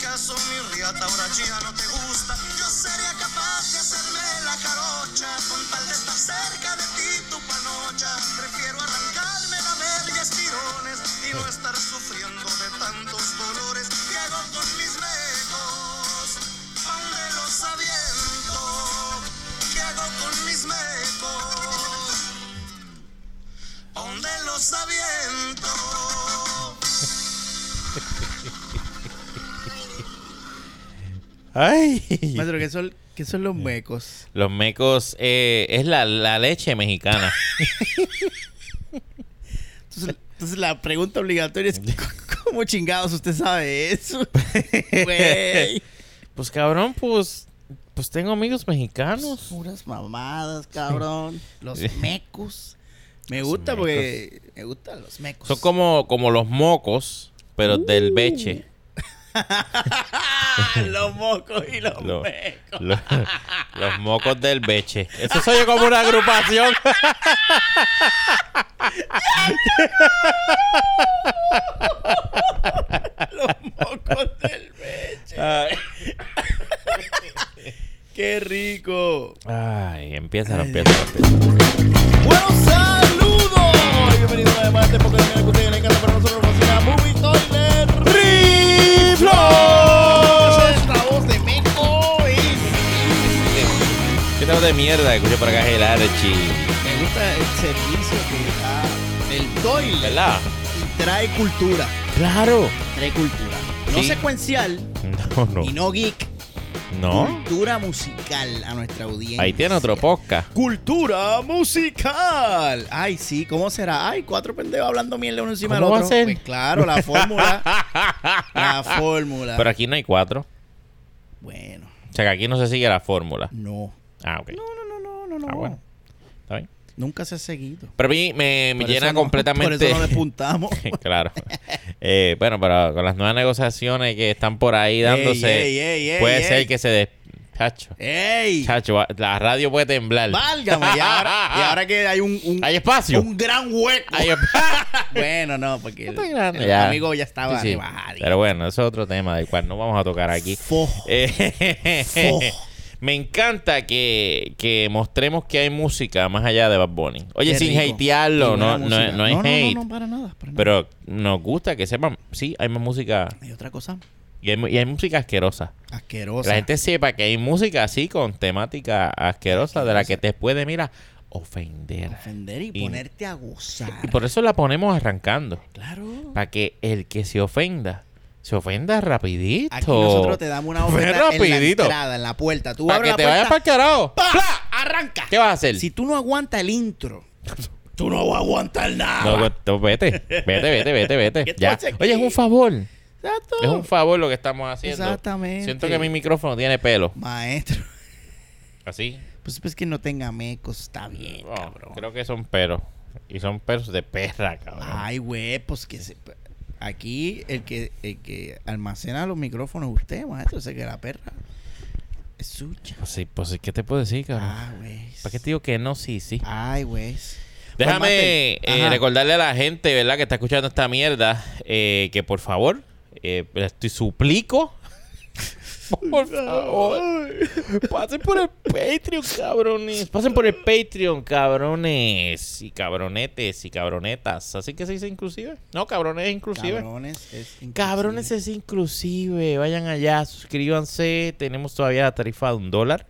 acaso mi riata ahora ya no te gusta, yo sería capaz de hacerme la jarocha con tal de estar cerca de ti tu panocha. Prefiero arrancarme la verga estirones y no estar sufriendo de tantos dolores que hago con mis mecos. Donde los aviento, ¿qué hago con mis mecos? Donde los aviento. Ay. Maestro, ¿qué son, qué son los mecos? Los mecos eh, es la, la leche mexicana. Entonces, entonces la pregunta obligatoria es, ¿cómo chingados usted sabe eso? Güey. pues cabrón, pues pues tengo amigos mexicanos. Puras mamadas, cabrón. Los mecos. Me Los gusta mecos. porque me gustan los mecos. Son como, como los mocos, pero Uh. del beche. los mocos y los Lo- mecos. Los, los mocos del beche. Eso soy yo como una agrupación. Los mocos del beche. Ay, ¡Qué rico! Ay, empieza, empieza, empieza. ¡Buenos saludos! Bienvenidos a este podcast que ustedes les encanta, pero nosotros nos fascina Movie Toilet ¡Riflos! La voz de Meco es... ¿Qué tal de mierda que escucho por acá es el Archie? Me gusta el servicio que da el toilet. ¿Verdad? Y trae cultura. Claro. Trae cultura. No Sí. secuencial No, no. y no geek. ¿No? Cultura musical a nuestra audiencia. Ahí tiene otro podcast. Cultura musical. Ay, sí, ¿cómo será? Ay, cuatro pendejos hablando mierda uno encima del ¿Cómo otro. va a ser? Pues claro, la fórmula. la fórmula. Pero aquí no hay cuatro. Bueno, O sea que aquí no se sigue la fórmula. no. Ah, ok. No, no, no, no, no, no. Ah, bueno. Nunca se ha seguido. Pero a mí me, me llena no- completamente. Por eso no despuntamos. claro. Eh, bueno, pero con las nuevas negociaciones que están por ahí dándose, Ey, ey, ey, puede ser que se des... Chacho. ¡Ey! Chacho, la radio puede temblar. Válgame, y ahora, y ahora que hay un, un, Hay espacio. un gran hueco. Hay bueno, no, porque el, el ya. amigo ya estaba Sí, sí. Pero bueno, eso es otro tema del cual no vamos a tocar aquí. Fojo. Eh, Fojo. Me encanta que, que mostremos que hay música más allá de Bad Bunny. Oye, Qué sin rico. hatearlo, no, no, música. no es hate. No, no, para nada, para nada. Pero nos gusta que sepan, sí, hay más música Hay otra cosa y hay, mu- y hay música asquerosa. asquerosa. Que la gente sepa que hay música así con temática asquerosa de la que te puede, mira, ofender. Ofender y, Y- ponerte a gozar. Y por eso la ponemos arrancando. Claro. Para que el que se ofenda, se ofenda rapidito. Aquí nosotros te damos una oferta en la entrada, en la puerta. Tú Para que la te puerta, vayas para el carajo. ¡Arranca! ¿Qué vas a hacer? Si tú no aguantas el intro, tú no vas a aguantar nada. No, pues, vete, vete, vete, vete, vete. ¿Qué tú Ya. Oye, es un favor. Exacto. Es un favor lo que estamos haciendo. Exactamente. Siento que mi micrófono tiene pelo. Maestro. Así. Pues, pues que no tenga mecos, está bien, No, cabrón. creo que son pelos. Y son pelos de perra, cabrón. Ay, güey, pues que se... Aquí el que, el que almacena los micrófonos es usted, maestro. Ese que la perra es suya. Pues sí, pues ¿qué te puedo decir, cabrón? Ah, güey. ¿Para qué te digo que no? Sí, sí. Ay, güey. Déjame eh, recordarle a la gente, ¿verdad? Que está escuchando esta mierda, eh, que por favor, eh, estoy suplico. Por favor. Pasen por el Patreon, cabrones. Pasen por el Patreon, cabrones. Y cabronetes y cabronetas. Así que se dice inclusive. No, cabrones es inclusive. Cabrones es inclusive. Cabrones es inclusive. Vayan allá, suscríbanse. Tenemos todavía la tarifa de un dólar.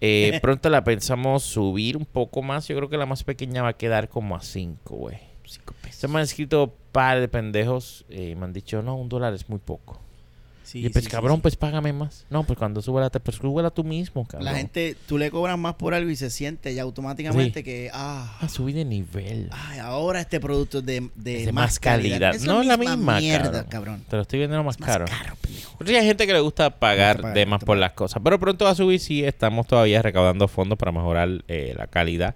Eh, pronto la pensamos subir un poco más. Yo creo que la más pequeña va a quedar como a 5, güey. Cinco pesos. Se me han escrito un par de pendejos y me han dicho, no, un dólar es muy poco. Sí, y pues, sí, cabrón, sí. pues págame más. No, pues cuando suba la pues súbela tú mismo, cabrón. La gente, tú le cobras más por algo y se siente ya automáticamente que, ah, Ah, subí de nivel. ay, ahora este producto es de, de Es de más, más calidad. Es No es la misma, mierda, cabrón. cabrón. Te lo estoy vendiendo más Es más caro. caro, hay gente que le gusta pagar pagar, de más por las cosas. Pero pronto va a subir, sí. Estamos todavía recaudando fondos para mejorar eh, la calidad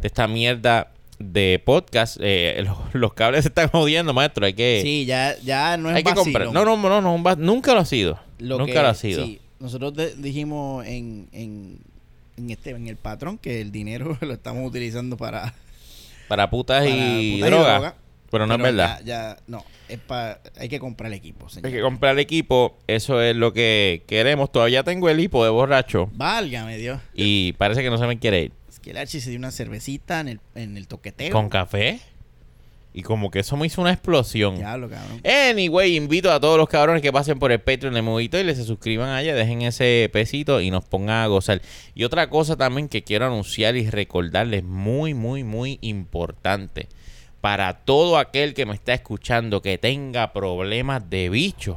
de esta mierda de podcast. Eh, los, los cables se están jodiendo, maestro. Hay que, Sí, ya, ya no es hay que comprar. No, no, no, no, va- nunca lo ha sido. Lo nunca que- lo ha sido. sí, nosotros dijimos en, en, en este en el patrón que el dinero lo estamos utilizando para, Para putas para y putas droga. Pero no es verdad. Ya, ya- no, es pa- hay que comprar el equipo, señor. Hay que comprar equipo. Eso es lo que queremos. Todavía tengo el hipo de borracho. Válgame Dios. Y parece que no se me quiere ir. Que el Archie se dio una cervecita en el, en el toqueteo. Con café. Y como que eso me hizo una explosión. Diablo, cabrón. Anyway, invito a todos los cabrones que pasen por el Patreon de Movito y les se suscriban allá, dejen ese pesito y nos pongan a gozar. Y otra cosa también que quiero anunciar y recordarles muy, muy, muy importante. Para todo aquel que me está escuchando que tenga problemas de bichos,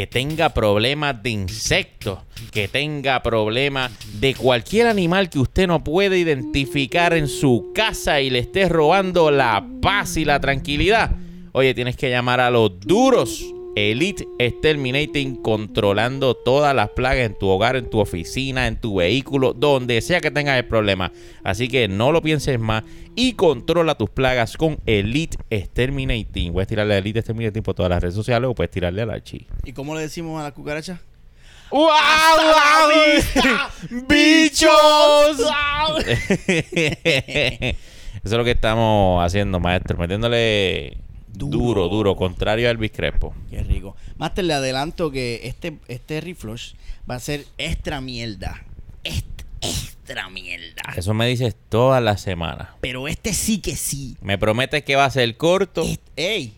que tenga problemas de insectos, que tenga problemas de cualquier animal que usted no puede identificar en su casa y le esté robando la paz y la tranquilidad. Oye, tienes que llamar a los duros. Elite Exterminating controlando todas las plagas en tu hogar, en tu oficina, en tu vehículo, donde sea que tengas el problema. Así que no lo pienses más y controla tus plagas con Elite Exterminating. Puedes tirarle a Elite Exterminating por todas las redes sociales o puedes tirarle al archivo. ¿Y cómo le decimos a la cucaracha? ¡Wow! ¡Bichos! Eso es lo que estamos haciendo, maestro. Metiéndole duro, Duro. duro, contrario a Elvis Crespo. Qué rico. Master, le adelanto que este, este reflush va a ser extra mierda. Extra mierda. Eso me dices todas las semanas. Pero este sí que sí. Me prometes que va a ser corto. Est- ¡Ey!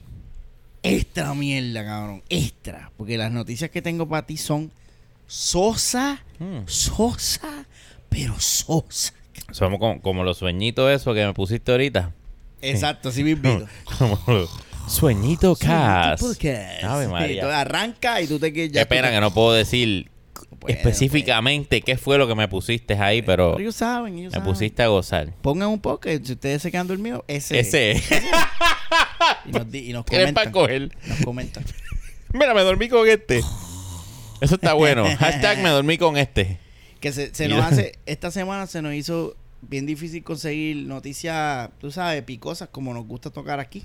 Extra mierda, cabrón. Extra. Porque las noticias que tengo para ti son sosa, Mm. sosa, pero sosa. Somos como, como los sueñitos esos que me pusiste ahorita. Exacto, así mismo. Sueñito Cast. Ave María. arranca y tú te quedas Qué pena que no puedo decir específicamente qué fue lo que me pusiste ahí, pero Pero ellos saben, ellos me saben. pusiste a gozar. Pongan un podcast, si ustedes se quedan dormidos, ese. Ese. Y nos, di- y nos ¿Tienes comentan. para coger? Nos comentan. Mira, me dormí con este. Eso está bueno. Hashtag me dormí con este. Que se, se nos hace, esta semana se nos hizo bien difícil conseguir noticias, tú sabes, picosas como nos gusta tocar aquí.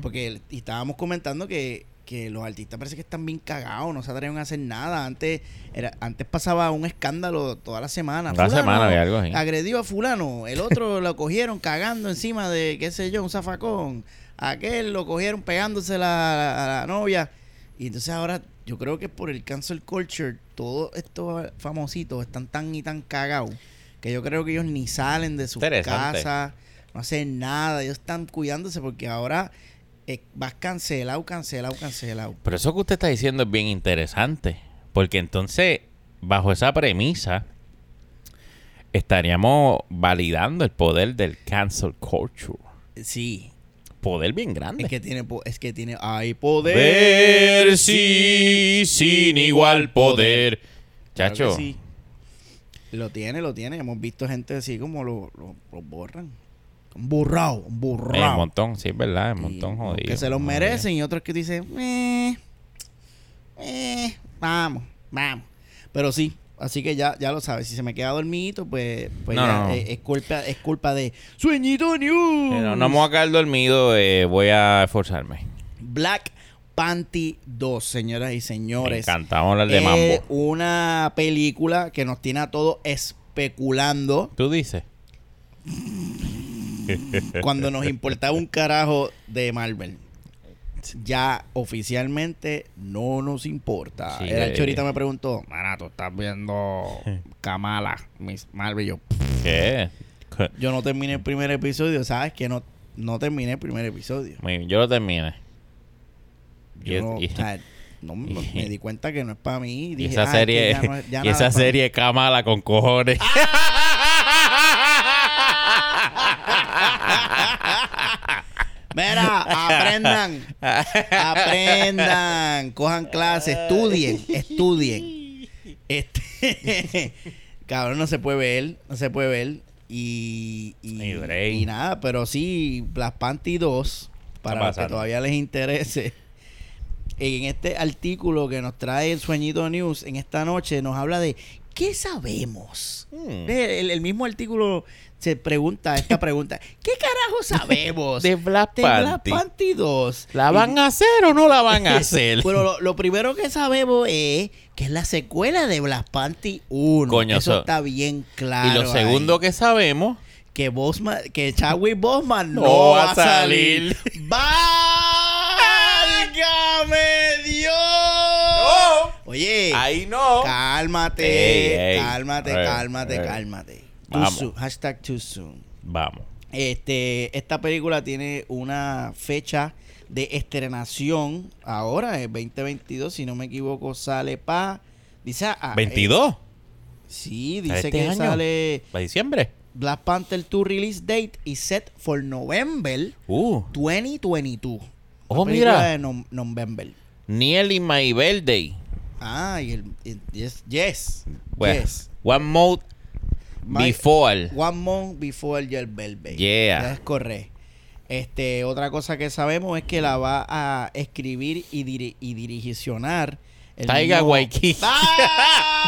Porque y estábamos comentando que, que los artistas parece que están bien cagados, no se atreven a hacer nada. Antes era antes pasaba un escándalo toda la semana. Fulano semana había algo así. Agredió a fulano, el otro lo cogieron cagando encima de, qué sé yo, un zafacón. Aquel lo cogieron pegándose la, a la novia. Y entonces ahora yo creo que por el cancel culture todos estos famositos están tan y tan cagados que yo creo que ellos ni salen de sus casas, no hacen nada, ellos están cuidándose porque ahora eh, vas cancelado, cancelado, cancelado. Pero eso que usted está diciendo es bien interesante. Porque entonces, bajo esa premisa, estaríamos validando el poder del cancel culture. Sí, Poder bien grande. es que tiene, es que tiene, hay poder. Ver sí, sin igual poder. Claro Chacho, sí. Lo tiene, lo tiene. Hemos visto gente así como lo, lo, lo borran. Un burrao, un hay un burrao. montón, sí, es verdad, un montón jodido. Que se los merecen y otros que dicen, eh, eh, vamos, vamos. Pero sí, así que ya, ya lo sabes. Si se me queda dormidito, pues, pues No, ya, no, no. eh, Es, culpa, es culpa de Sueñito News. Eh, no, no me voy a quedar dormido, eh, voy a esforzarme. Black Panty 2, señoras y Me señores. encanta, vamos a hablar de Es mambo. una película que nos tiene a todos especulando ¿Tú dices? cuando nos importaba un carajo de Marvel. Ya oficialmente no nos importa. Sí, el eh. ahorita me preguntó, Mana, tú estás viendo Kamala, Miss Marvel. Yo, ¿Qué? yo no terminé el primer episodio, ¿sabes? Que no, no terminé el primer episodio. Yo lo terminé. Yo Y- no, y- o sea, no me, me di cuenta que no es para mí. Y Dije, esa "Ah, es que serie, ya no- ya y esa es pa' mí". serie Kamala con cojones. Mira, aprendan. aprendan. Cojan clases. Estudien. Estudien. Este, cabrón, no se puede ver. No se puede ver. Y, y, Bray. y nada, pero sí, Black Panty 2, para los que todavía les interese. En este artículo que nos trae el Sueñito News en esta noche, nos habla de ¿qué sabemos? Hmm. El, el mismo artículo se pregunta esta pregunta. ¿Qué carajo sabemos De Black de Black Panty. Panty 2? ¿La Y- van a hacer o no la van a hacer? Pero lo, lo primero que sabemos es que es la secuela de Black Panty 1. Coño, Eso so- está bien claro. y lo segundo ahí. que sabemos, que Bosman, que Chadwick Bosman no, No va a salir. salir. ¡Válgame Dios! Oye, Ahí no. cálmate, Ey, ey. cálmate, Ey, cálmate, cálmate. Too soon. Hashtag too soon. Vamos. Este, esta película tiene una fecha de estrenación ahora, el 2022, si no me equivoco, sale para... Dice... ah, eh, ¿22? sí, ¿Para dice este que año? sale ¿Para diciembre? Black Panther 2 release date y set for November Uh. 2022. Oh, mira. de no- November. Nearly My Birthday. Ah, y el... y- yes, yes, yes. One Month My- Before. One month before your birthday. Yeah. Ya es correcto. Este, otra cosa que sabemos es que la va a escribir y, diri- y dirigionar el Taiga mismo- Waititi. ¡Ah!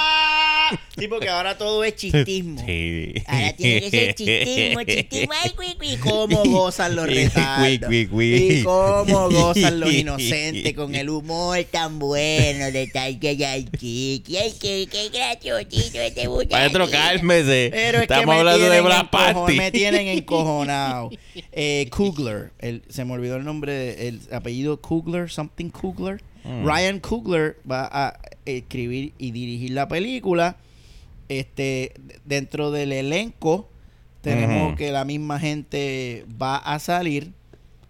Sí, porque ahora todo es chistismo. Sí. Ahora tiene que ser chistismo, chistismo. Ay, cui, cui. cómo gozan los retardos. cui. Y cómo gozan los inocentes con el humor tan bueno de Taika Waititi. Ay, qué, qué graciosito este muchacho. Maestro, cálmese. Pero es Estamos que hablando de Black Party. Me tienen encojonado. Eh, Kugler. el- se me olvidó el nombre, el apellido Kugler, something Kugler. Mm. Ryan Kugler va a escribir y dirigir la película. Este, dentro del elenco tenemos que la misma gente va a salir.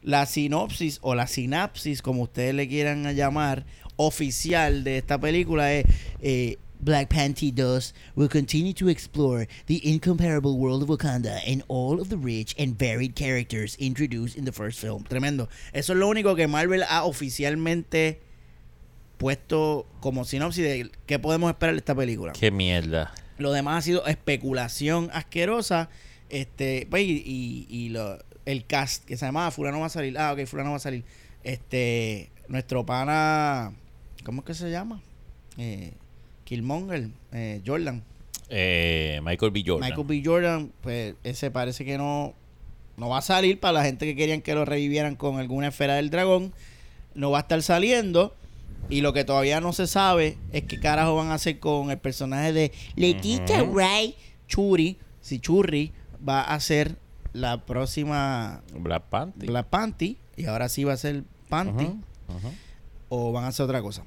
La sinopsis o la sinapsis, como ustedes le quieran llamar, oficial de esta película es eh, Black Panther 2 will continue to explore the incomparable world of Wakanda and all of the rich and varied characters introduced in the first film. Tremendo. Eso es lo único que Marvel ha oficialmente puesto como sinopsis de qué podemos esperar de esta película. Qué mierda. Lo demás ha sido especulación asquerosa. Este, pues, y, y- y lo- el cast que se llamaba Fulano va a salir. Ah, ok, Fulano va a salir. Este, nuestro pana, ¿cómo es que se llama? Eh, Killmonger, eh, Jordan. Eh, Michael B. Jordan. Michael B. Jordan, pues ese parece que no, no va a salir para la gente que querían que lo revivieran con alguna esfera del dragón. No va a estar saliendo. Y lo que todavía no se sabe es qué carajo van a hacer con el personaje de Leticia Ujú. Wright, Churi, si Churri va a ser la próxima Black Panther. Black Panty. Y ahora sí va a ser Panty. O van a hacer otra cosa.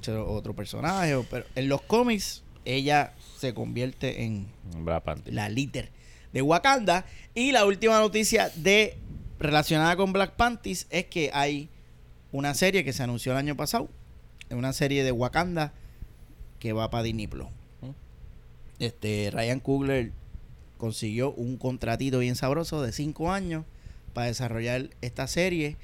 Ser Otro personaje. o- pero en los cómics, ella se convierte en Black Panther. la líder de Wakanda. Y la última noticia de relacionada con Black Panties es que hay una serie que se anunció el año pasado. Una serie de Wakanda que va para Disney Plus. Este, Ryan Coogler consiguió un contratito bien sabroso de cinco años para desarrollar esta serie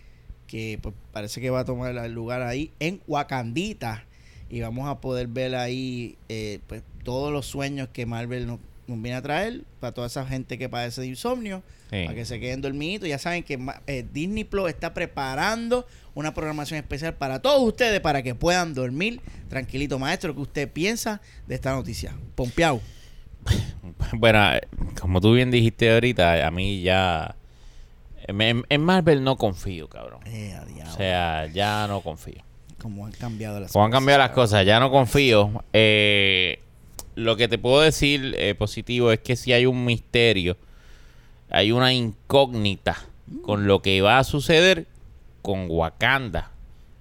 que pues, parece que va a tomar el lugar ahí en Wakandita y vamos a poder ver ahí eh, pues, todos los sueños que Marvel nos, nos viene a traer para toda esa gente que padece de insomnio Sí. para que se queden dormiditos ya saben que eh, Disney Plus está preparando una programación especial para todos ustedes para que puedan dormir tranquilito maestro ¿qué usted piensa de esta noticia? Pompeado Bueno, eh, como tú bien dijiste ahorita, a mí ya... En, en Marvel no confío, cabrón. Eh. O sea, ya no confío. como han cambiado las Como han cambiado las cosas, ya no confío. Eh, lo que te puedo decir eh, positivo es que si hay un misterio, hay una incógnita con lo que va a suceder con Wakanda.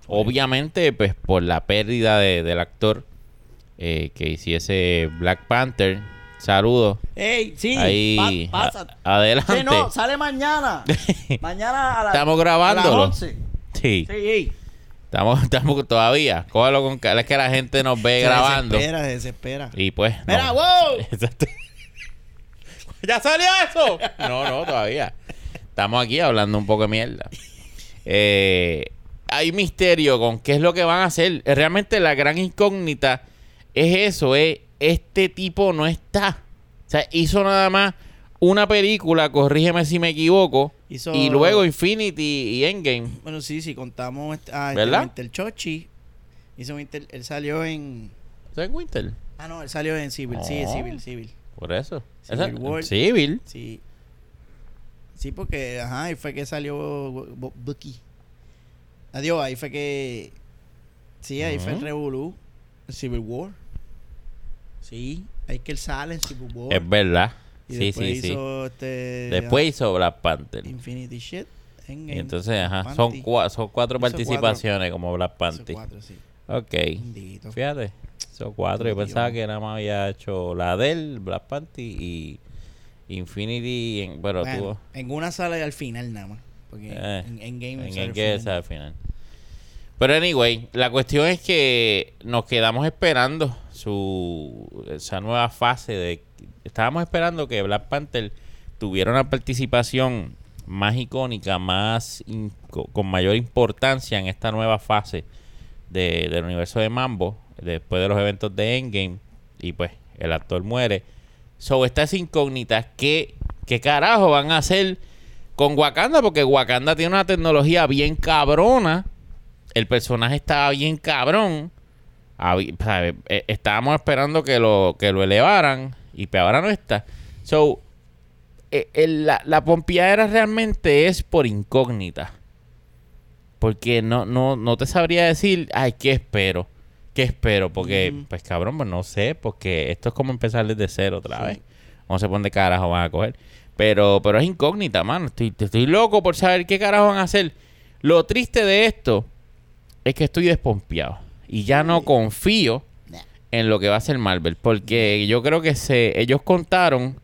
Obviamente, pues por la pérdida de- del actor eh, que hiciese Black Panther. Saludos. ¡Ey! Sí, Ahí, pa- pasa. adelante. Sí, no, sale mañana. mañana a las Estamos a grabándolo. las 11. Sí, Sí, estamos, estamos todavía. Cógalo con calma. Es que la gente nos ve Se grabando. desespera, se desespera. Y pues. Mira, no. wow. ¿Ya salió eso? No, no, todavía. Estamos aquí hablando un poco de mierda. Eh, hay misterio con qué es lo que van a hacer. Realmente la gran incógnita es eso, es este tipo no está. O sea, hizo nada más una película, corrígeme si me equivoco, Hizo- y luego Infinity y Endgame. Bueno, sí, sí, contamos este, ah, este ¿Verdad? Winter Chochi. Hizo Winter, él salió en... ¿Eso es Winter? Ah, no, él salió en Civil. Sí, Oh. Civil, Civil. Por eso. Civil Esa- War. Civil. Sí. Sí, porque, ajá, ahí fue que salió Bu- Bu- Bucky. Adiós, ahí fue que... Sí, ahí fue el Ujú. Revolu. Civil War. Sí, ahí que él sale en Civil War. Es verdad. Y Sí, después sí, sí. hizo este. Después hizo Black Panther. Infinity Shit. Endgame, Y entonces, ajá, son, cua- son cuatro participaciones como Black Panther. cuatro, sí. Ok. Bendito. Fíjate, son cuatro. Yo pensaba que nada más había hecho la del Black Panther y Infinity. En, pero Bueno, tuvo. en una sala y al final nada más. Porque Eh, en Endgame En el al que final. al final. Pero anyway, la cuestión es que nos quedamos esperando su esa nueva fase de estábamos esperando que Black Panther tuviera una participación más icónica, más in- con mayor importancia en esta nueva fase de- del universo de Mambo después de los eventos de Endgame y pues el actor muere. So estas incógnitas, ¿qué, qué carajo van a hacer con Wakanda? Porque Wakanda tiene una tecnología bien cabrona. El personaje estaba bien cabrón. Eh, Estábamos esperando que lo, que lo elevaran y pues ahora no está. So, eh, el- la, la pompeadera realmente es por incógnita. Porque no, no, no te sabría decir, ay, ¿qué espero? ¿Qué espero? Porque, pues cabrón, pues no sé, porque esto es como empezar desde cero otra Sí. vez. No sé por dónde carajo van a coger. Pero, pero es incógnita, mano. Estoy, estoy loco por saber qué carajo van a hacer. Lo triste de esto es que estoy despompeado. Y ya no confío en lo que va a hacer Marvel. Porque yo creo que se, ellos contaron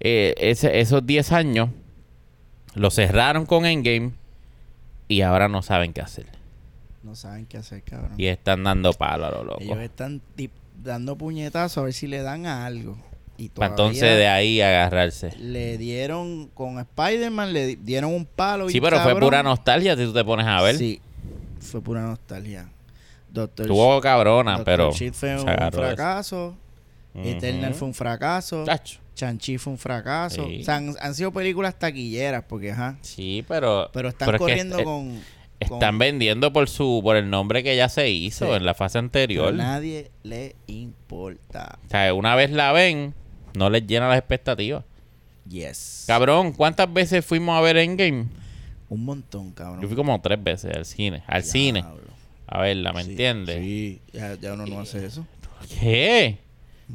eh, ese- esos 10 años, lo cerraron con Endgame y ahora no saben qué hacer. No saben qué hacer, cabrón. Y están dando palo a lo loco. Ellos están dando puñetazos a ver si le dan a algo. Y entonces de ahí agarrarse. le dieron con Spider-Man, le di- dieron un palo. Sí, pero fue pura nostalgia si tú te pones a ver. Sí, fue pura nostalgia. Doctor Tuvo cabrona, Doctor pero. Shit fue un fracaso. Eternal Ujú. fue un fracaso. Chacho. Chanchi fue un fracaso. Sí. O sea, han, han sido películas taquilleras porque, ajá. Sí, pero. Pero están pero es que corriendo con, Están vendiendo por su por el nombre que ya se hizo Sí. en la fase pero anterior. nadie le importa. O sea, una vez la ven, no les llena las expectativas. Yes. Cabrón, ¿cuántas veces fuimos a ver Endgame? Un montón, cabrón. Yo fui como tres veces al cine. Al cine. A verla, ¿me Sí, entiendes? Sí, ya, ya uno no hace eso. ¿Qué?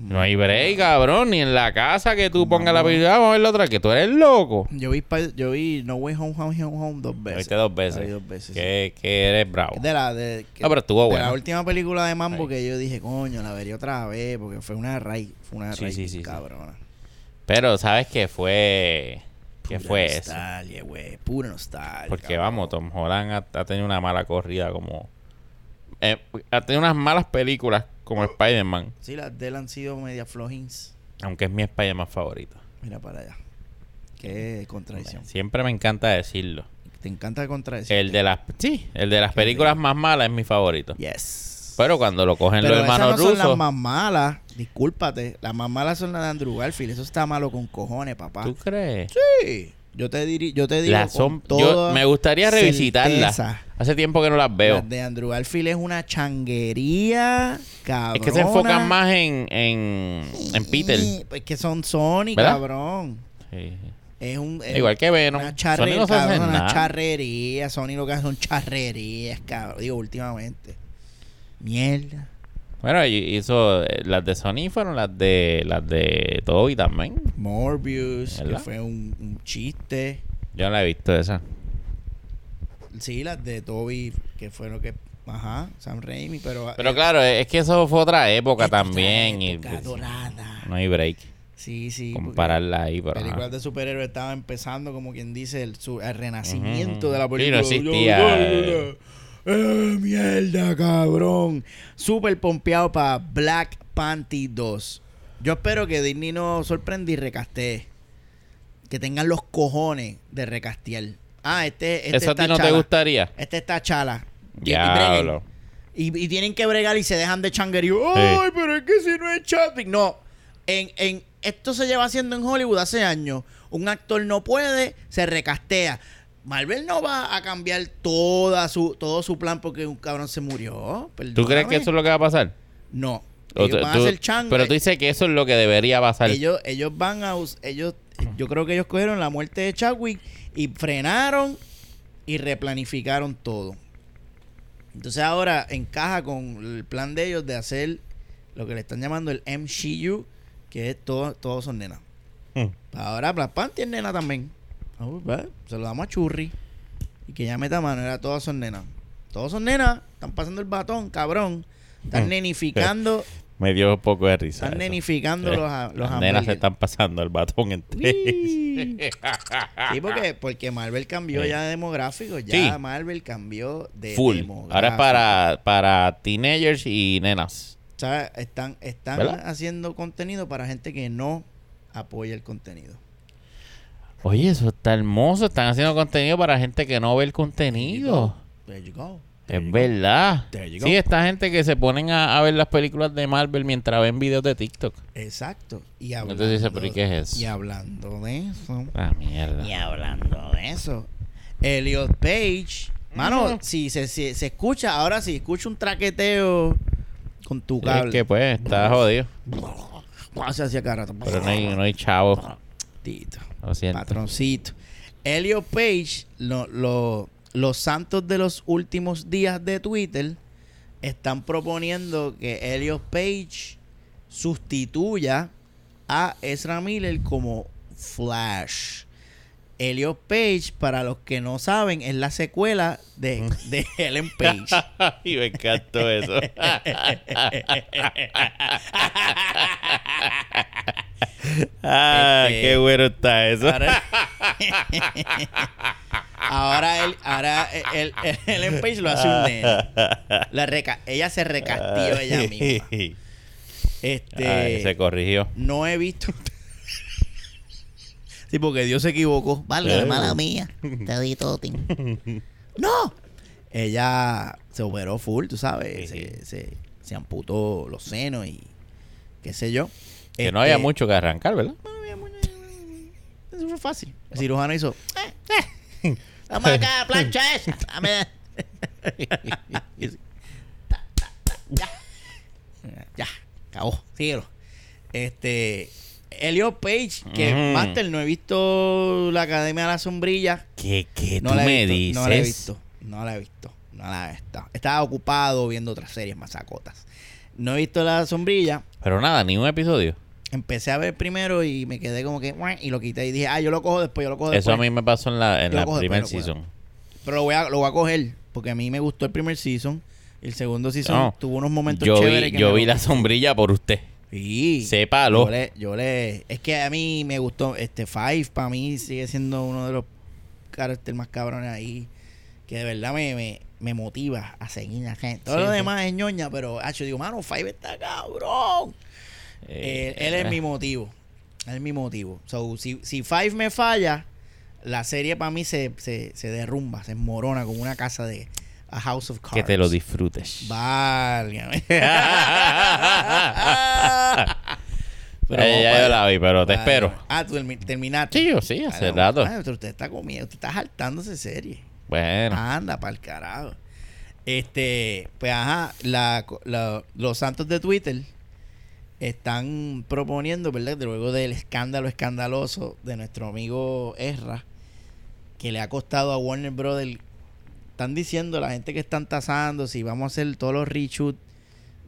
No hay break, cabrón. Ni en la casa que tú pongas la película. Vamos a ver la otra. Que tú eres loco. Yo vi, pa- yo vi No Way Home, Home, Home, Home dos veces. viste dos La veces. vi dos veces. Que, que eres bravo. De la, de, que- No, pero estuvo de la última película de Mambo que yo dije, coño, la vería otra vez porque fue una raíz, fue una Sí, raíz sí, sí, sí. cabrona. Pero, ¿sabes qué fue? ¿Qué Pura fue eso? nostalgia, güey, pura nostalgia. Porque cabrón. vamos, Tom Holland ha, ha tenido una mala corrida como... eh, ha tenido unas malas películas como Spider-Man. Sí, las de él han sido media flojins. Aunque es mi Spider-Man favorito. Mira para allá. Qué contradicción. Siempre me encanta decirlo. Te encanta la contradicción. El de las... Sí, el de las películas más malas es mi favorito. Yes. Pero cuando lo cogen Pero los esas hermanos no son las rusos... más malas. Discúlpate. Las más malas son las de Andrew Garfield. Eso está malo con cojones, papá. ¿Tú crees? Sí. Yo te, diri yo te digo Las con son, yo me gustaría revisitarlas. Hace tiempo que no las veo. Las de Andrew Garfield es una changuería, cabrón. Es que se enfocan más en, en, en Peter. Es que son Sony, ¿Verdad? cabrón. Sí. Es un... es Igual que Venom. Una charrería, no cabrón, una nada. charrería. Sony lo que hace son charrerías, cabrón. Digo, últimamente. Mierda. Bueno, y- hizo eh, las de Sony fueron las de las de Toby también. Morbius, que ¿Verdad? fue un, un chiste. Yo no la he visto esa. Sí, las de Toby, que fue lo que... Ajá, Sam Raimi, pero... Pero eh, claro, es que eso fue otra época también y época pues, dorada. no hay break Sí, sí. compararla ahí, pero películas de superhéroes estaban empezando, como quien dice, el, su- el renacimiento Ujú. de la Sí, película. no existía, eh. ¡Eh, mierda, cabrón! Súper pompeado para Black Panther 2. Yo espero que Disney no sorprenda y recastee. Que tengan los cojones de recastear. Ah, este, este ¿Eso a ti no te gustaría? Este está chala. Y Diablo. Y, y tienen que bregar y se dejan de changuerío. Ay, pero es que si no es Chadwick. No. En, en, esto se lleva haciendo en Hollywood hace años. Un actor no puede, se recastea. Marvel no va a cambiar toda su, todo su plan porque un cabrón se murió. ¿Tú crees que eso es lo que va a pasar? No. Ellos tú- van a hacer chango. pero tú dices que eso es lo que debería pasar. ellos, ellos van a... Ellos, yo creo que ellos cogieron la muerte de Chadwick y frenaron y replanificaron todo. Entonces ahora encaja con el plan de ellos de hacer lo que le están llamando el MCU, que es todo, todos son nenas. Ahora Black Panther es nena también. Ah, pues, Se lo damos a Churri. Y que ya meta mano. Era todas son nenas. Todos son nenas. Están pasando el batón, cabrón. Están Mm. nenificando. Me dio un poco de risa. Están eso. nenificando Eh, los, a- los Las nenas se están pasando el batón entre Uy. Sí, porque, porque Marvel cambió Sí. ya de demográfico. Ya Sí. Marvel cambió de full. demográfico. Ahora es para, para teenagers y nenas. Están, están ¿Verdad? haciendo contenido para gente que no apoya el contenido. Oye, eso está hermoso. Están haciendo contenido para gente que no ve el contenido. There you go. There Es you verdad. There you go. Sí, esta gente que se ponen a, a ver las películas de Marvel mientras ven videos de TikTok. Exacto. Y hablando, Entonces dice, ¿pero y qué es eso? Y hablando de eso. Ah, mierda. Y hablando de eso. Elliot Page. Mano, Ujú. si se, si se escucha, ahora sí, escucha un traqueteo con tu Sí, cable. es que pues está jodido. Hacia rato. Pero no hay, no hay chavo. Tito. Lo. Patroncito. Elliot Page, lo- lo- los santos de los últimos días de Twitter están proponiendo que Elliot Page sustituya a Ezra Miller como Flash. Elliot Page, para los que no saben, es la secuela de, de Ellen Page. y me encantó eso. ah, Este, qué bueno está eso. Ahora, ahora él, ahora él, él- Ellen Page lo hace un nene. La reca ella se recastió ella misma. Este, Ay, se corrigió. no he visto. sí, porque Dios se equivocó. Valga, Eh. mala mía. Te di todo. ¡No! Ella se operó full, tú sabes. Sí, Se, se, se amputó los senos y qué sé yo. Que no Este, haya mucho que arrancar, ¿verdad? no había mucho- Eso fue fácil. El cirujano hizo. "Eh, eh, Vamos acá, plancha esa. Dame. Ya. Ya. Acabó. Síguelo. Este. Elliot Page, que Mm. Master, no he visto la Academia de la Sombrilla. ¿Qué, qué No tú la he me visto, dices? No la he visto. No la he visto. No la he visto. Estaba ocupado viendo otras series más sacotas. No he visto la sombrilla. Pero nada, ni un episodio. Empecé a ver primero y me quedé como que y lo quité y dije, ah, yo lo cojo después, yo lo cojo Eso después. a mí me pasó en la, en Yo la cojo primer después, lo season. Pero lo voy a lo voy a coger porque a mí me gustó el primer season. El segundo season No, tuvo unos momentos Yo chéveres vi, que yo vi la sombrilla por usted. Sí. Sépalo. Yo le, yo le es que a mí me gustó este Five para mí sigue siendo uno de los caracteres más cabrones ahí que de verdad me, me, me motiva a seguir la gente. Todo Sí, lo sí. demás es ñoña, pero hacho digo, mano, Five está cabrón. Eh, Eh, él es mi motivo. Él es mi motivo. So, si, si Five me falla, la serie para mí se, se, se derrumba, se morona como una casa de A House of Cards. Que te lo disfrutes. Válgame. Ya, ya yo la vi, pero te Vale, espero. Ah, tú termi- terminaste. Sí, yo sí, hace Vale, rato. vale, pero usted está comiendo, usted está saltándose serie. Bueno. Anda, para el carajo. Este, pues ajá, la, la- los santos de Twitter están proponiendo, ¿verdad? De Luego del escándalo escandaloso de nuestro amigo Ezra, que le ha costado a Warner Brothers. Están diciendo la gente que están tasando si vamos a hacer todos los reshoots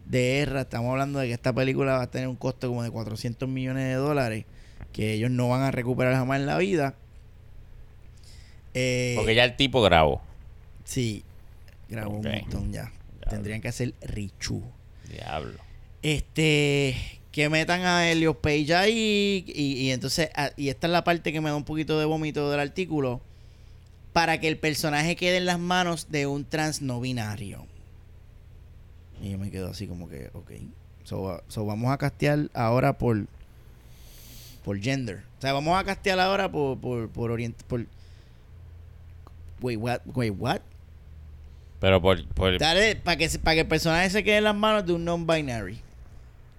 de Ezra. Estamos hablando de que esta película va a tener un costo como de 400 millones de dólares que ellos no van a recuperar jamás en la vida. Eh, Porque ya el tipo grabó. Sí, grabó un montón ya. Tendrían que hacer Richu. Diablo. Este, que metan a Elliot Page ahí y, y entonces, ah, y esta es la parte que me da un poquito de vómito del artículo, para que el personaje quede en las manos de un trans no binario. Y yo me quedo así como que, ok. So, so vamos a castear ahora por por gender. O sea, vamos a castear ahora por por por orient por Wait, what? Wait, what? Pero por, por Dale, para que, para que el personaje se quede en las manos de un non-binary.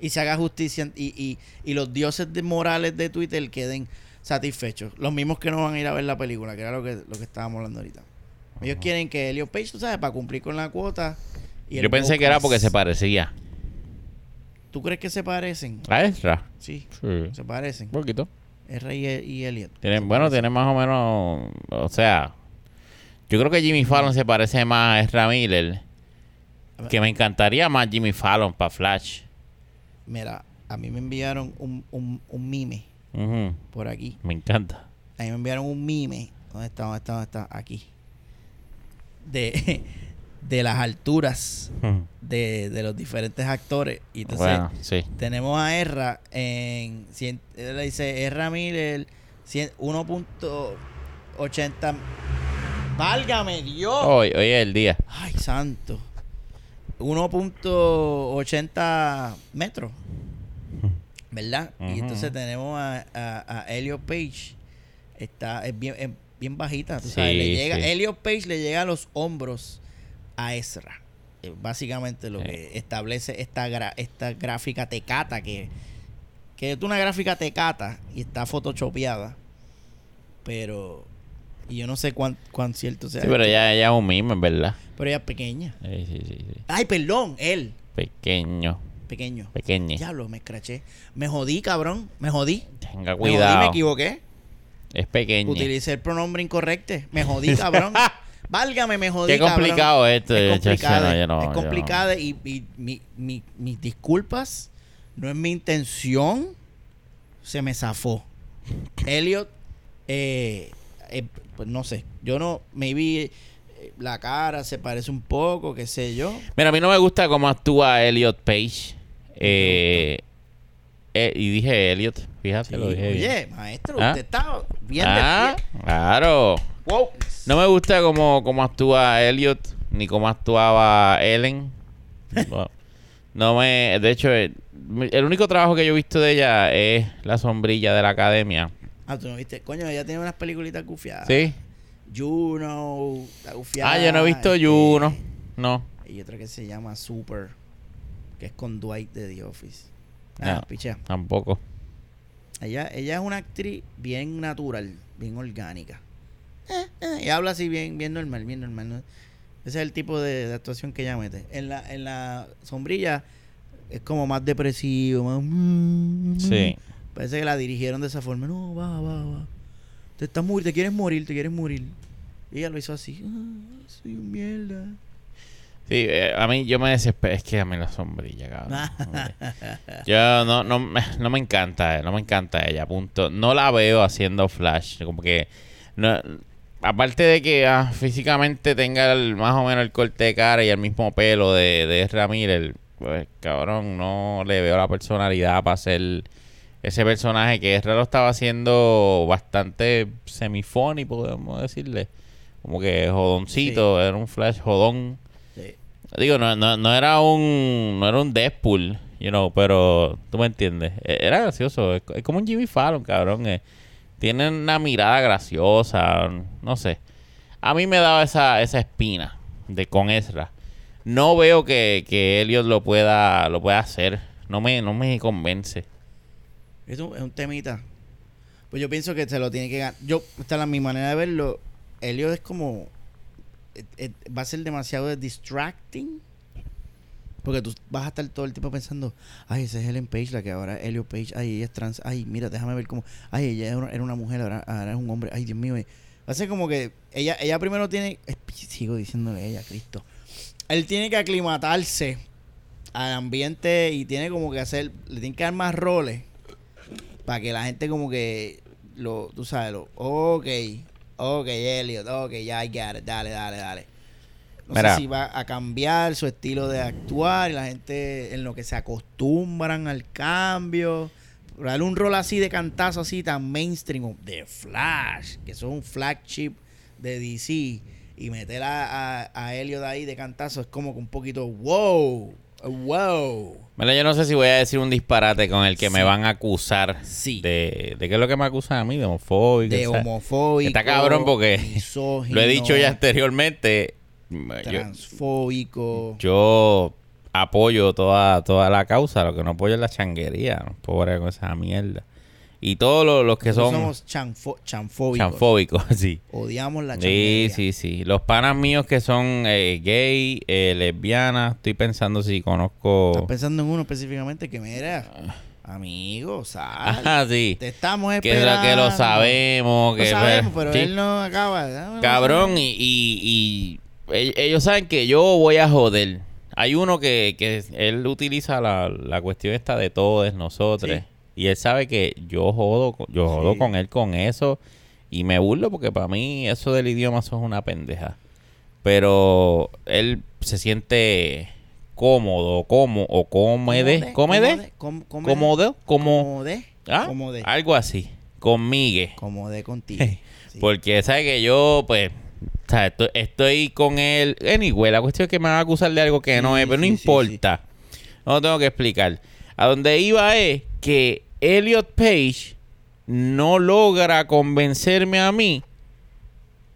Y se haga justicia y, y, y los dioses de morales de Twitter queden satisfechos. Los mismos que no van a ir a ver la película, que era lo que, lo que estábamos hablando ahorita. Ellos quieren que Elliot Page, tú sabes, para cumplir con la cuota. y yo pensé que era porque se parecía. ¿Tú crees que se parecen? ¿A Ezra? Sí, Sí. se parecen. Un poquito. R y, y Elliot. Tienen, bueno, parecen. tiene más o menos. O sea, yo creo que Jimmy Fallon se parece más a Ezra Miller. Que me encantaría más Jimmy Fallon para Flash. Mira, a mí me enviaron un, un, un mime por aquí. Me encanta. A mí me enviaron un mime. ¿Dónde está? ¿Dónde está? ¿Dónde está? Aquí. De, de las alturas de, de los diferentes actores. Y entonces Bueno, sí. tenemos a Erra en. cien- Él le dice Erra Miller, cien- 1.80. ¡Válgame Dios! Hoy, hoy es el día. ¡Ay, santo! 1.80 metros. ¿Verdad? Y entonces tenemos a, a, a Elliot Page. Está, es bien, es bien bajita. Tú sabes, Sí, le llega, sí. Elliot Page le llega a los hombros a Ezra. Básicamente lo Sí. que establece esta, gra- esta gráfica tecata que, que es una gráfica tecata y está photoshopeada. Pero. Y yo no sé cuán, cuán cierto sea. Sí, pero ya, ya es un meme, en verdad. pero ella es pequeña. Sí, sí, sí, sí. Ay, perdón, él. Pequeño. Pequeño. Pequeño. Diablo, me escraché. Me jodí, cabrón. Me jodí. Tenga Me jodí, cuidado. me equivoqué. Es pequeño. Utilicé el pronombre incorrecto. Me jodí, cabrón. Válgame, me jodí, Qué cabrón. complicado esto. Es complicado. no, yo no, es complicado y, y mi- mi- mis disculpas. No es mi intención. Se me zafó. Elliot, eh, eh, pues no sé. Yo no, maybe eh, la cara se parece un poco, qué sé yo. Mira, a mí no me gusta cómo actúa Elliot Page. Eh, eh, y dije Elliot, fíjate, Sí, lo dije bien. oye, maestro, ¿Ah? usted está bien Ah, de pie. claro. Wow. No me gusta cómo, cómo actúa Elliot, ni cómo actuaba Ellen. No, no me... De hecho, el único trabajo que yo he visto de ella es La sombrilla de la academia. Ah, tú no viste. Coño, ella tiene unas peliculitas gufiadas. ¿Sí? Juno, está gufiada. Ah, yo no he visto este, Juno. No. Y otra que se llama Super, que es con Dwight de The Office. No. Ah, picha. Tampoco. Ella, ella es una actriz bien natural, bien orgánica. Eh, eh, y habla así bien, bien normal, bien normal. ¿no? Ese es el tipo de, de actuación que ella mete. En la, en la sombrilla es como más depresivo, más... mm, Sí. Parece que la dirigieron de esa forma. No, va, va, va. Te estás morir, te quieres morir, te quieres morir. Y ella lo hizo así. "Ah, soy un mierda. Sí, eh, a mí yo me desespero. Es que a mí la sombrilla, cabrón. yo no, no, me- no me encanta, eh, no me encanta ella, punto. No la veo haciendo Flash. Como que. No, aparte de que ah, físicamente tenga el- más o menos el corte de cara y el mismo pelo de, de Miller, pues cabrón, no le veo la personalidad para hacer ese personaje que Ezra lo estaba haciendo bastante semifony, podemos decirle. Como que jodoncito, era un Flash jodón. Sí. Digo, no, no, no era un no era un Deadpool, you know, pero tú me entiendes. E- Era gracioso, es, es como un Jimmy Fallon, cabrón. eh. Tiene una mirada graciosa, no sé. A mí me daba esa, esa espina de con Ezra. No veo que, que Elliot lo pueda lo pueda hacer. No me no me convence. Es un, es un temita. Pues yo pienso que se lo tiene que ganar. Yo, esta es mi manera de verlo. Elliot es como. eh, eh, va a ser demasiado distracting. Porque tú vas a estar todo el tiempo pensando, ay, esa es Helen Page, la que ahora es Elliot Page, ay, ella es trans, ay, mira, déjame ver cómo, ay, ella era una, mujer, ahora, ahora es un hombre, ay, Dios mío. eh. Va a ser como que ella, ella primero tiene, sigo diciéndole ella, Cristo. Él tiene que aclimatarse al ambiente y tiene como que hacer, le tiene que dar más roles para que la gente como que lo, tú sabes, lo, ok, ok, Elliot, ok, ya it, dale, dale, dale. No Mira. sé si va a cambiar su estilo de actuar y la gente en lo que se acostumbran al cambio. Pero darle un rol así de cantazo así tan mainstream de Flash, que son un flagship de DC, y meter a, a, a Elliot ahí de cantazo es como que un poquito wow, wow. Bueno, yo no sé si voy a decir un disparate con el que me van a acusar Sí. de, de qué es lo que me acusan a mí, de homofóbico. de o sea, homofóbico. Está cabrón porque misógino, Lo he dicho ya anteriormente. Yo, Transfóbico. yo apoyo toda, toda la causa, lo que no apoyo es la changuería, no pobre con esa mierda. Y todos los, los que Nosotros son somos chanfo- chanfóbicos. chanfóbicos, sí. Odiamos la Sí, changuería. sí, sí. Los panas míos que son eh, gay, eh, lesbianas, estoy pensando si Estás conozco... pensando en uno específicamente que mira, amigo, sal. Ajá, sí. Te estamos lo- esperando. que lo sabemos. Lo Que, sabemos, pero sí. él no acaba. Ah, Cabrón, y, y, y ell- ellos saben que yo voy a joder. Hay uno que, que él utiliza la, la cuestión esta de todos nosotros. Sí. Y él sabe que yo jodo, con- yo jodo Sí. con él con eso. Y me burlo porque para mí eso del idioma eso es una pendeja. Pero él se siente cómodo, como, o cómede, cómede, cómodo, como, cómode, ¿ah? cómode, algo así, conmigue. cómode contigo. Sí. Porque sabe que yo, pues, o sea, estoy, estoy con él. Anyway, la cuestión es que me van a acusar de algo que no es, pero no sí, sí, importa. No lo tengo que explicar. A donde iba es que Elliot Page no logra convencerme a mí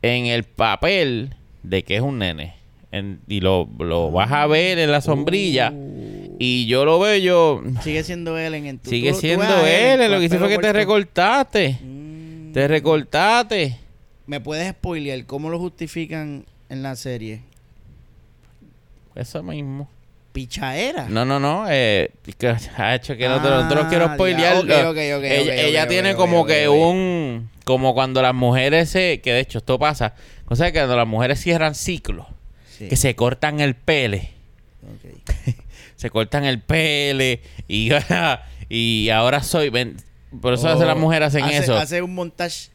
en el papel de que es un nene. En- y lo, lo vas a ver en la sombrilla. Uh, Y yo lo veo, yo. sigue siendo Ellen en tu Sigue tú- siendo él. Lo que hice fue que te recortaste. Mm. Te recortaste. ¿Me puedes spoilear cómo lo justifican en la serie? Eso mismo. Pichaera. No, no, no. Eh, hecho que no te, lo- no te lo quiero Ah, spoilear. ya. Ok, ok, ok, ella ella tiene como que un. Como cuando las mujeres se. Que de hecho esto pasa. O sea, que cuando las mujeres cierran ciclos. Sí. Que se cortan el pele. Se cortan el pele. Y, y ahora soy. ven, por eso hace Oh, las mujeres hacen hace- eso. Hace un montaje.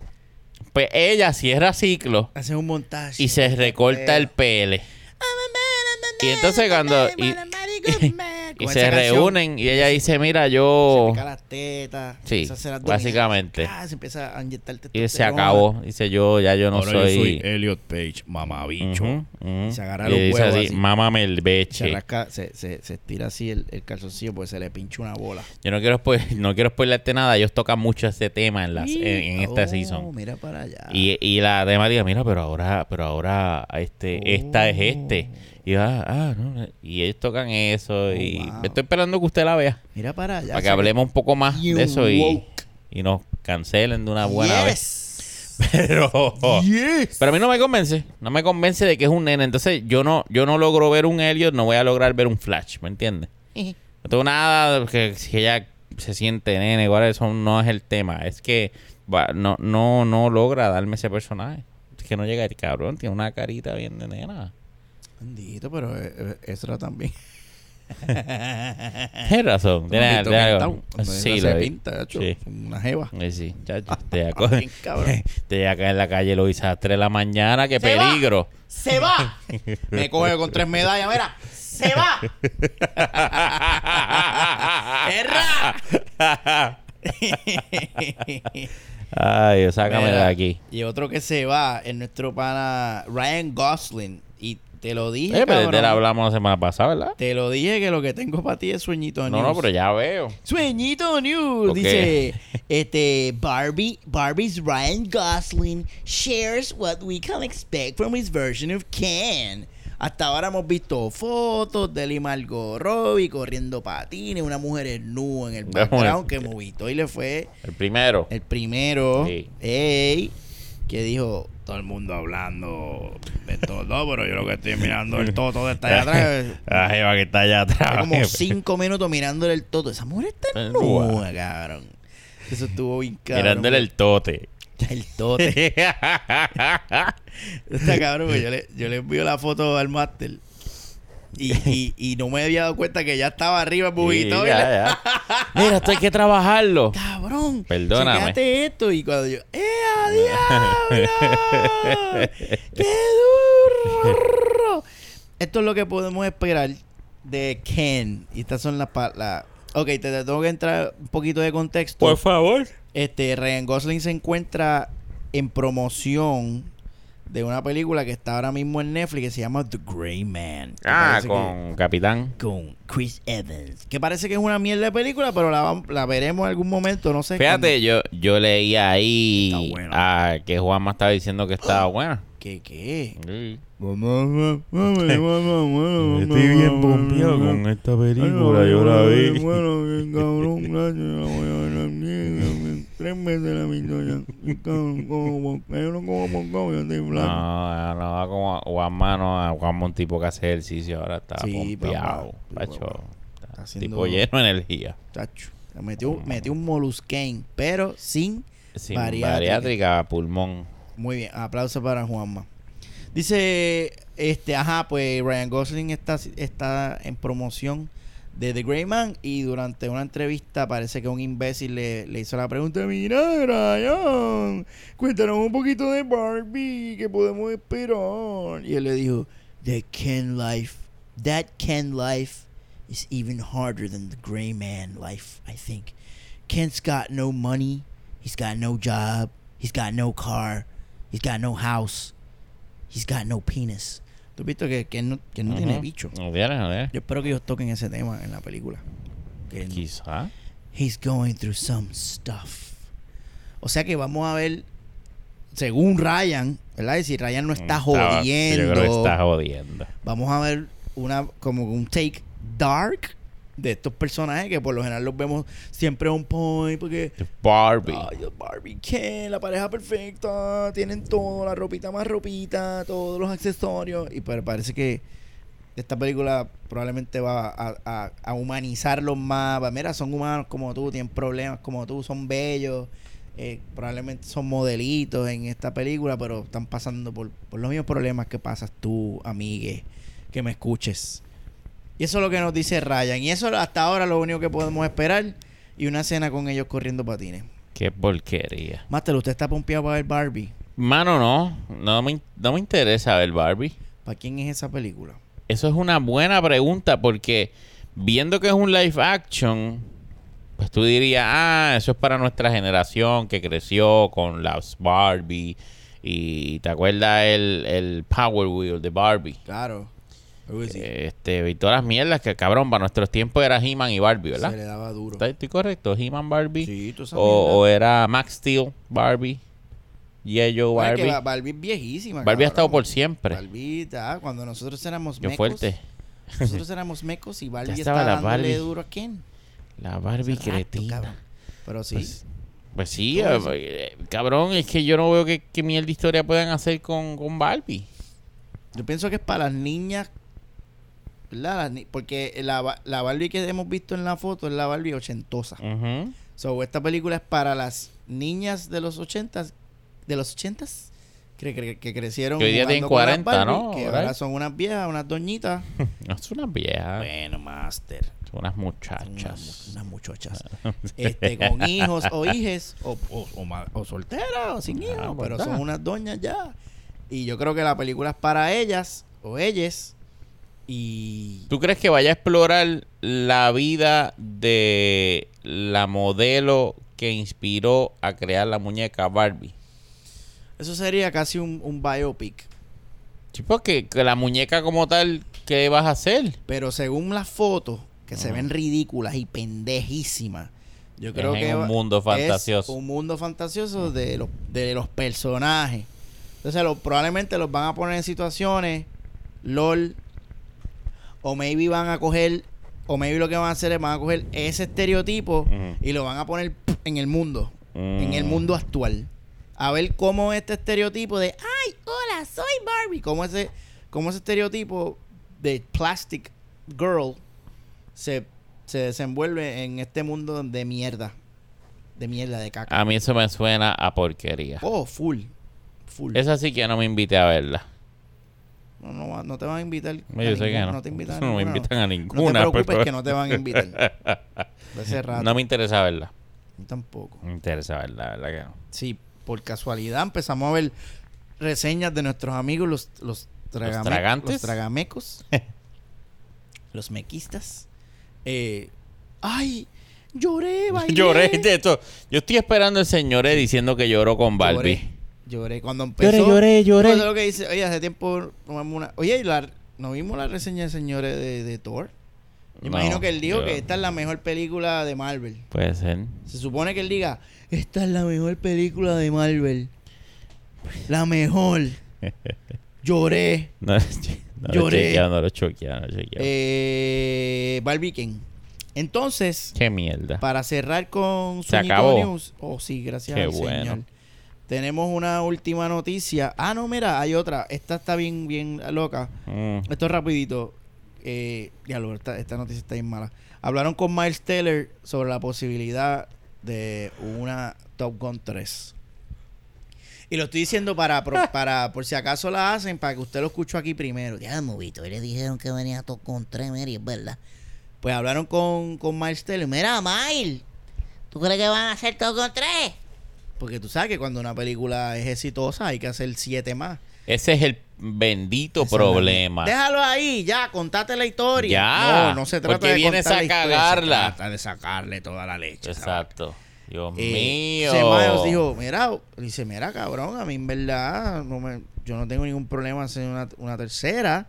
Pues ella cierra ciclos. Hace un montaje. Y se recorta el pele. Y entonces cuando- y- Y Con se canción, reúnen. Y ella dice: Mira, yo. Se pica las tetas. Sí, abdominales. básicamente. Ah, se empieza a inyectar Y se acabó. Dice yo, ya yo no Ahora soy. yo soy Elliot Page, mamabicho. Ujú, ujú. Y se agarra Y los dice huevos así, así. mámame el Se, beche. rasca, se, se, se estira así el, el calzoncillo porque se le pincha una bola. Yo no quiero spoil- no quiero spoilarte nada. Ellos tocan mucho ese tema en las en, en esta Oh, season. Mira para allá. Y, y la tema diga, mira, pero ahora, pero ahora este, esta es este. Y ah, ah, no, y ellos tocan eso. y Oh, wow. estoy esperando que usted la vea. Mira para allá. para que hablemos un poco más de eso y, y nos cancelen de una buena vez. Yes. Pero. Yes. Pero a mí no me convence. No me convence de que es un nene. Entonces yo no, yo no logro ver un Elliot, no voy a lograr ver un Flash, ¿me entiendes? No tengo nada que si ella se siente nene, igual eso no es el tema. Es que no, no, no logra darme ese personaje. Es que no llega el cabrón, tiene una carita bien de nena. Bendito, pero eh, eh, Ezra también. Tienes razón. Tiene pintado. algo. Cuando Sí, lo se vi. pinta, chacho, Sí. Una jeva. Eh, sí, chacho, te acá en la calle Luis a las 3 de la mañana, qué Se va. peligro. ¡Se va! Me coge con tres medallas, mira. ¡Se va! ¡Erra! Ay, sácame de aquí. Y otro que se va es nuestro pana Ryan Gosling. Te lo dije, Eh, pero él cabrón. hablamos la semana pasada, ¿verdad? Te lo dije que lo que tengo para ti es sueñito No, news. no, pero ya veo. Sueñito News dice este Barbie Barbie's Ryan Gosling shares what we can expect from his version of Ken. Hasta ahora hemos visto fotos de y Margot Robbie corriendo patines, una mujer en en el background que Movito y le fue El primero. el primero, Sí. ey, que dijo todo el mundo hablando de todo, pero yo lo que estoy mirando el toto de esta allá atrás. La jeva que está allá atrás. Como cinco minutos mirándole el toto. Esa mujer está Eh, nueva, cabrón. Eso estuvo bien cabrón. Mirándole el tote. el tote. Está cabrón, porque yo le, yo le envío la foto al máster. Y, y, y no me había dado cuenta que ya estaba arriba el Sí, bubito. ya, ya. Mira, esto hay que trabajarlo. Cabrón. Perdóname. Fíjate esto. Y cuando yo. ¡Eh, a diablo! ¡Qué duro! Esto es lo que podemos esperar de Ken. Y estas son las. la- Ok, te, te tengo que entrar un poquito de contexto. Por favor. Este, Ryan Gosling se encuentra en promoción de una película que está ahora mismo en Netflix que se llama The Grey Man. Ah, que- con Capitán. con Chris Evans. Que parece que es una mierda de película, pero la, la veremos en algún momento, no sé. Fíjate, yo, yo leí ahí bueno. ah, que Juanma estaba diciendo que estaba buena. ¿Qué, qué? Sí. Estoy bien pompeado con esta película, yo la vi. Bueno, bien cabrón, gracias. La voy a ver bien, Tres veces la he visto ya. Cabrón, yo no como poco, yo estoy flaco. No, no, va como Juanma, no, Juanma un tipo que hace ejercicio ahora está sí, Pacho, tipo lleno de energía. Chacho. Metió, metió un molusquén, pero sin. Sin Bariátrica. bariátrica, pulmón. Muy bien, aplauso para Juanma. Dice, este, ajá, pues Ryan Gosling está, está en promoción de The Grey Man y durante una entrevista parece que un imbécil le, le hizo la pregunta, mira Ryan, cuéntanos un poquito de Barbie, que podemos esperar? Y él le dijo, The Ken life, that Ken life is even harder than the Grey Man life, I think. Ken's got no money, he's got no job, he's got no car, he's got no house, he's got no penis. ¿Tú has visto que Ken no, Ken no tiene Ujú. bicho? No tiene, no tiene. Yo espero que ellos toquen ese tema en la película. Que Quizá. he's going through some stuff. O sea que vamos a ver, según Ryan, ¿verdad? Y si Ryan no está jodiendo, Yo creo que está jodiendo. vamos a ver una como un take dark de estos personajes que por lo general los vemos siempre on point porque Barbie. Ay, Barbie Ken, la pareja perfecta, tienen todo, la ropita más ropita, todos los accesorios. Y pues parece que esta película probablemente va a, a- a humanizarlos más. Va, Mira, son humanos como tú, tienen problemas como tú, son bellos. eh, probablemente son modelitos en esta película, pero están pasando por, por los mismos problemas que pasas tú, amigue, que me escuches. Y eso es lo que nos dice Ryan. Y eso hasta ahora lo único que podemos esperar. Y una escena con ellos corriendo patines. Qué porquería. Master, ¿usted está pompeado para ver Barbie? Mano, no. No me, no me interesa ver Barbie. ¿Para quién es esa película? Eso es una buena pregunta porque viendo que es un live action, pues tú dirías, ah, eso es para nuestra generación que creció con las Barbie y te acuerdas el, el Power Wheel de Barbie. Claro. Sí. Este, y todas las mierdas que cabrón, para nuestros tiempos era He-Man y Barbie, ¿verdad? Se le daba duro. ¿Está- ¿Estoy correcto? ¿He-Man Barbie? Sí, tú sabes. o, o era Max Steel Barbie? Yeah, yo Barbie. Barbie. Barbie es viejísima. Barbie ha estado por siempre. Barbie, cuando nosotros éramos Qué mecos. fuerte. Nosotros éramos mecos y Barbie Ya estaba, estaba la dándole Barbie. duro a Ken. La Barbie rato, cretina. cabrón. Pero sí. Pues, pues sí, eh, eh, cabrón, es que yo no veo que, que mierda de historia puedan hacer con, con Barbie. Yo pienso que es para las niñas. Porque la, la Barbie que hemos visto en la foto es la Barbie ochentosa. Ujú. So, esta película es para las niñas de los ochentas, de los ochentas, que, que- que crecieron Que hoy día jugando tienen con las 40, Barbie, ¿no? Que ¿Verdad? ahora son unas viejas, unas doñitas. No es una vieja, bueno, master. son unas Son muchachas. Unas, unas muchachas. este, con hijos o hijes, o, o, o solteras, o sin Ah, hijos, pero son unas doñas ya. Y yo creo que la película es para ellas, o ellas. Y ¿Tú crees que vaya a explorar la vida de la modelo que inspiró a crear la muñeca Barbie? eso sería casi un, un biopic. Sí, porque que la muñeca como tal, ¿qué vas a hacer? Pero según las fotos, que se ven ridículas y pendejísimas, yo creo Es que un mundo es fantasioso. un mundo fantasioso de los, de los personajes. Entonces, lo- probablemente los van a poner en situaciones, LOL, o maybe van a coger, o maybe lo que van a hacer es van a coger ese estereotipo y lo van a poner en el mundo, en el Mm. mundo actual. A ver cómo este estereotipo de, ay, hola, soy Barbie, cómo ese, cómo ese estereotipo de plastic girl se, se desenvuelve en este mundo de mierda. De mierda, de caca. A mí eso me suena a porquería. Oh, full. Full. Esa sí que no me invité a verla. No, no, no te van a invitar. a Yo sé que ninguna, no. te invitan a No me invitan a No ninguna. te preocupes pero- que no te van a invitar. De ese rato. No me interesa verla. Tampoco. No me interesa verla, la verdad que no. Sí, por casualidad empezamos a ver reseñas de nuestros amigos, los, los, tragame- tragantes? los tragamecos, los mequistas. Eh, ¡Ay! Lloré, bailé. Lloré de esto. Yo estoy esperando el señor diciendo que lloró con Barbie. Lloré. Lloré. Cuando empezó. Lloré, lloré, lloré. Eso es lo que dice. Oye, hace tiempo no vemos una. Oye, la, ¿no vimos la reseña de señores de, de Thor? No, imagino que él dijo yo- que esta es la mejor película de Marvel. Puede ser. Se supone que él diga, esta es la mejor película de Marvel. La mejor. Lloré. No, no lo Lloré. chequeado, no lo chequeado, no lo chequeado. Eh, Barbie Ken. Entonces, Qué mierda. para cerrar con Se Suñito acabó. News. Oh, sí, gracias Qué al bueno. Señor. Tenemos una última noticia. Ah, no, mira, hay otra. Esta está bien, bien loca. Mm. Esto es rapidito. Eh, diablo, esta, esta noticia está bien mala. Hablaron con Miles Teller sobre la posibilidad de una Top Gun 3. Y lo estoy diciendo para, pro- para por si acaso la hacen, para que usted lo escuche aquí primero. Ya, movito, le dijeron que venía todo con tres, mira, y es verdad. Pues hablaron con, con Miles Teller. Mira, Miles, ¿tú crees que van a hacer todo con tres? Porque tú sabes que cuando una película es exitosa hay que hacer siete más. Ese es el bendito es problema. Déjalo ahí, ya, contate la historia. Ya, No, no se trata porque de vienes contar a la historia, se cagarla. trata de sacarle toda la leche. ¿sabes? Exacto. Dios Eh, mío. ese Miles dijo, mira, dice, mira, cabrón, a mí en verdad, no me, yo no tengo ningún problema en hacer una, una tercera,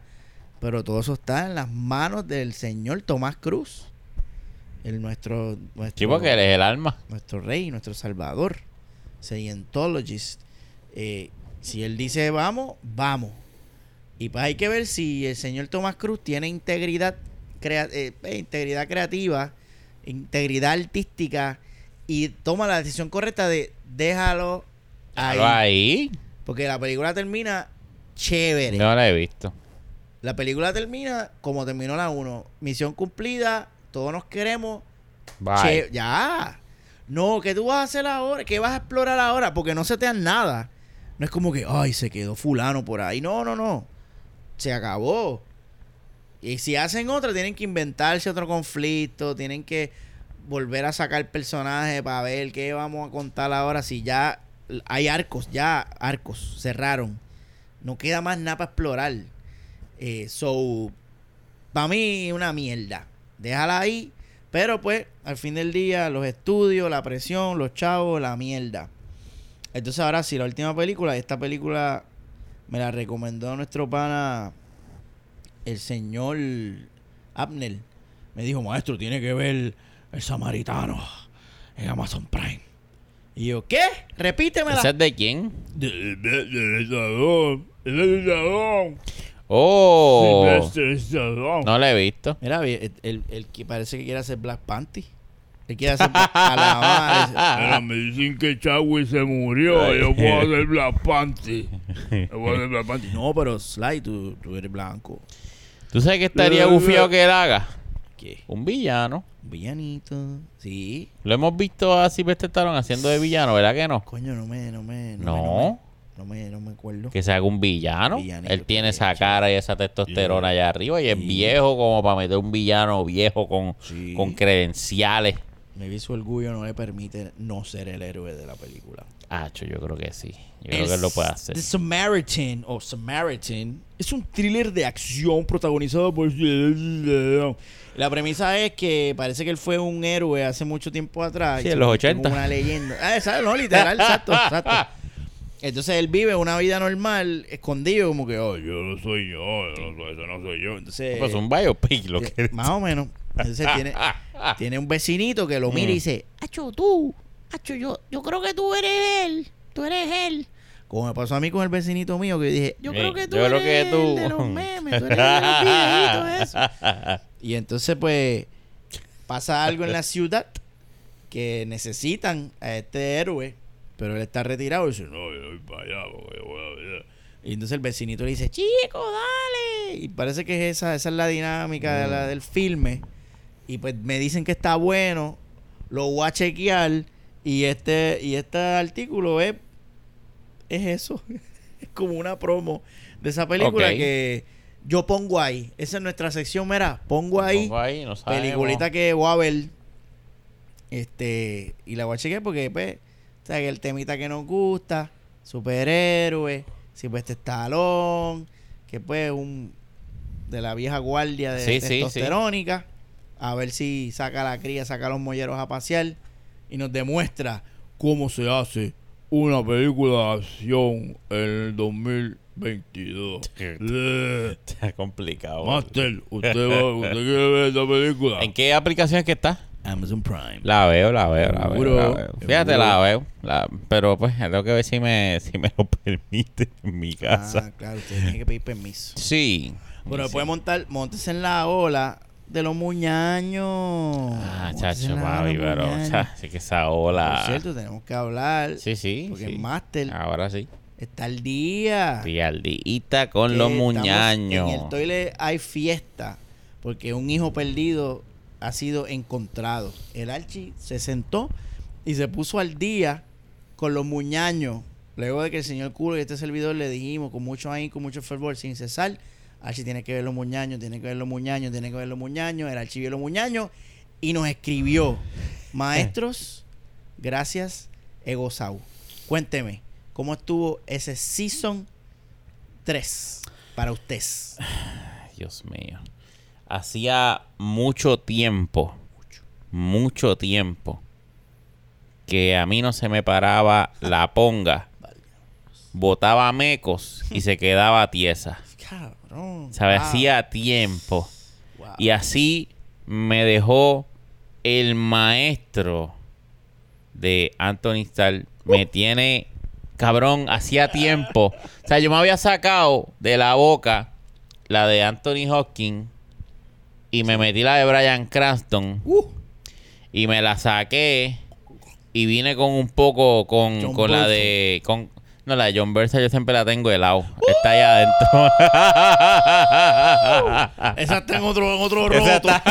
pero todo eso está en las manos del señor Tomás Cruz, el nuestro, nuestro, Sí, porque eres el alma. nuestro rey, nuestro salvador, Scientologist. Eh, si él dice vamos, vamos. Y pues hay que ver si el señor Tomás Cruz tiene integridad, crea- eh, eh, integridad creativa, integridad artística y toma la decisión correcta de déjalo ahí. Ahí. Porque la película termina chévere. No la he visto. La película termina como terminó la 1. Misión cumplida, todos nos queremos, Bye. Ya. No, ¿qué tú vas a hacer ahora? ¿Qué vas a explorar ahora? Porque no se te dan nada. No es como que, ay, se quedó fulano por ahí. No, no, no. Se acabó. Y si hacen otra, tienen que inventarse otro conflicto, tienen que volver a sacar personajes para ver qué vamos a contar ahora. Si ya hay arcos, ya arcos, cerraron. No queda más nada para explorar. Eh, so, para mí, una mierda. Déjala ahí. Pero pues, al fin del día, los estudios, la presión, los chavos, la mierda. Entonces ahora sí, la última película, esta película me la recomendó nuestro pana, el señor Abner. Me dijo, maestro, tiene que ver El Samaritano en Amazon Prime. Y yo, ¿qué? Repítemela. ¿Ese es de quién? Del del Stallone. Oh. No la he visto. Mira, el, el- el que parece que quiere hacer Black Panty. Él quiere hacer a la madre. Mira, me dicen que Chagui se murió. Yo puedo hacer Black Panty. Yo puedo hacer Black Panty. No, pero Sly, tú, tú eres blanco. ¿Tú sabes que estaría bufiado que él haga? ¿Qué? Un villano. Un villanito. Sí. Lo hemos visto a Sylvester Stallone haciendo de villano, ¿verdad que no? Coño, no me, no me, no. No. me- No me, no me acuerdo. Que se haga un villano. Villanito, Él tiene esa cara y esa testosterona allá arriba y es viejo como para meter un villano viejo con, Sí. con credenciales. Maybe su orgullo no le permite no ser el héroe de la película. Hacho, yo creo que sí. Yo creo que él lo puede hacer. The Samaritan o Samaritan es un thriller de acción protagonizado por La premisa es que parece que él fue un héroe hace mucho tiempo atrás. Sí, y en se los convirtió 80. Como una leyenda. Ah, ¿sabes? No, literal, exacto, exacto. Entonces él vive una vida normal, escondido, como que, oh, Yo no soy yo. yo no soy, ese no soy yo. entonces. Pues un biopic lo que más o menos. Entonces tiene, tiene un vecinito que lo mira y Mm. dice, Acho, tú, Acho, yo, yo creo que tú eres él, tú eres él. Como me pasó a mí con el vecinito mío, que dije, yo creo que tú yo creo eres que el tú- de los memes, tú eres el de los eso. Y entonces, pues, pasa algo en la ciudad que necesitan a este héroe, pero él está retirado y dice, no. Yo voy para allá porque yo voy a ver. Y entonces el vecinito le dice, chico, dale. Y parece que es esa, esa es la dinámica de la, del filme. Y pues me dicen que está bueno, lo voy a chequear. Y este, y este artículo es, es eso. es como una promo de esa película que yo pongo ahí. Esa es nuestra sección, mira, pongo ahí. Pongo ahí, no. Peliculita que voy a ver. Este, y la voy a chequear porque, pues, o sea, que el temita que nos gusta, superhéroe, si pues Stallone, que pues un de la vieja guardia de Sí, sí, sí. testosterónica, a ver si saca la cría, saca los molleros a pasear y nos demuestra ¿Cómo se hace una película de acción en el 2022? Eh, Está complicado. Master, ¿usted, va, ¿usted quiere ver esta película? ¿En qué aplicación es que está? Amazon Prime. La veo, la veo, la veo. La veo. Fíjate, seguro. la veo. la- pero pues tengo que ver si me, si me lo permite en mi casa. Ah, claro, usted tiene que pedir permiso. Sí. Pero Sí. puede montar, montes en la ola de los muñaños. Ah, chacho, papi, los pero muñaños. cha, sí que esa ola. Por cierto, tenemos que hablar. Sí, sí. Porque sí. el máster Ahora sí. está al día. Rialdita con Que los estamos- muñaños. En el toilet hay fiesta. Porque un hijo perdido ha sido encontrado. El Archie se sentó y se puso al día con los muñaños. Luego de que el señor Culo y este servidor le dijimos con mucho ahí, con mucho fervor, sin cesar, Archie tiene que ver los muñaños, tiene que ver los muñaños, tiene que ver los muñaños. El archivo de los muñaños. Y nos escribió, maestros, gracias, Egosau. Cuénteme, ¿cómo estuvo ese season 3 para ustedes? Dios mío. Hacía mucho tiempo, mucho tiempo, que a mí no se me paraba la ponga. Botaba mecos y se quedaba tiesa. Cabrón. ¿Sabes? Wow, Hacía tiempo. wow. Y así me dejó el maestro de Anthony Starr. Me tiene, cabrón, hacía tiempo. O sea, yo me había sacado de la boca la de Anthony Hopkins y me metí la de Brian Cranston. Uh, y me la saqué. Y vine con un poco con, John con la de con no la de John Bersa yo siempre la tengo de lado está allá adentro. Esa está en otro, en otro roto. está-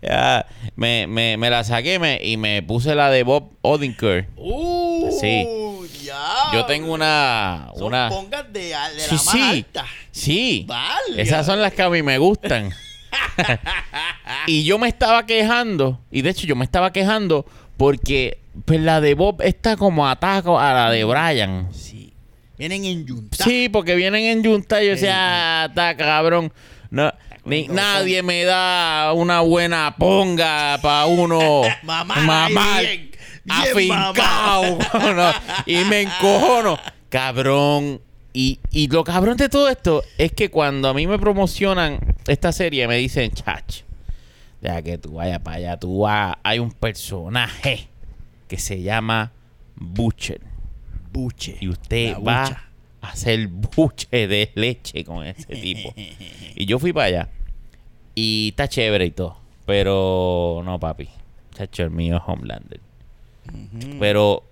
Ya, me, me, me la saqué me- y me puse la de Bob Odenkirk. Uh, Sí. Yo tengo una... Son una pongas de, de la sí, más sí. alta. Sí. Válgame. Esas son las que a mí me gustan. y yo me estaba quejando. Y de hecho yo me estaba quejando porque pues, la de Bob está como ataco a la de Brian. Sí. Vienen en yunta. Sí, porque vienen en Junta y yo decía, ah, está cabrón. No, ni, nadie me da una buena ponga para uno Mamá, mamar, No, y me encojono. Cabrón. Y, y lo cabrón de todo esto es que cuando a mí me promocionan esta serie me dicen, chach, deja que tú vayas para allá. Tú vas, hay un personaje que se llama Butcher. Buche. Y usted va a hacer buche de leche con ese tipo. y yo fui para allá. Y está chévere y todo. Pero no, papi. Chacho, el mío es Homelander. Pero,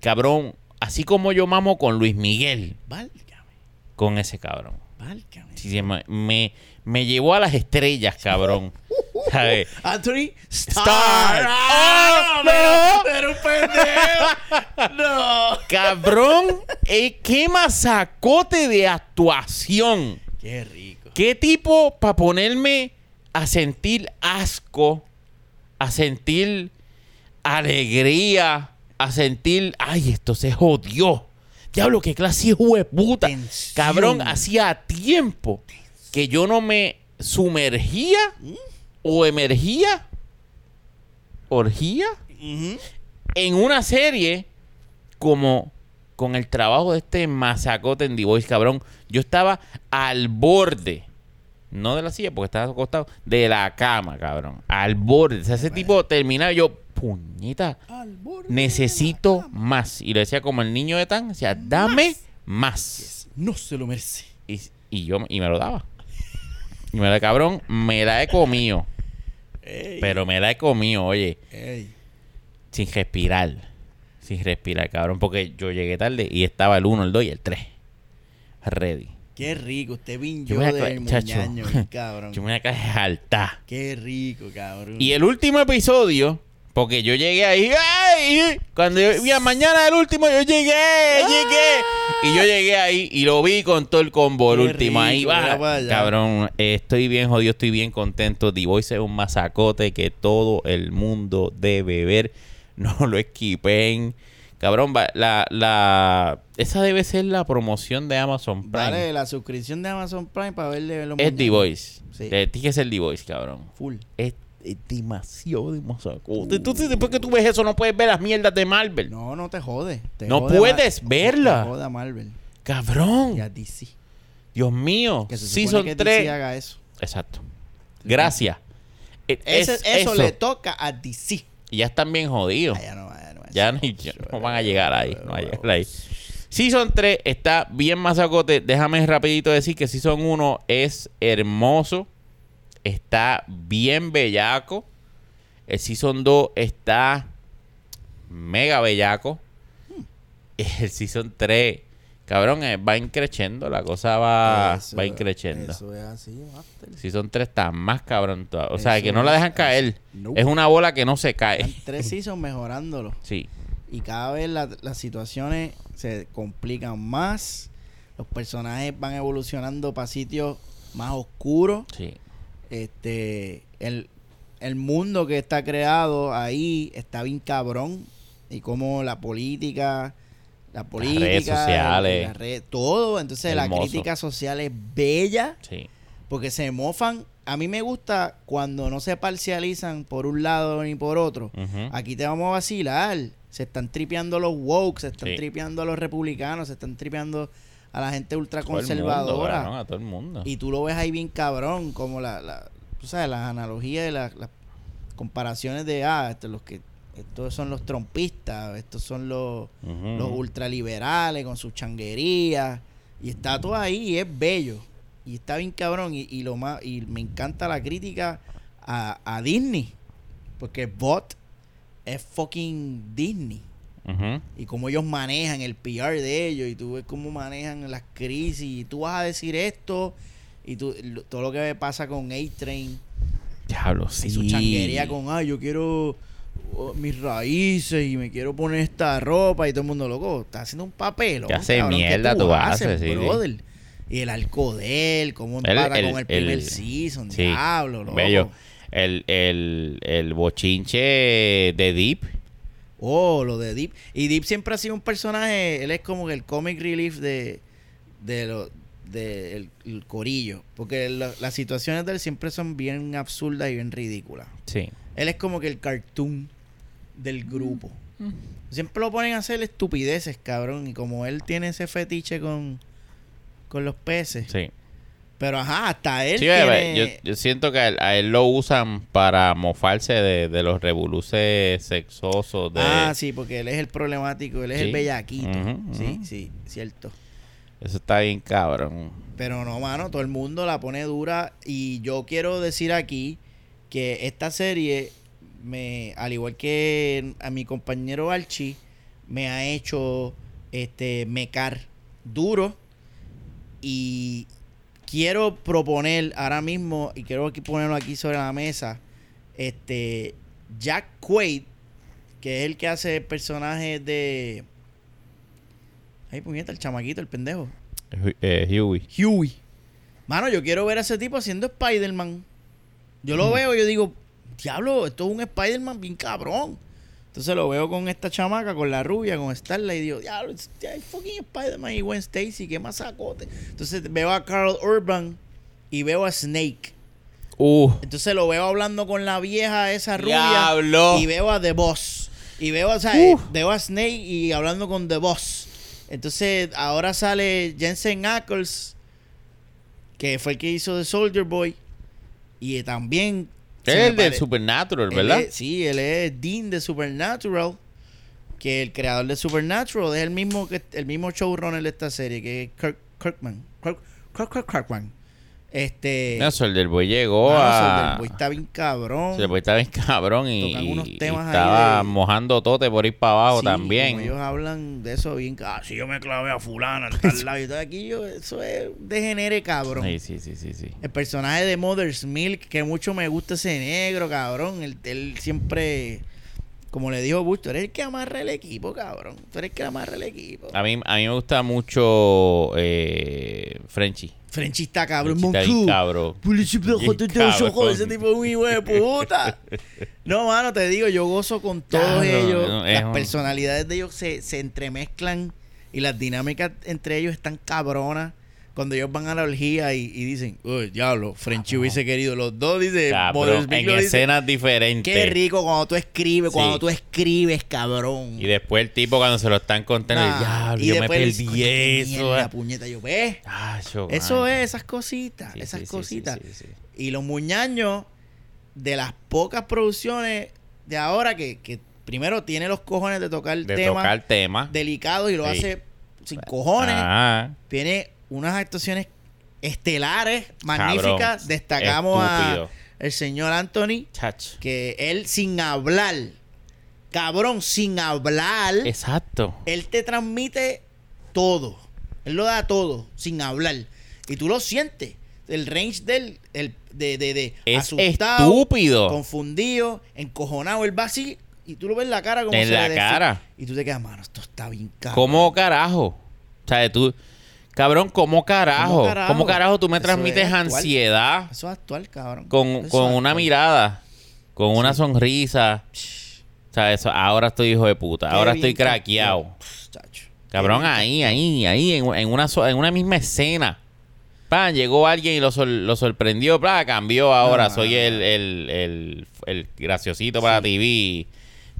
cabrón, así como yo mamo con Luis Miguel, Válgame, con ese cabrón. válgame. Sí, sí, me, me, me llevó a las estrellas, cabrón. ¿Sabes? Anthony. Starr. ¡Ah, ¡Oh, no! no! Pero pendejo. no. Cabrón, eh, qué masacote de actuación. Qué rico. ¿Qué tipo para ponerme a sentir asco, a sentir alegría, a sentir, ay, esto se jodió? Diablo, qué clase de puta. Tensión. Cabrón, hacía tiempo que yo no me sumergía o emergía, orgía, en una serie como con el trabajo de este masacote en Voice, cabrón. Yo estaba al borde, no de la silla porque estaba acostado, de la cama, cabrón. Al borde. O sea, ese tipo terminaba yo, borde necesito más. Y le decía como el niño de Tan, decía, dame más. No se lo merece. Y, y yo y me lo daba. Y me la cabrón, me la he comido. Ey, Pero me la he comido, oye. ey. sin respirar. Sin respirar, cabrón. Porque yo llegué tarde y estaba el 1, el 2 y el 3. Ready. Qué rico. Usted Yo vinyo a del muñaño, cabrón. Yo me voy a caer alta. Qué rico, cabrón. Y el último episodio, porque yo llegué ahí. ¡ay! Cuando yo vi a mañana el último, yo llegué, llegué. Y yo llegué ahí y lo vi con todo el combo, el Qué último. ahí rico, va. mira allá. Cabrón, eh, estoy bien jodido, estoy bien contento. The Voice es un masacote que todo el mundo debe ver. No lo esquipen. Cabrón, la, la, esa debe ser la promoción de Amazon Prime. Vale, la suscripción de Amazon Prime para verle los es The muñeños. Voice. Sí. Eh, Tiene que ser The Voice, cabrón. Full. Es, es demasiado, demasiado. Entonces, después que tú ves eso, no puedes ver las mierdas de Marvel. No, no te jode. Te No jode puedes verla. Te jode a Marvel. Cabrón. Y a DC. Dios mío. Que se Season que 3. DC haga eso. Exacto. Gracias. E- Ese- es- eso, le toca a DC. Y ya están bien jodidos. Ah, ya no, ya no, Ya no, ya no van a llegar ahí. No van a llegar ahí. Season 3 está bien masacote. Déjame rapidito decir que Season 1 es hermoso. Está bien bellaco. El Season 2 está mega bellaco. El Season 3, cabrón, eh, va increciendo. La cosa va, Eso- va increciendo. Eso es así, Master. Season 3 está más cabrón. todavía. O sea, Eso que no la dejan es- caer. No. Es una bola que no se cae. Están tres seasons mejorándolo. Sí. Y cada vez la- las situaciones se complican más. Los personajes van evolucionando para sitios más oscuros. Sí. Este, el, el mundo que está creado ahí está bien cabrón. Y como la política, la política, redes sociales. las redes- todo. Entonces Hermoso. la crítica social es bella Sí. porque se mofan. A mí me gusta cuando no se parcializan por un lado ni por otro. Aquí te vamos a vacilar. Se están tripeando los woke, se están Sí. tripeando los republicanos, se están tripeando a la gente Todo el mundo, ultraconservadora. cabrón, a todo el mundo. Y tú lo ves ahí bien cabrón, como la, la tú sabes, las analogías y las, las comparaciones de, ah, estos, los que, estos son los trompistas, estos son los, Ujú. los ultraliberales con sus changuerías. Y está todo ahí y es bello. Y está bien cabrón. Y, y lo más, y me encanta la crítica a, a Disney. Porque Bot es fucking Disney Ujú. y cómo ellos manejan el PR de ellos y tú ves cómo manejan las crisis y tú vas a decir esto y tú, lo- todo lo que pasa con A-Train Diablo, y sí. su changuería con, ay, yo quiero oh, mis raíces y me quiero poner esta ropa y todo el mundo loco, está haciendo un papel. Te hace mierda tú haces, sí, sí. brother. Y el arco de él, cómo El- el- con el primer el- season, sí, diablo, loco. Bello. El, el, el bochinche de Deep. Oh, lo de Deep. Y Deep siempre ha sido un personaje, él es como el comic relief de, de lo, de el, el corillo. Porque la- las situaciones de él siempre son bien absurdas y bien ridículas. Sí. Él es como que el cartoon del grupo. Siempre lo ponen a hacer estupideces, cabrón. Y como él tiene ese fetiche con, con los peces. Sí. Pero ajá, hasta él Sí, tiene... yo, yo siento que a él, a él lo usan para mofarse de, de los revoluces sexosos. De, Ah, sí, porque él es el problemático, él es el bellaquito. Sí, sí, cierto. Eso está bien cabrón. Pero no, mano, todo el mundo la pone dura. Y yo quiero decir aquí que esta serie, me, al igual que a mi compañero Archie, me ha hecho este mecar duro. Y quiero proponer ahora mismo, y quiero ponerlo aquí sobre la mesa, este Jack Quaid, que es el que hace el personaje de. Ay, puñeta, el chamaquito, el pendejo. Eh, Huey. Huey. Mano, yo quiero ver a ese tipo haciendo Spider-Man. Yo Mm. lo veo y yo digo, diablo, esto es un Spider-Man bien cabrón. Entonces lo veo con esta chamaca, con la rubia, con Starla, y digo, diablo, es es fucking Spider-Man y Gwen Stacy, qué más sacote. Entonces veo a Carl Urban y veo a Snake. Uh, Entonces lo veo hablando con la vieja esa rubia. Diablo. Y veo a The Boss. Y veo, o sea, Uh. veo a Snake y hablando con The Boss. Entonces ahora sale Jensen Ackles, que fue el que hizo The Soldier Boy. Y también... el de Supernatural, él ¿verdad? es- sí, él es Dean de Supernatural. Que el creador de Supernatural es el mismo que el mismo showrunner de esta serie, que es Kirk, Kirkman. Kirk, Kirk, Kirk- Kirkman. Este... No, Soldier Boy llegó Mano, a... Soldier Boy está bien cabrón. Soldier Boy está bien cabrón y, Tocan unos y temas ahí estaba de- mojando tote por ir para abajo Sí, también. como ellos hablan de eso bien. Ah, si yo me clavé a fulana en tal lado y todo aquí, yo, eso es degenere cabrón. Sí, sí, sí, sí, sí. El personaje de Mother's Milk, que mucho me gusta ese negro, cabrón. Él, él siempre, como le dijo Bush, tú eres el que amarra el equipo, cabrón. Tú eres el que amarra el equipo. A mí, a mí me gusta mucho eh, Frenchy. Frenchy está cabrón, Moncu. cabrón. Ese tipo es un hijo de puta. No, mano, te digo, yo gozo con todos ellos. no, las un- personalidades de ellos se, se entremezclan y las dinámicas entre ellos están cabronas. Cuando ellos van a la orgía y, y dicen, uy, diablo, Frenchy hubiese querido. Los dos, dice, Mother's Cabrón, Milk en dice, escenas diferentes. Qué rico cuando tú escribes, Sí. cuando tú escribes, cabrón. Y después el tipo cuando se lo están contando, Nah, diablo, y yo me dice, perdí "Coño, qué eso. eh". puñeta, yo, ¿ves? Eso man. es, esas cositas, Sí, esas sí, cositas. Y los muñaños, de las pocas producciones de ahora que, que primero tiene los cojones de tocar De temas tocar temas. delicados y lo hace sin cojones. Ah, Tiene unas actuaciones estelares, magníficas. Cabrón, Destacamos estúpido. a el señor Anthony, chach. que él sin hablar, cabrón, sin hablar, Exacto. él te transmite todo. Él lo da todo, sin hablar. Y tú lo sientes. El range del el, de, de, de Es asustado, estúpido. confundido, encojonado. Él va así y tú lo ves en la cara como En se la cara. Y tú te quedas, mano, esto está bien caro. ¿Cómo carajo? O sea, tú... Cabrón, ¿cómo carajo? ¿Cómo ¿Cómo carajo? tú me transmites es ansiedad Eso es actual, cabrón. con, Eso con una mirada, con una sonrisa? O sea, eso, ahora estoy hijo de puta, Qué ahora estoy craqueado. Cabrón, ahí, ahí, ahí, en, en una, so- en una misma escena. Pan, llegó alguien y lo, sor- lo sorprendió, plan, cambió ahora, No, soy el, el, el, el graciosito para TV.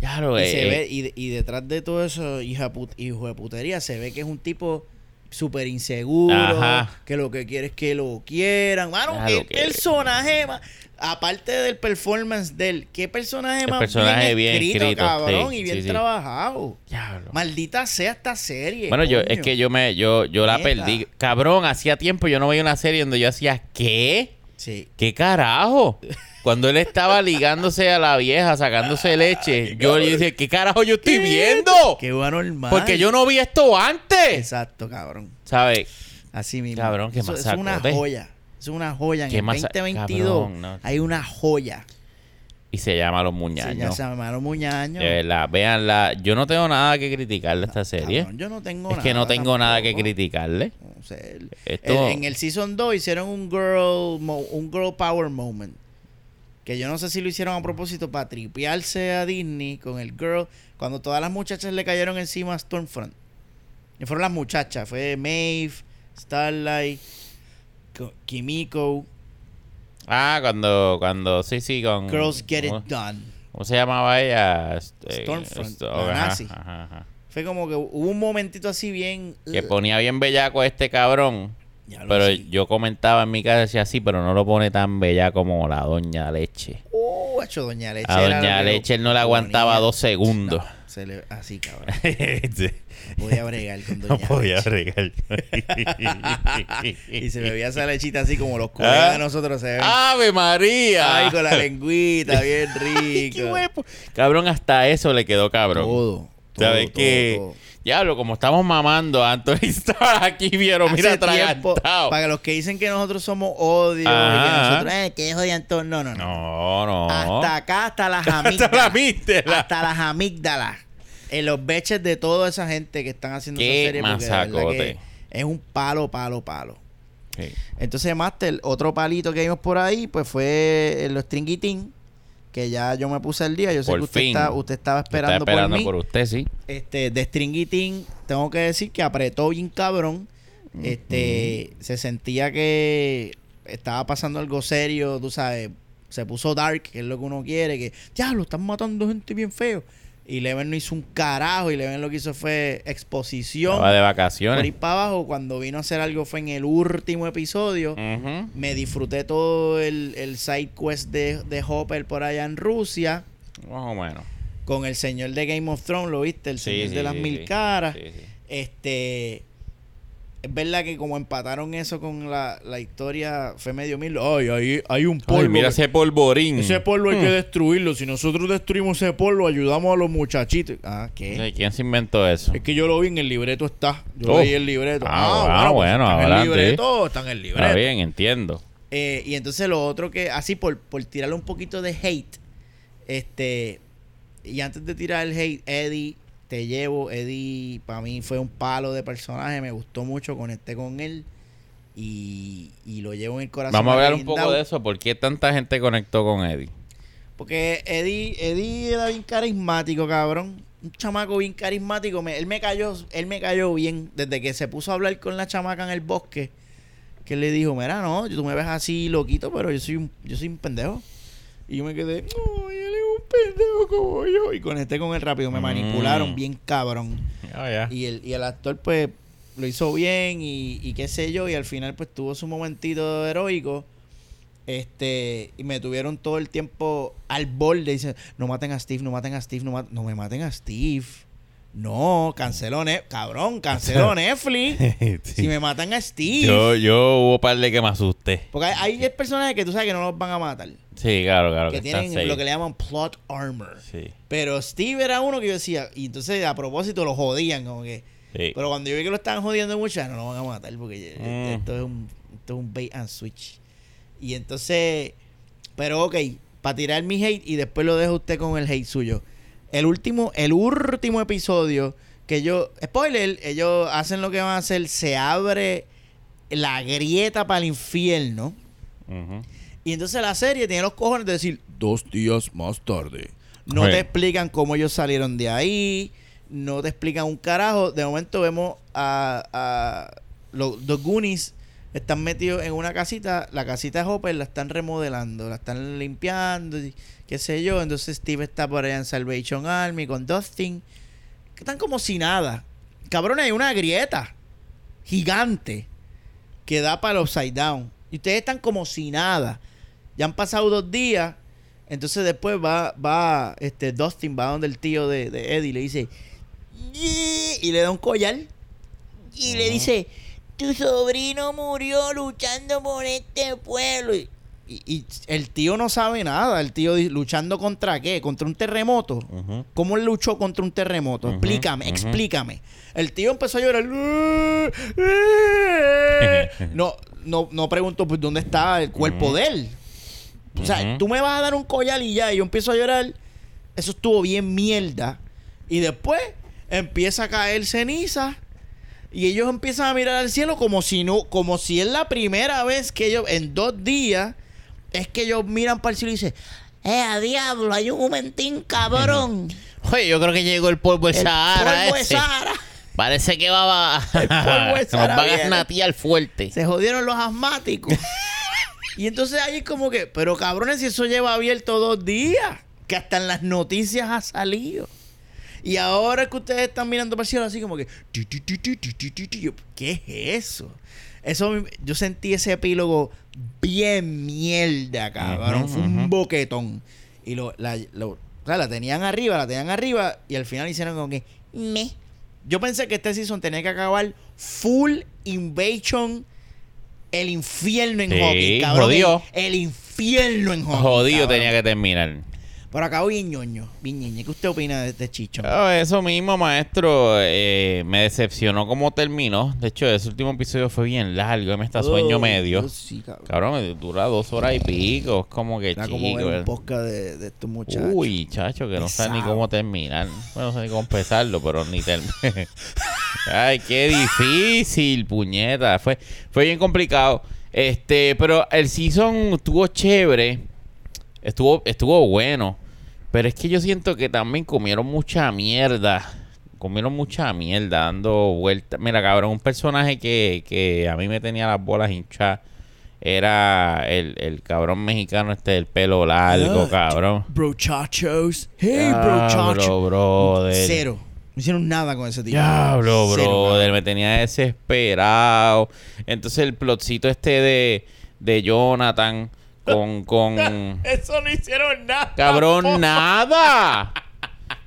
Ya lo Y, se ve, y detrás de todo eso, hija put- hijo de putería, se ve que es un tipo súper inseguro, Ajá. que lo que quiere es que lo quieran. Mano, qué que- personaje más. Aparte del performance de él, qué personaje El más personaje bien escrito, escrito, cabrón, sí, y bien sí, sí. trabajado. Diablo. Maldita sea esta serie. Bueno, yo, es que yo me, yo, yo la perdí. Cabrón, hacía tiempo yo no veía una serie donde yo hacía, ¿qué? Sí. ¿Qué carajo? Cuando él estaba ligándose a la vieja, sacándose leche, yo le dije, ¿qué carajo yo estoy viendo? Qué anormal. Porque yo no vi esto antes. Exacto, cabrón. ¿Sabes? Así mismo. Cabrón, qué Eso- Es una joya. Es una joya. En el masa- 2022 cabrón, no. hay una joya. Y se llama Los Sí, ya Muñaños. se llamaron Muñaños. De verdad, véanla. Yo no tengo nada que criticarle a esta serie. Cabrón, yo no tengo es que no nada tengo nada que tampoco. criticarle. No sé, el- Esto- el- en el Season 2 hicieron un girl, mo- un girl power moment. Que yo no sé si lo hicieron a propósito para tripearse a Disney con el girl. Cuando todas las muchachas le cayeron encima a Stormfront. Y fueron las muchachas. Fue Maeve, Starlight, Ko- Kimiko. Ah, cuando, cuando, sí, sí, con... Girls Get It ¿cómo, Done. cómo se llamaba ella? Este, Stormfront, la ajá, nazi. ajá, ajá. Fue como que hubo un momentito así bien... Que ponía bien bellaco a este cabrón. Pero yo comentaba en mi casa, decía así, pero no lo pone tan bella como la doña Leche. Uh, hecho, Doña Leche. A Doña Leche él no ponía. aguantaba dos segundos. No, se le, así, cabrón. Sí. No podía bregar con Doña no podía Leche. bregar. Y se bebía esa lechita así como los colegas Ah. de nosotros se beben. ¡Ave María! Ay, con la lengüita, bien Qué rico. huevo. Cabrón, hasta eso le quedó cabrón. Todo. todo, ¿Sabes qué? Diablo, como estamos mamando, Anthony estaba aquí, vieron, mira, atragantado. para los que dicen que nosotros somos odio y que nosotros, eh, que jodian todo. No, no, no. No, no. Hasta acá, hasta las Hasta amígdalas. la amígdala. hasta las amígdalas. En los beches de toda esa gente que están haciendo Qué esa serie. Porque que es un palo, palo, palo. Sí. Entonces, Master, otro palito que vimos por ahí, pues fue los Tringuitín, que ya yo me puse al día. Yo sé Por que usted, fin. está, usted estaba esperando, Estaba esperando por por, mí. usted, sí. Este, de Stringitín, tengo que decir que apretó bien cabrón. Este, se sentía que estaba pasando algo serio, tú sabes. Se puso dark, que es lo que uno quiere, que ya lo están matando gente bien feo. Y Leven no hizo un carajo, y Leven lo que hizo fue exposición. Estaba de Por vacaciones. ir para abajo, cuando vino a hacer algo fue en el último episodio. Me disfruté todo el, el side quest de, de Hopper por allá en Rusia. Más o menos. Con el señor de Game of Thrones, ¿lo viste? El señor sí, de las sí, mil caras. Este. Es verdad que como empataron eso con la, la historia, fue medio mil. Ay, ahí hay un polvo. Ay, mira ese polvorín. ese polvo hay que Mm. destruirlo. Si nosotros destruimos ese polvo, ayudamos a los muchachitos. Ah, ¿qué? Sí, ¿Quién se inventó eso? Es que yo lo vi en el libreto está. Yo Oh. leí el libreto. Ah, Ah, bueno, bueno, pues, está en el libreto, está en el libreto. Está bien, entiendo. Eh, y entonces lo otro que, así por, por tirarle un poquito de hate, este, y antes de tirar el hate, Eddie, te llevo, Eddie para mí fue un palo de personaje, me gustó mucho, conecté con él y, y lo llevo en el corazón. Vamos a hablar un poco de eso. ¿Por qué tanta gente conectó con Eddie? Porque Eddie, Eddie era bien carismático, cabrón. Un chamaco bien carismático. Me- él me cayó, él me cayó bien desde que se puso a hablar con la chamaca en el bosque. Que él le dijo, mira, no, tú me ves así loquito, pero yo soy un, yo soy un pendejo. Y yo me quedé, no, un pendejo como yo. Y conecté con él rápido. Me Mm. manipularon bien cabrón. Ya. Y el, y el actor, pues, lo hizo bien y, y qué sé yo. Y al final, pues, tuvo su momentito heroico. Este, y me tuvieron todo el tiempo al borde. Dicen, no maten a Steve, no maten a Steve, no, no me maten a Steve. No, canceló Netflix. Cabrón, canceló Netflix. Si me matan a Steve. yo, yo hubo par de que me asusté. Porque hay, hay personajes que tú sabes que no los van a matar. Sí, claro, claro. que Que, tienen safe. lo que le llaman plot armor. Sí, Pero Steve era uno que yo decía, y entonces a propósito lo jodían, como que. sí. Pero cuando yo vi que lo estaban jodiendo mucho, no lo van a matar porque Mm. esto, es un, esto es un bait and switch. Y entonces, pero ok, para tirar mi hate y después lo dejo usted con el hate suyo. El último, el último episodio que ellos, spoiler, ellos hacen lo que van a hacer, se abre la grieta para el infierno. Ujú. Y entonces la serie tiene los cojones de decir, Dos días más tarde. no te explican cómo ellos salieron de ahí, no te explican un carajo. De momento vemos a, a los dos Goonies están metidos en una casita, la casita de Hopper la están remodelando, la están limpiando, y qué sé yo. Entonces Steve está por allá en Salvation Army con Dustin, que están como si nada. Cabrón, hay una grieta gigante que da para el upside down. Y ustedes están como si nada. Ya han pasado dos días. Entonces después va, va, este, Dustin va donde el tío de, de Eddie y le dice, y le da un collar. Y le dice, tu sobrino murió luchando por este pueblo. Y, y- y el tío no sabe nada. El tío luchando contra qué? Contra un terremoto. ¿Cómo él luchó contra un terremoto? Explícame, explícame. El tío empezó a llorar. No, no, no pregunto pues dónde está el cuerpo de él. O sea, tú me vas a dar un collar y ya, y yo empiezo a llorar. Eso estuvo bien mierda. Y después empieza a caer ceniza. Y ellos empiezan a mirar al cielo como si no, como si es la primera vez que ellos, en dos días, es que ellos miran para el cielo y dicen, eh, a diablo, hay un momentín, cabrón. Oye, yo creo que llegó el polvo de El Sahara. polvo de. Sahara. Parece que va a, El polvo de nos Sahara a fuerte. Se jodieron los asmáticos. Y entonces ahí como que, pero cabrones, si eso lleva abierto dos días, que hasta en las noticias ha salido. Y ahora que ustedes están mirando para el así como que, ¿qué es eso? Eso yo sentí ese epílogo bien mierda, cabrón. Uh Fue un boquetón. Y lo, la, lo, la tenían arriba, la tenían arriba y al final hicieron como que me. Yo pensé que este season tenía que acabar full invasion el infierno en Sí, hockey, cabrón. jodido. El, el infierno en hockey. Jodido cabrón. tenía que terminar. Pero acabó bien ñoño, bien ñoño. ¿Qué usted opina de este chicho? Ah, eso mismo, maestro. eh, me decepcionó cómo terminó. De hecho, ese último episodio fue bien largo. Me está sueño Oh, medio. Dios, sí, cabrón. Cabrón, me dura dos horas y pico. Es como que Era chico. como ver un eh. podcast de, de estos muchachos. Uy, chacho, que no sé ni cómo terminar. Bueno, no sé ni cómo empezarlo, pero ni terminar. Ay, qué difícil, puñeta. Fue, fue bien complicado. Este, pero el season estuvo chévere. Estuvo, estuvo bueno. Pero es que yo siento que también comieron mucha mierda. Comieron mucha mierda dando vueltas. Mira, cabrón, un personaje que, que a mí me tenía las bolas hinchadas era el, el cabrón mexicano este del pelo largo, Ah, cabrón. Brochachos. Hey, brochachos. brother. Cero. No hicieron nada con ese tipo. Diablo, brother. Me tenía desesperado. Entonces el plotcito este de, de Jonathan con... con Eso no hicieron nada. cabrón, nada.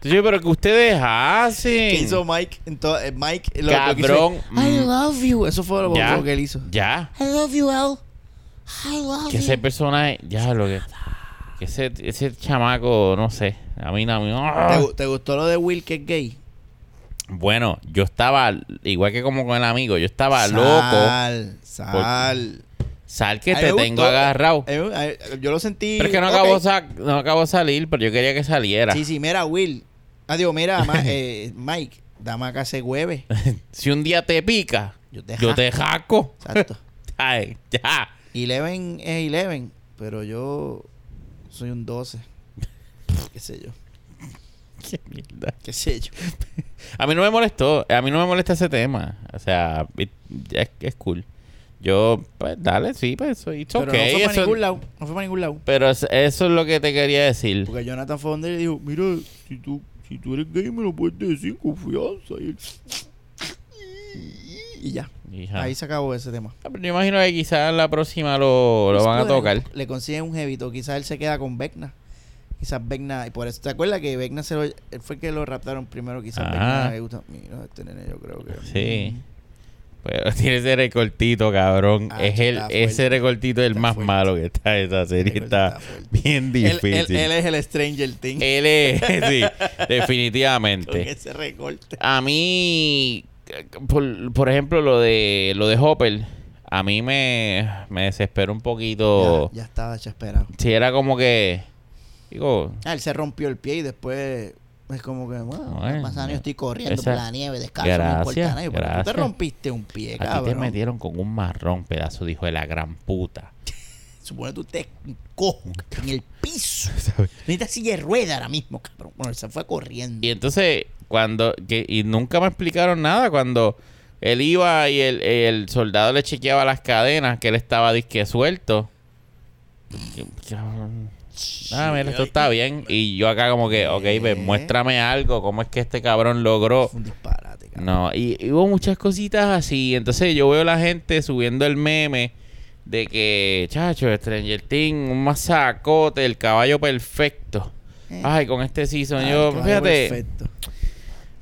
Pero que ustedes hacen. ¿Qué hizo Mike? Entonces, Mike, lo, lo que hizo- Cabrón. I love you. Eso fue lo, Ya. lo que él hizo. Ya. I love you, Al. I love Que ese personaje... Ya, lo que... Que ese, ese chamaco, no sé. A mí no... a mí ¿Te, gu- te gustó lo de Will que es gay? Bueno, yo estaba... Igual que como con el amigo. Yo estaba loco. Sal, sal. Sal que te tengo gustó. agarrado. Yo lo sentí. Pero es que no ok. acabó, sa- no acabó de salir, pero yo quería que saliera. Sí, sí, mira, Will. Adiós, mira, ma- eh, Mike. Dame acá ese hueve. Si un día te pica, Yo te yo te jaco. Exacto. Ay, ya. Eleven es Eleven, pero yo soy un 12. ¿Qué sé yo? Qué mierda. ¿Qué sé yo? A mí no me molestó, a mí no me molesta ese tema. O sea, it- es, es cool. Yo, pues dale, sí, pues eso, it's Pero okay, no fue para eso- ningún lado. No fue para ningún lado. Pero es- eso es lo que te quería decir. Porque Jonathan fue donde y dijo, Mira, si tú, si tú eres gay, me lo puedes decir con confianza. Y él, y ya. Hija. Ahí se acabó ese tema. Ah, pero yo imagino que quizás la próxima lo, lo van a tocar. Le consiguen un jevito. Quizás él se queda con Vecna. Quizás Vecna. Y por eso, ¿te acuerdas que Vecna se lo, él fue el que lo raptaron primero? Quizás Ah. Vecna le gusta. Mira, este nene yo creo que. Sí. Pero tiene ese recortito, cabrón. Ah, es el, ese recortito es el más fuerte. malo que está esa serie. Está bien difícil. él- él es el Stranger Thing. Él es, sí, con definitivamente. ese recorte. A mí, por, por ejemplo, lo de lo de Hopper, a mí me, me desesperó un poquito. Ya, ya estaba ya esperado. Si era como que, digo, Ah, él se rompió el pie y después Es como que, bueno, Bueno? Yo estoy corriendo esa- por la nieve descalzo, no Gracias, importa nada. Pero tú te rompiste un pie, A ti te cabrón. metieron con un marrón, pedazo de hijo de la gran puta. Supone que tú te cojo en el piso. Necesitas silla de rueda ahora mismo, cabrón. Bueno, se fue corriendo. Y entonces, cuando. Que, y nunca me explicaron nada cuando él iba y el, el soldado le chequeaba las cadenas, que él estaba disque suelto. Ah, mira, esto está bien. Y yo acá, como que, ok, pues, muéstrame algo. ¿Cómo es que este cabrón logró.? Fue un disparate, cabrón. No, y, y hubo muchas cositas así. Entonces yo veo la gente subiendo el meme de que, chacho, Stranger Things, un masacote, el caballo perfecto. Eh. Ay, con este season, yo, fíjate, Perfecto.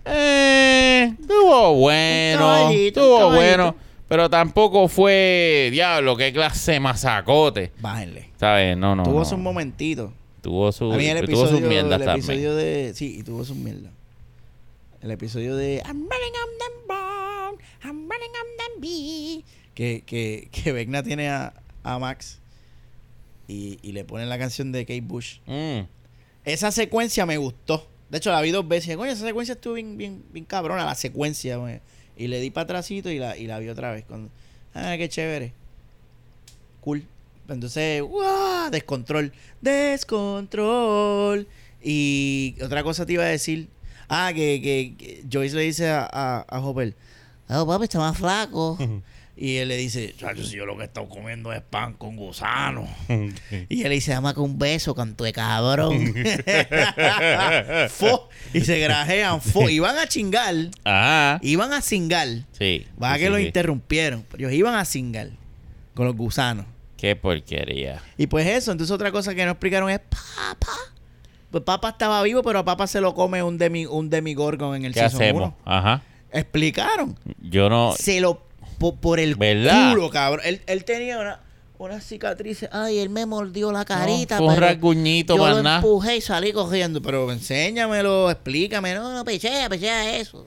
eh, estuvo bueno, estuvo bueno, pero tampoco fue, diablo, qué clase de masacote, Bájenle. ¿sabes? No, no, tuvo no. sus momentitos. Tuvo su, A mí el tuvo episodio, sus mierdas el también. episodio de... Sí, y tuvo sus mierdas. El episodio de... I'm running on them bomb, I'm running on them bee. Que, que, que Vecna tiene a, a Max y, y le ponen la canción de Kate Bush. Mm. Esa secuencia me gustó. De hecho, la vi dos veces. Y, Coño, esa secuencia estuvo bien, bien, bien cabrona, la secuencia. güey. Y le di para atrásito y la, y la vi otra vez. Cuando, ah, qué chévere. Cool. Entonces, ¡guau! Descontrol. Descontrol. Y otra cosa te iba a decir. Ah, que, que, Joyce le dice a, a, a Hopper. Oh, papi, está más flaco. Y él le dice, chacho, si yo lo que he estado comiendo es pan con gusano. Y él le dice, dame con un beso, canto de cabrón. Fo. Y se grajean. Fo. Iban a chingar. Ajá. Iban a cingar. Sí. Va sí, que sí, lo sí. interrumpieron. Pero ellos iban a cingar. Con los gusanos. Qué porquería. Y pues eso. Entonces otra cosa que no explicaron es Papa. Pues Papa estaba vivo, pero a Papa se lo come un demi, un demigorgon en el ¿Qué season hacemos? uno. Ajá. Explicaron. Yo no. Se lo... po- por el ¿Verdad? culo, cabrón. Él, él tenía una... Unas cicatrices. Ay, él me mordió la carita. fue un pero rasguñito, Yo lo empujé y salí corriendo. Pero enséñamelo, explícame. No, no, pichea, pichea eso.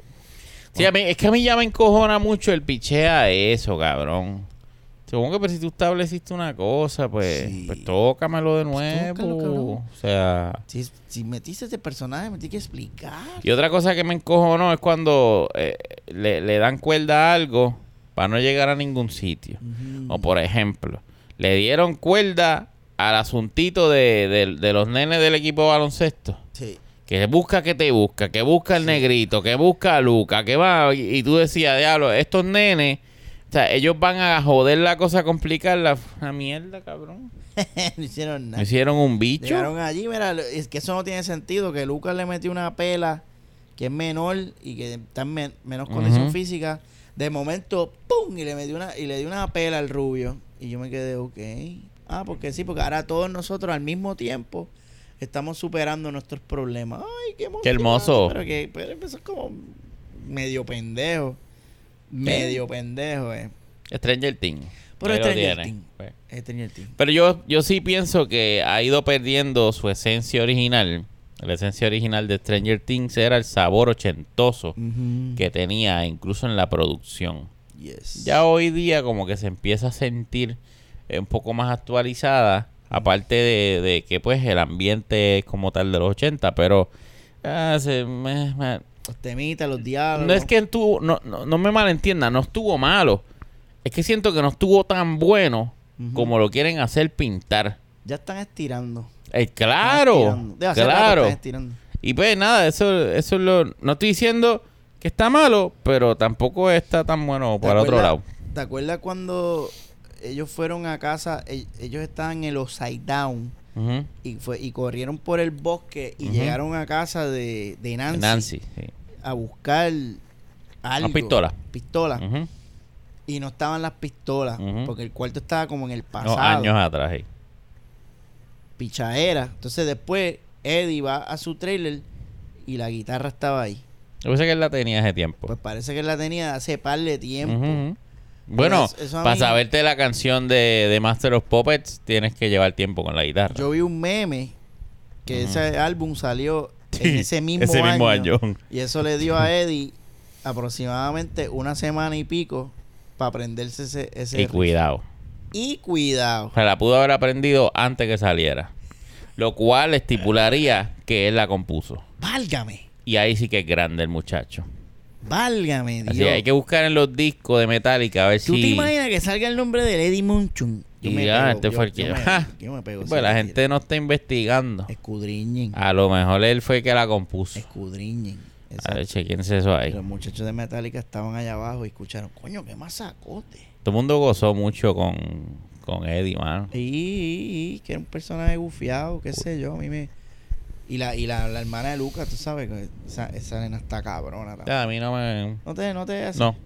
Sí, a mí, es que a mí ya me encojona mucho el pichea eso, cabrón. Supongo que pero si tú estableciste una cosa, pues, Sí. pues tócamelo de tócalo, nuevo. cabrón. o sea. Si, si metiste ese personaje, me tienes que explicar. Y otra cosa que me encojonó es cuando eh, le, le dan cuerda a algo para no llegar a ningún sitio. O por ejemplo, le dieron cuerda al asuntito de, de- de los nenes del equipo de baloncesto. Sí. Que busca que te busca, que busca el negrito, que busca a Luca, que va. Y, y tú decías, diablo, estos nenes, o sea, ellos van a joder la cosa, a complicarla. Una mierda, cabrón. no hicieron nada. hicieron un bicho. Llegaron allí, mira, es que eso no tiene sentido. Que Lucas le metió una pela que es menor y que está en men- menos condición física. De momento, ¡pum! Y le metió una, y le dio una pela al rubio. Y yo me quedé, ok. Ah, porque sí, porque ahora todos nosotros al mismo tiempo estamos superando nuestros problemas. Ay, qué, Qué hermoso. Pero que pero eso es como medio pendejo. Medio pendejo, eh. Stranger Things. Pero Stranger. Things. Pues. Es Stranger Things. Pero yo, yo sí pienso que ha ido perdiendo su esencia original. La esencia original de Stranger Things era el sabor ochentoso que tenía incluso en la producción. Yes. Ya hoy día como que se empieza a sentir eh, un poco más actualizada, aparte de, de que pues el ambiente es como tal de los 80, pero ah, se me- me- Los temitas, los diálogos. no es que estuvo, no, no, no me malentienda, no estuvo malo. Es que siento que no estuvo tan bueno como lo quieren hacer pintar. Ya están estirando. Eh, claro, claro. están estirando. Y pues nada, eso, eso es lo... No estoy diciendo que está malo, pero tampoco está tan bueno ¿Te para otro lado. ¿Te acuerdas cuando ellos fueron a casa? e- Ellos estaban en el Upside Down y, fue, y corrieron por el bosque y llegaron a casa de, de Nancy, Nancy, sí. a buscar algo. pistola. Pistola. Y no estaban las pistolas porque el cuarto estaba como en el No, pasado. años atrás. Pichaera. Entonces después Eddie va a su trailer y la guitarra estaba ahí. Yo pensé que él la tenía hace tiempo. Pues parece que la tenía hace par de tiempo. Bueno, Pues eso a para mí- saberte la canción de, de Master of Puppets, tienes que llevar tiempo con la guitarra. Yo vi un meme que ese álbum salió Sí, en ese mismo, ese mismo año, año. Y eso le dio a Eddie aproximadamente una semana y pico para aprenderse ese, ese y riff. cuidado. Y cuidado. O sea, la pudo haber aprendido antes que saliera. Lo cual estipularía que él la compuso. Válgame. Y ahí sí que es grande el muchacho. Válgame Dios. Así hay que buscar en los discos de Metallica a ver ¿Tú te si. imaginas que salga el nombre de Eddie Munchun? Y ya, este fue el que- Yo me, yo me pego. Pues la gente no está investigando. Escudriñen. A lo mejor él fue el que la compuso. Escudriñen. A ver, chequense eso ahí. Los muchachos de Metallica estaban allá abajo y escucharon, coño, qué masacote. Todo el mundo gozó mucho con, con Eddie, mano. Y, y- y que era un personaje bufiado, qué sé yo, a mí me... Y la, y la, la hermana de Lucas, tú sabes, que esa, esa nena está cabrona. Ya, a mí no me. No te, no te hace- No.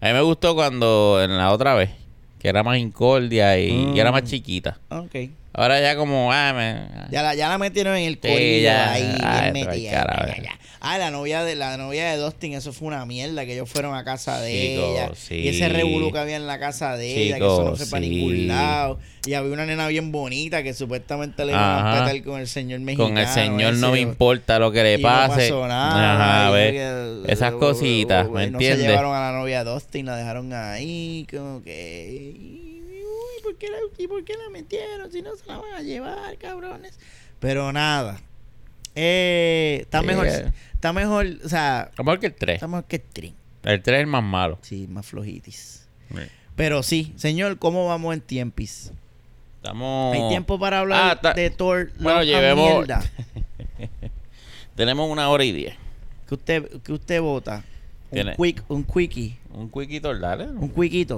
A mí me gustó cuando en la otra vez, que era más incordia y, y era más Mm. chiquita. Ok. Ahora ya como, ah, me- Ya la, ya la metieron en el Sí, corillo ya. ahí, Ay, bien metida. cara. Ah, la novia de la novia de Dustin, eso fue una mierda, que ellos fueron a casa de Chico, ella. sí. Y ese revolú que había en la casa de ella, que eso no fue para sí. ningún lado. Y había una nena bien bonita que supuestamente le iban a petar con el señor mexicano. con el señor no me importa lo que le Y no pase. pasó nada, Ajá, y ve. que- Esas cositas, ¿me No se entiendes? llevaron a la novia de Dustin, la dejaron ahí, como que... ¿por qué la, ¿Y por qué la metieron? Si no se la van a llevar, cabrones. Pero nada. Eh, está mejor, está mejor, o sea, Mejor que el 3. está mejor que el Trin. El 3 es el más malo. Sí, más flojitis. Pero sí, señor, ¿cómo vamos en tiempis? Estamos. ¿Hay tiempo para hablar Ah, de Thor? Bueno, llevemos-? Tenemos una hora y diez. ¿Qué usted, qué usted vota? Un quick, un quickie, Un quickie dale. un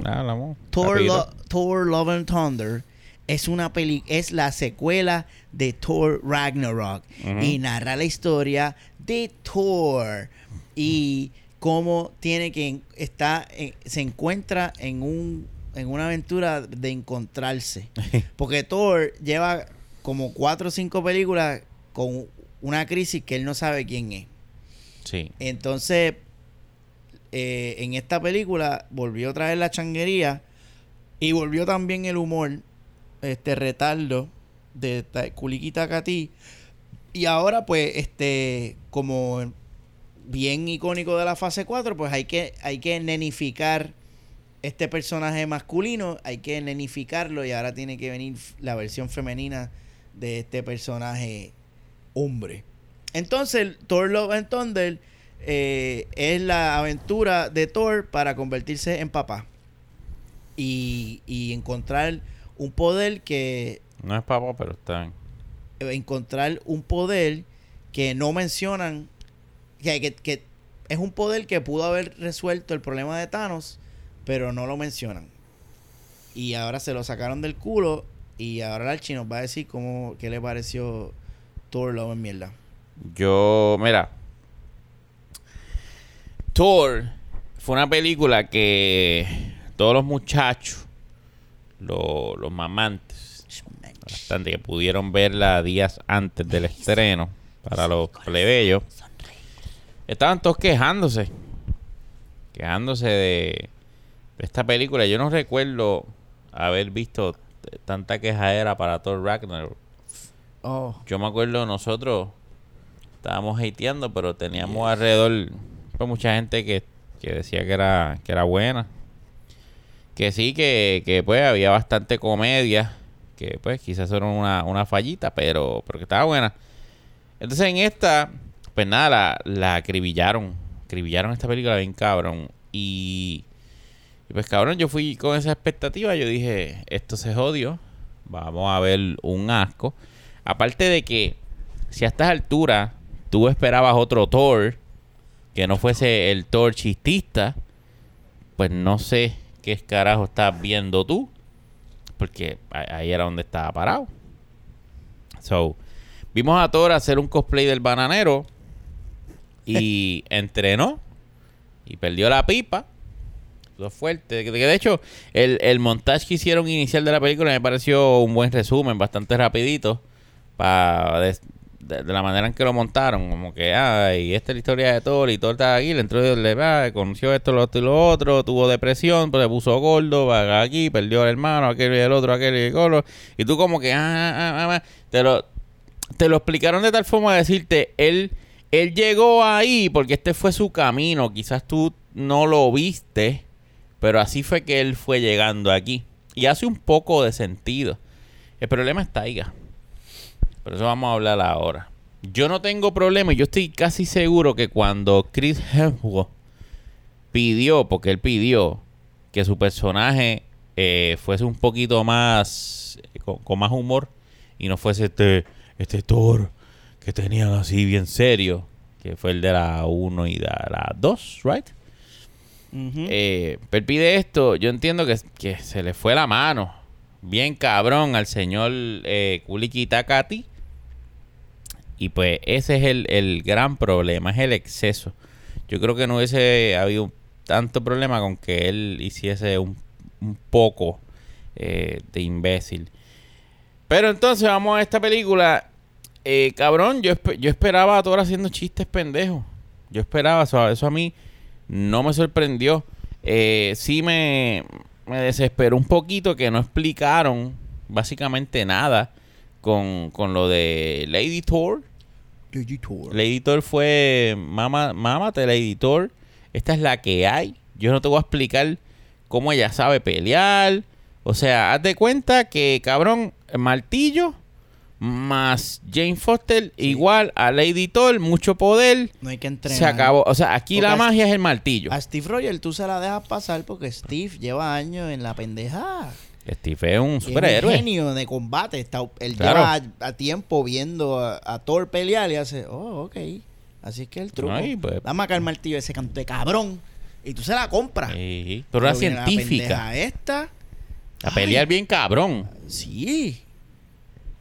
hablamos. Thor. Lo- Thor Love and Thunder es una peli es la secuela de Thor Ragnarok y narra la historia de Thor y cómo tiene que está en- se encuentra en un en una aventura de encontrarse porque Thor lleva como cuatro o cinco películas con una crisis que él no sabe quién es Sí. entonces, eh, en esta película volvió a traer la changuería y volvió también el humor, este retardo de Ta- Culiquita Cati. Y ahora, pues, este, como bien icónico de la fase 4, pues hay que, hay que nenificar este personaje masculino, hay que nenificarlo y ahora tiene que venir la versión femenina de este personaje hombre. Entonces, Thor Love and Thunder eh, es la aventura de Thor para convertirse en papá y, y encontrar un poder que No es papá, pero está bien. encontrar un poder que no mencionan que, que, que es un poder que pudo haber resuelto el problema de Thanos pero no lo mencionan y ahora se lo sacaron del culo y ahora el Archie nos va a decir cómo qué le pareció Thor Love and Mierda Yo, mira. Thor fue una película que todos los muchachos, lo- los mamantes, bastante que pudieron verla días antes del estreno para los plebeyos, estaban todos quejándose. Quejándose de, de esta película. Yo no recuerdo haber visto tanta quejadera para Thor Ragnarok. oh Yo me acuerdo nosotros estábamos hateando, pero teníamos alrededor pues, mucha gente que, que decía que era, que era buena. Que sí, que, que pues había bastante comedia. Que pues quizás era una, una fallita, pero, pero que estaba buena. Entonces en esta, pues nada, la, la acribillaron. Acribillaron esta película bien cabrón. Y, y pues cabrón, yo fui con esa expectativa. Yo dije, esto se jodió. Vamos a ver un asco. Aparte de que, si a estas alturas tú esperabas otro Thor, que no fuese el Thor chistista, pues no sé qué carajo estás viendo tú. Porque ahí era donde estaba parado. So, vimos a Thor hacer un cosplay del bananero y entrenó y perdió la pipa. Fue fuerte. Que de hecho, el, el montaje que hicieron inicial de la película me pareció un buen resumen, bastante rapidito. Pa, de, de- la manera en que lo montaron. Como que, ay, esta es la historia de Thor y Thor está aquí. Le entró, le, ah, conoció esto, lo otro y lo otro. Tuvo depresión, pues se puso gordo, va aquí, perdió el hermano, aquel y el otro, aquel y el otro. Y tú como que, ah, ah, ah, ah, te lo, te lo explicaron de tal forma de decirte, él, él llegó ahí porque este fue su camino. Quizás tú no lo viste, pero así fue que él fue llegando aquí. Y hace un poco de sentido. El problema está ahí. Por eso vamos a hablar ahora. yo no tengo problema. Yo estoy casi seguro que cuando Chris Hemsworth pidió, porque él pidió que su personaje eh, fuese un poquito más, con, con más humor y no fuese este, este Thor que tenían así bien serio, que fue el de la 1 y de la 2, ¿right? Eh, pero él pide esto, yo entiendo que, que se le fue la mano. Bien cabrón al señor eh, Kuliki Takati. Y pues ese es el, el gran problema, es el exceso. Yo creo que no hubiese habido tanto problema con que él hiciese un, un poco eh, de imbécil. Pero entonces vamos a esta película. Eh, cabrón, yo, yo esperaba a Thor haciendo chistes pendejos. Yo esperaba, eso, eso a mí no me sorprendió. Eh, sí me, me desesperó un poquito que no explicaron básicamente nada con, con lo de Lady Thor. Lady Thor. Lady Thor fue mamá, mámate Lady Thor. Esta es la que hay. Yo no te voy a explicar cómo ella sabe pelear. O sea, haz de cuenta que, cabrón, el martillo más Jane Foster igual a Lady Thor, mucho poder. No hay que entrenar. Se acabó. O sea, aquí Porque la magia es el martillo. A Steve Rogers tú se la dejas pasar porque Steve lleva años en la pendeja. Steve es un Es un superhéroe. genio de combate. Está, él Claro. lleva a, a tiempo viendo a, a Thor pelear y hace, oh, ok. Así es que el truco. Ay, pues. Dame acá el martillo ese canto de cabrón. Y tú se la compras. Sí, pero la científica. pendeja esta. A pelear Ay, bien cabrón. Sí.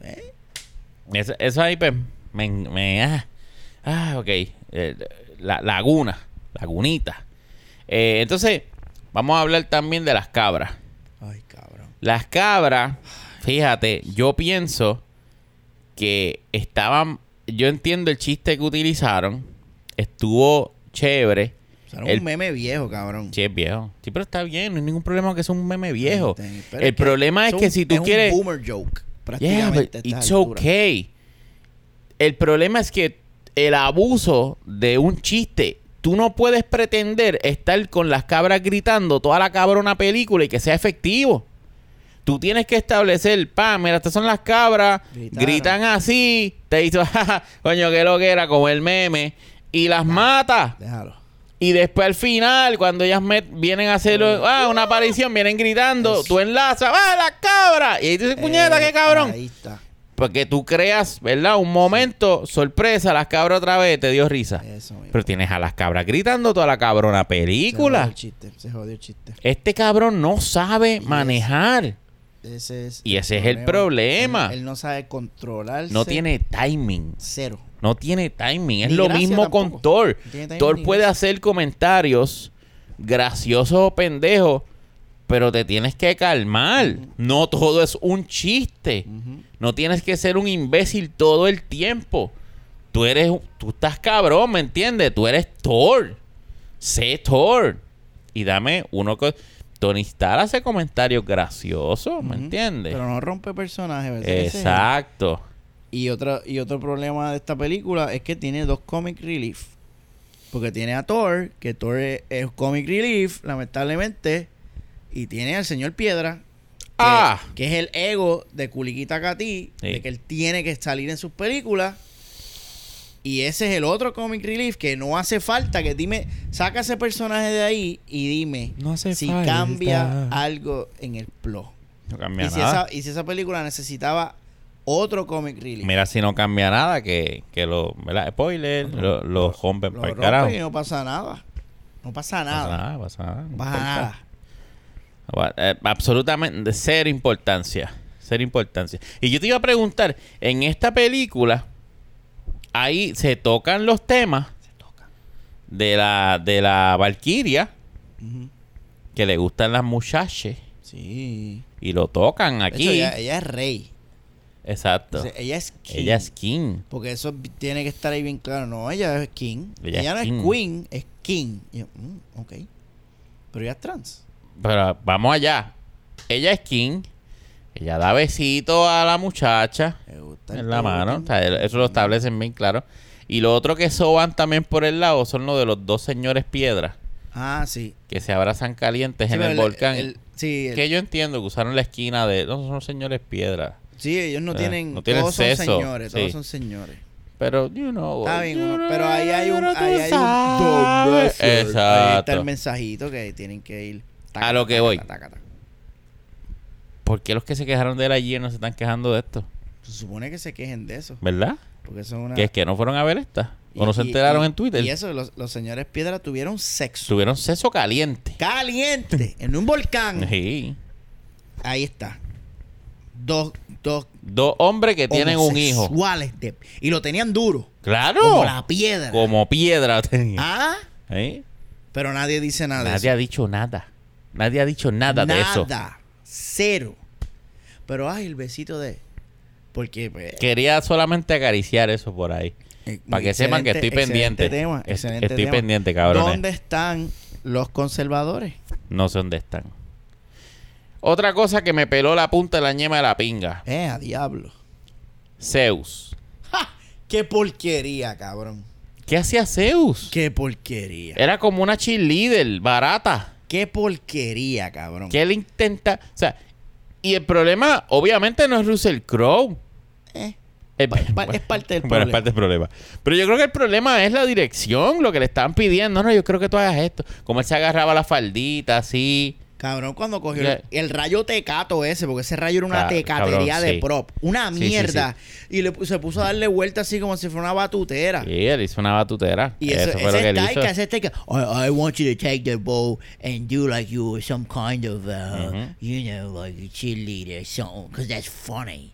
¿Eh? Eso, eso ahí, pues, me... me- ah, ah, ok. Eh, la, laguna. Lagunita. Eh, entonces, vamos a hablar también de las cabras. Las cabras, fíjate, yo pienso que estaban... Yo entiendo el chiste que utilizaron. Estuvo chévere. Era El- un meme viejo, cabrón. Sí, es viejo. Sí, pero está bien. No hay ningún problema que sea un meme viejo. El problema es que si tú es quieres... un boomer joke. Yeah, Prácticamente. estas it's alturas. okay. El problema es que el abuso de un chiste, tú no puedes pretender estar con las cabras gritando toda la cabrona película y que sea efectivo. Tú tienes que establecer, pa, mira, estas son las cabras, Gritaron. gritan así, te "Ja, coño, que lo que era, como el meme, y las mata. Déjalo. Y después al final, cuando ellas vienen a hacer ah, una aparición, vienen gritando, Eso. tú enlazas, ¡ah, la cabra! Y ahí dices, puñeta, Eh, qué cabrón. Ahí está. Porque tú creas, ¿verdad? Un momento, sorpresa, las cabras otra vez, te dio risa. Eso. Pero tienes a las cabras gritando toda la cabrona Se jodió película. el chiste. Se jodió el chiste. Este cabrón no sabe manejar. Ese es Y ese es el problema. Él, él no sabe controlarse. No tiene timing. Cero. No tiene timing. Es Ni lo mismo tampoco. con Thor. No Thor puede gracia. hacer comentarios graciosos o pendejos, pero te tienes que calmar. No todo es un chiste. No tienes que ser un imbécil todo el tiempo. Tú eres, tú estás cabrón, ¿me entiendes? Tú eres Thor. Sé Thor. Y dame uno que... Tony Stark hace comentarios graciosos, ¿me entiendes? Pero no rompe personajes. ¿verdad? Exacto. Y otro, y otro problema de esta película es que tiene dos comic relief. Porque tiene a Thor, que Thor es, es comic relief, lamentablemente. Y tiene al señor Piedra, que, Ah. que es el ego de Kulikita Kati, Sí. de que él tiene que salir en sus películas. Y ese es el otro comic relief que no hace falta que dime, saca ese personaje de ahí y dime No hace si falta. cambia algo en el plot. No cambia Y si, nada. esa, y si esa película necesitaba otro comic relief. Mira si no cambia nada que, que lo, ¿verdad? Spoiler, lo, lo rompen Lo para el carajo. y no pasa nada. No pasa Pasa nada. nada, pasa nada. No pasa nada. Eh, absolutamente de cero importancia. Cero importancia. Y yo te iba a preguntar, en esta película, ahí se tocan los temas de la, de la Valkyria, Ujú. que le gustan las muchachas, Sí. y lo tocan aquí. hecho, ella, ella es rey. Exacto. O sea, ella es king. Ella es king. Porque eso tiene que estar ahí bien claro. No, ella es king. Ella Ella, es no king. es queen, es king. Y yo, mm, ok. Pero ella es trans. Pero vamos allá. Ella es king. Ella da besito a la muchacha. En la mano. talking. O sea, eso lo establecen bien claro. Y lo otro que soban también por el lado son los de los dos señores piedras Ah, sí. que se abrazan calientes Sí, en el volcán. el- sí, el- que yo entiendo que usaron la esquina de. No, son señores piedras. sí, ellos no tienen. no tienen todos son señores. Todos sí. son señores. pero, you know. Está bien, uno- pero ahí hay un, ahí hay un sabes. Ahí está el Exacto. mensajito que tienen que ir. A lo que taca, voy. taca. ¿Por qué los que se quejaron de él ayer no se están quejando de esto? Se supone que se quejen de eso. ¿Verdad? Porque son una. Que es que no fueron a ver esta. O no se enteraron y- en Twitter. Y eso, los, los señores Piedra tuvieron sexo. Tuvieron sexo caliente. Caliente. en un volcán. Sí. Ahí está. Dos, dos Dos hombres que tienen un hijo. de- y lo tenían duro. Claro. Como la piedra. Como piedra tenía. Ah, ¿Eh? pero nadie dice nada de Nadie eso. ha dicho nada. Nadie ha dicho nada, de eso. Nada. Cero. Pero ay, el besito de. Porque pues, Quería solamente acariciar eso por ahí. eh, Para que sepan que estoy pendiente. excelente tema, Es- excelente estoy tema. pendiente, cabrones. ¿Dónde están los conservadores? No sé dónde están. Otra cosa que me peló la punta de la ñema de la pinga. Eh, a diablo. Zeus. ¡Ja! ¡Qué porquería, cabrón! ¿Qué hacía Zeus? ¡Qué porquería! Era como una cheerleader barata. ¡Qué porquería, cabrón! Que él intenta. O sea, y el problema, obviamente, no es Russell Crowe. Eh, Pa- pa- es parte del Bueno, es problema. parte del problema. Pero yo creo que el problema es la dirección, lo que le están pidiendo. No, yo creo que tú hagas esto. Como él se agarraba la faldita así. Cabrón, cuando cogió el, el rayo tecato ese, porque ese rayo era una Ca- tecatería cabrón, de prop. Una Sí, sí, mierda. Y le, se puso a darle vuelta así como si fuera una batutera. Sí, él hizo una batutera. Y eso, eso, fue lo que ese él hizo. ese es taika. I, I want you to take the bow and do like you were some kind of, uh, you know, like a cheerleader or something, because that's funny.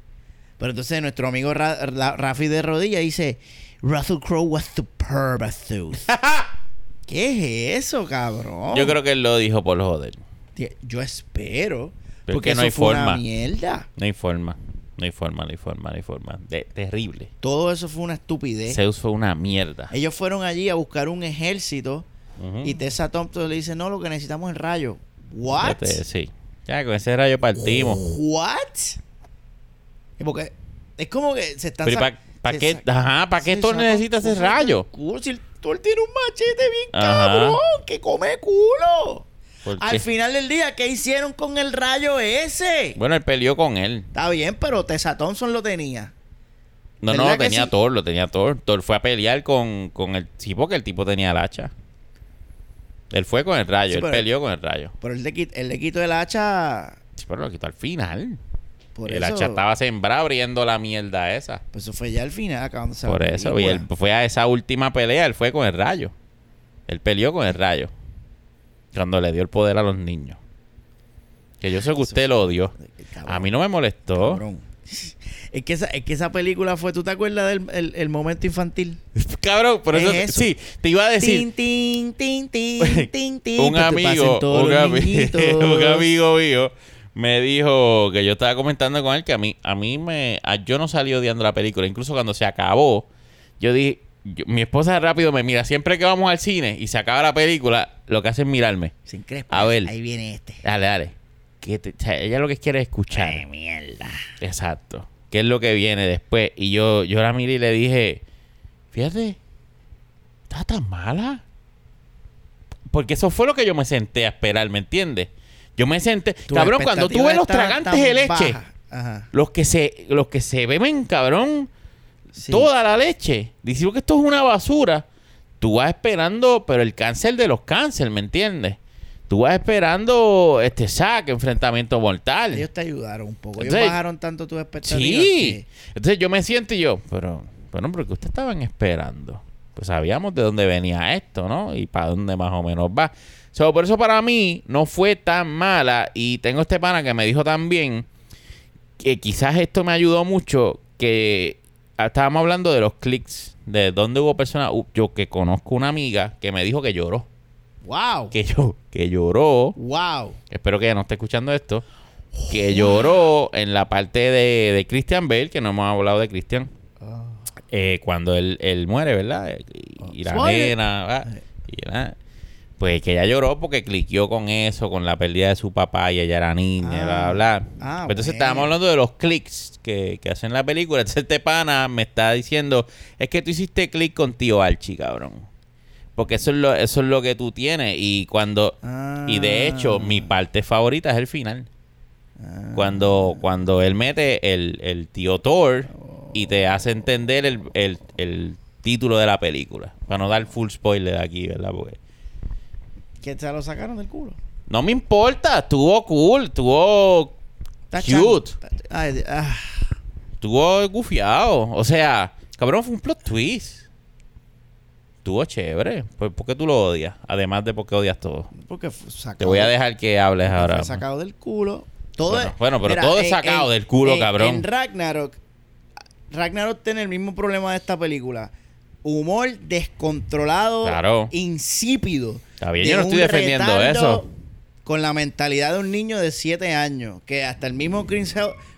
Pero entonces nuestro amigo Ra- Ra- Rafi de Rodilla dice, Russell Crowe was superb as. ¿Qué es eso, cabrón? Yo creo que él lo dijo por joder. Yo espero. Pero es porque que no eso hay fue una forma. mierda. No hay forma. No hay forma, no hay forma, no hay forma. De- terrible. Todo eso fue una estupidez. Zeus fue una mierda. Ellos fueron allí a buscar un ejército y Tessa Thompson le dice, no, lo que necesitamos es el rayo. ¿What? Fíjate, Sí. Ya, con ese rayo partimos. ¿What? Y Porque es como que se están... Pero ¿y sa- pa- qué- ajá, ¿pa qué Thor necesita ese rayo? culo. Si el Thor tiene un machete bien Ajá. cabrón, que come culo. ¿Por Al final del día, ¿qué hicieron con el rayo ese? Bueno, él peleó con él. Está bien, pero Tessa Thompson lo tenía. No, no, ¿Verdad lo tenía sí? Thor, lo tenía Thor. Thor fue a pelear con, con el tipo, que el tipo tenía el hacha. Él fue con el rayo, Sí, él peleó con el rayo. Pero él le, quit- él le quitó el hacha... Sí, pero lo quitó al final. Por el eso, hacha estaba sembrado abriendo la mierda esa. Pues eso fue ya al final, acabándose Por eso, y él fue a esa última pelea, él fue con el rayo. Él peleó con el rayo. Cuando le dio el poder a los niños. Que yo sé que usted lo odió. Cabrón, A mí no me molestó. cabrón. Es que, esa, es que esa película fue, ¿tú te acuerdas del el, el momento infantil? Cabrón, por Es eso, sí, te iba a decir. Tin, tin, tin, un amigo, un, ami- amigo mío me dijo que yo estaba comentando con él que a mí, a mí me, a- yo no salí odiando la película. Incluso cuando se acabó, yo dije, yo- mi esposa rápido me mira, siempre que vamos al cine y se acaba la película, lo que hace es mirarme. Sin crespa. A ver. Ahí viene este. Dale, dale. Que te- o sea, ella lo que quiere es escuchar. Ay, mierda. Exacto. ¿Qué es lo que viene después? Y yo, yo la miré y le dije, fíjate, ¿está tan mala? Porque eso fue lo que yo me senté a esperar, ¿me entiendes? Yo me senté, cabrón, cuando tú ves los tragantes de leche. Ajá. los que se, los que se beben, cabrón, Sí. toda la leche, diciendo que esto es una basura, tú vas esperando, pero el cáncer de los cánceres, ¿me entiendes? Tú vas esperando este saque, enfrentamiento mortal. Ellos te ayudaron un poco. Ellos bajaron tanto tus expectativas. Sí. Entonces yo me siento y yo, pero, bueno, porque ustedes estaban esperando. Pues sabíamos de dónde venía esto, ¿no? Y para dónde más o menos va. So, por eso para mí no fue tan mala. Y tengo este pana que me dijo también que quizás esto me ayudó mucho. Que estábamos hablando de los clics, de dónde hubo personas. uh, Yo que conozco una amiga que me dijo que lloró. Wow. Que, yo, que lloró Wow. espero que ella no esté escuchando esto, que lloró en la parte de, de Christian Bale, que no hemos hablado de Christian, eh, cuando él, él muere, ¿verdad? Y, y la nena. Y la- pues que ella lloró porque cliqueó con eso, con la pérdida de su papá y ella era niña, Ah. bla, bla, bla. Ah, Pues entonces bueno. estábamos hablando de los clics que, que hacen la película. Entonces este pana me está diciendo, es que tú hiciste clic con tío Archie, cabrón. Porque eso es lo, eso es lo que tú tienes. Y cuando... Y de hecho, mi parte favorita es el final. Ah. Cuando, cuando él mete el, el tío Thor y te hace entender el, el, el título de la película. Para no dar full spoiler aquí, ¿verdad? Porque Que se lo sacaron del culo. no me importa, estuvo cool, estuvo Cute. Ay, ah. Estuvo gufiado. O sea, cabrón, fue un plot twist. Estuvo chévere. Pues, ¿Por qué tú lo odias? Además de porque odias todo. Porque fue Te voy a dejar que hables fue ahora. sacado del culo. Todo Bueno, es- bueno, pero todo es sacado del culo, cabrón. En Ragnarok, Ragnarok tiene el mismo problema de esta película. Humor descontrolado, Claro. insípido. Está bien, yo no estoy defendiendo eso. Con la mentalidad de un niño de 7 años. Que hasta el mismo Chris,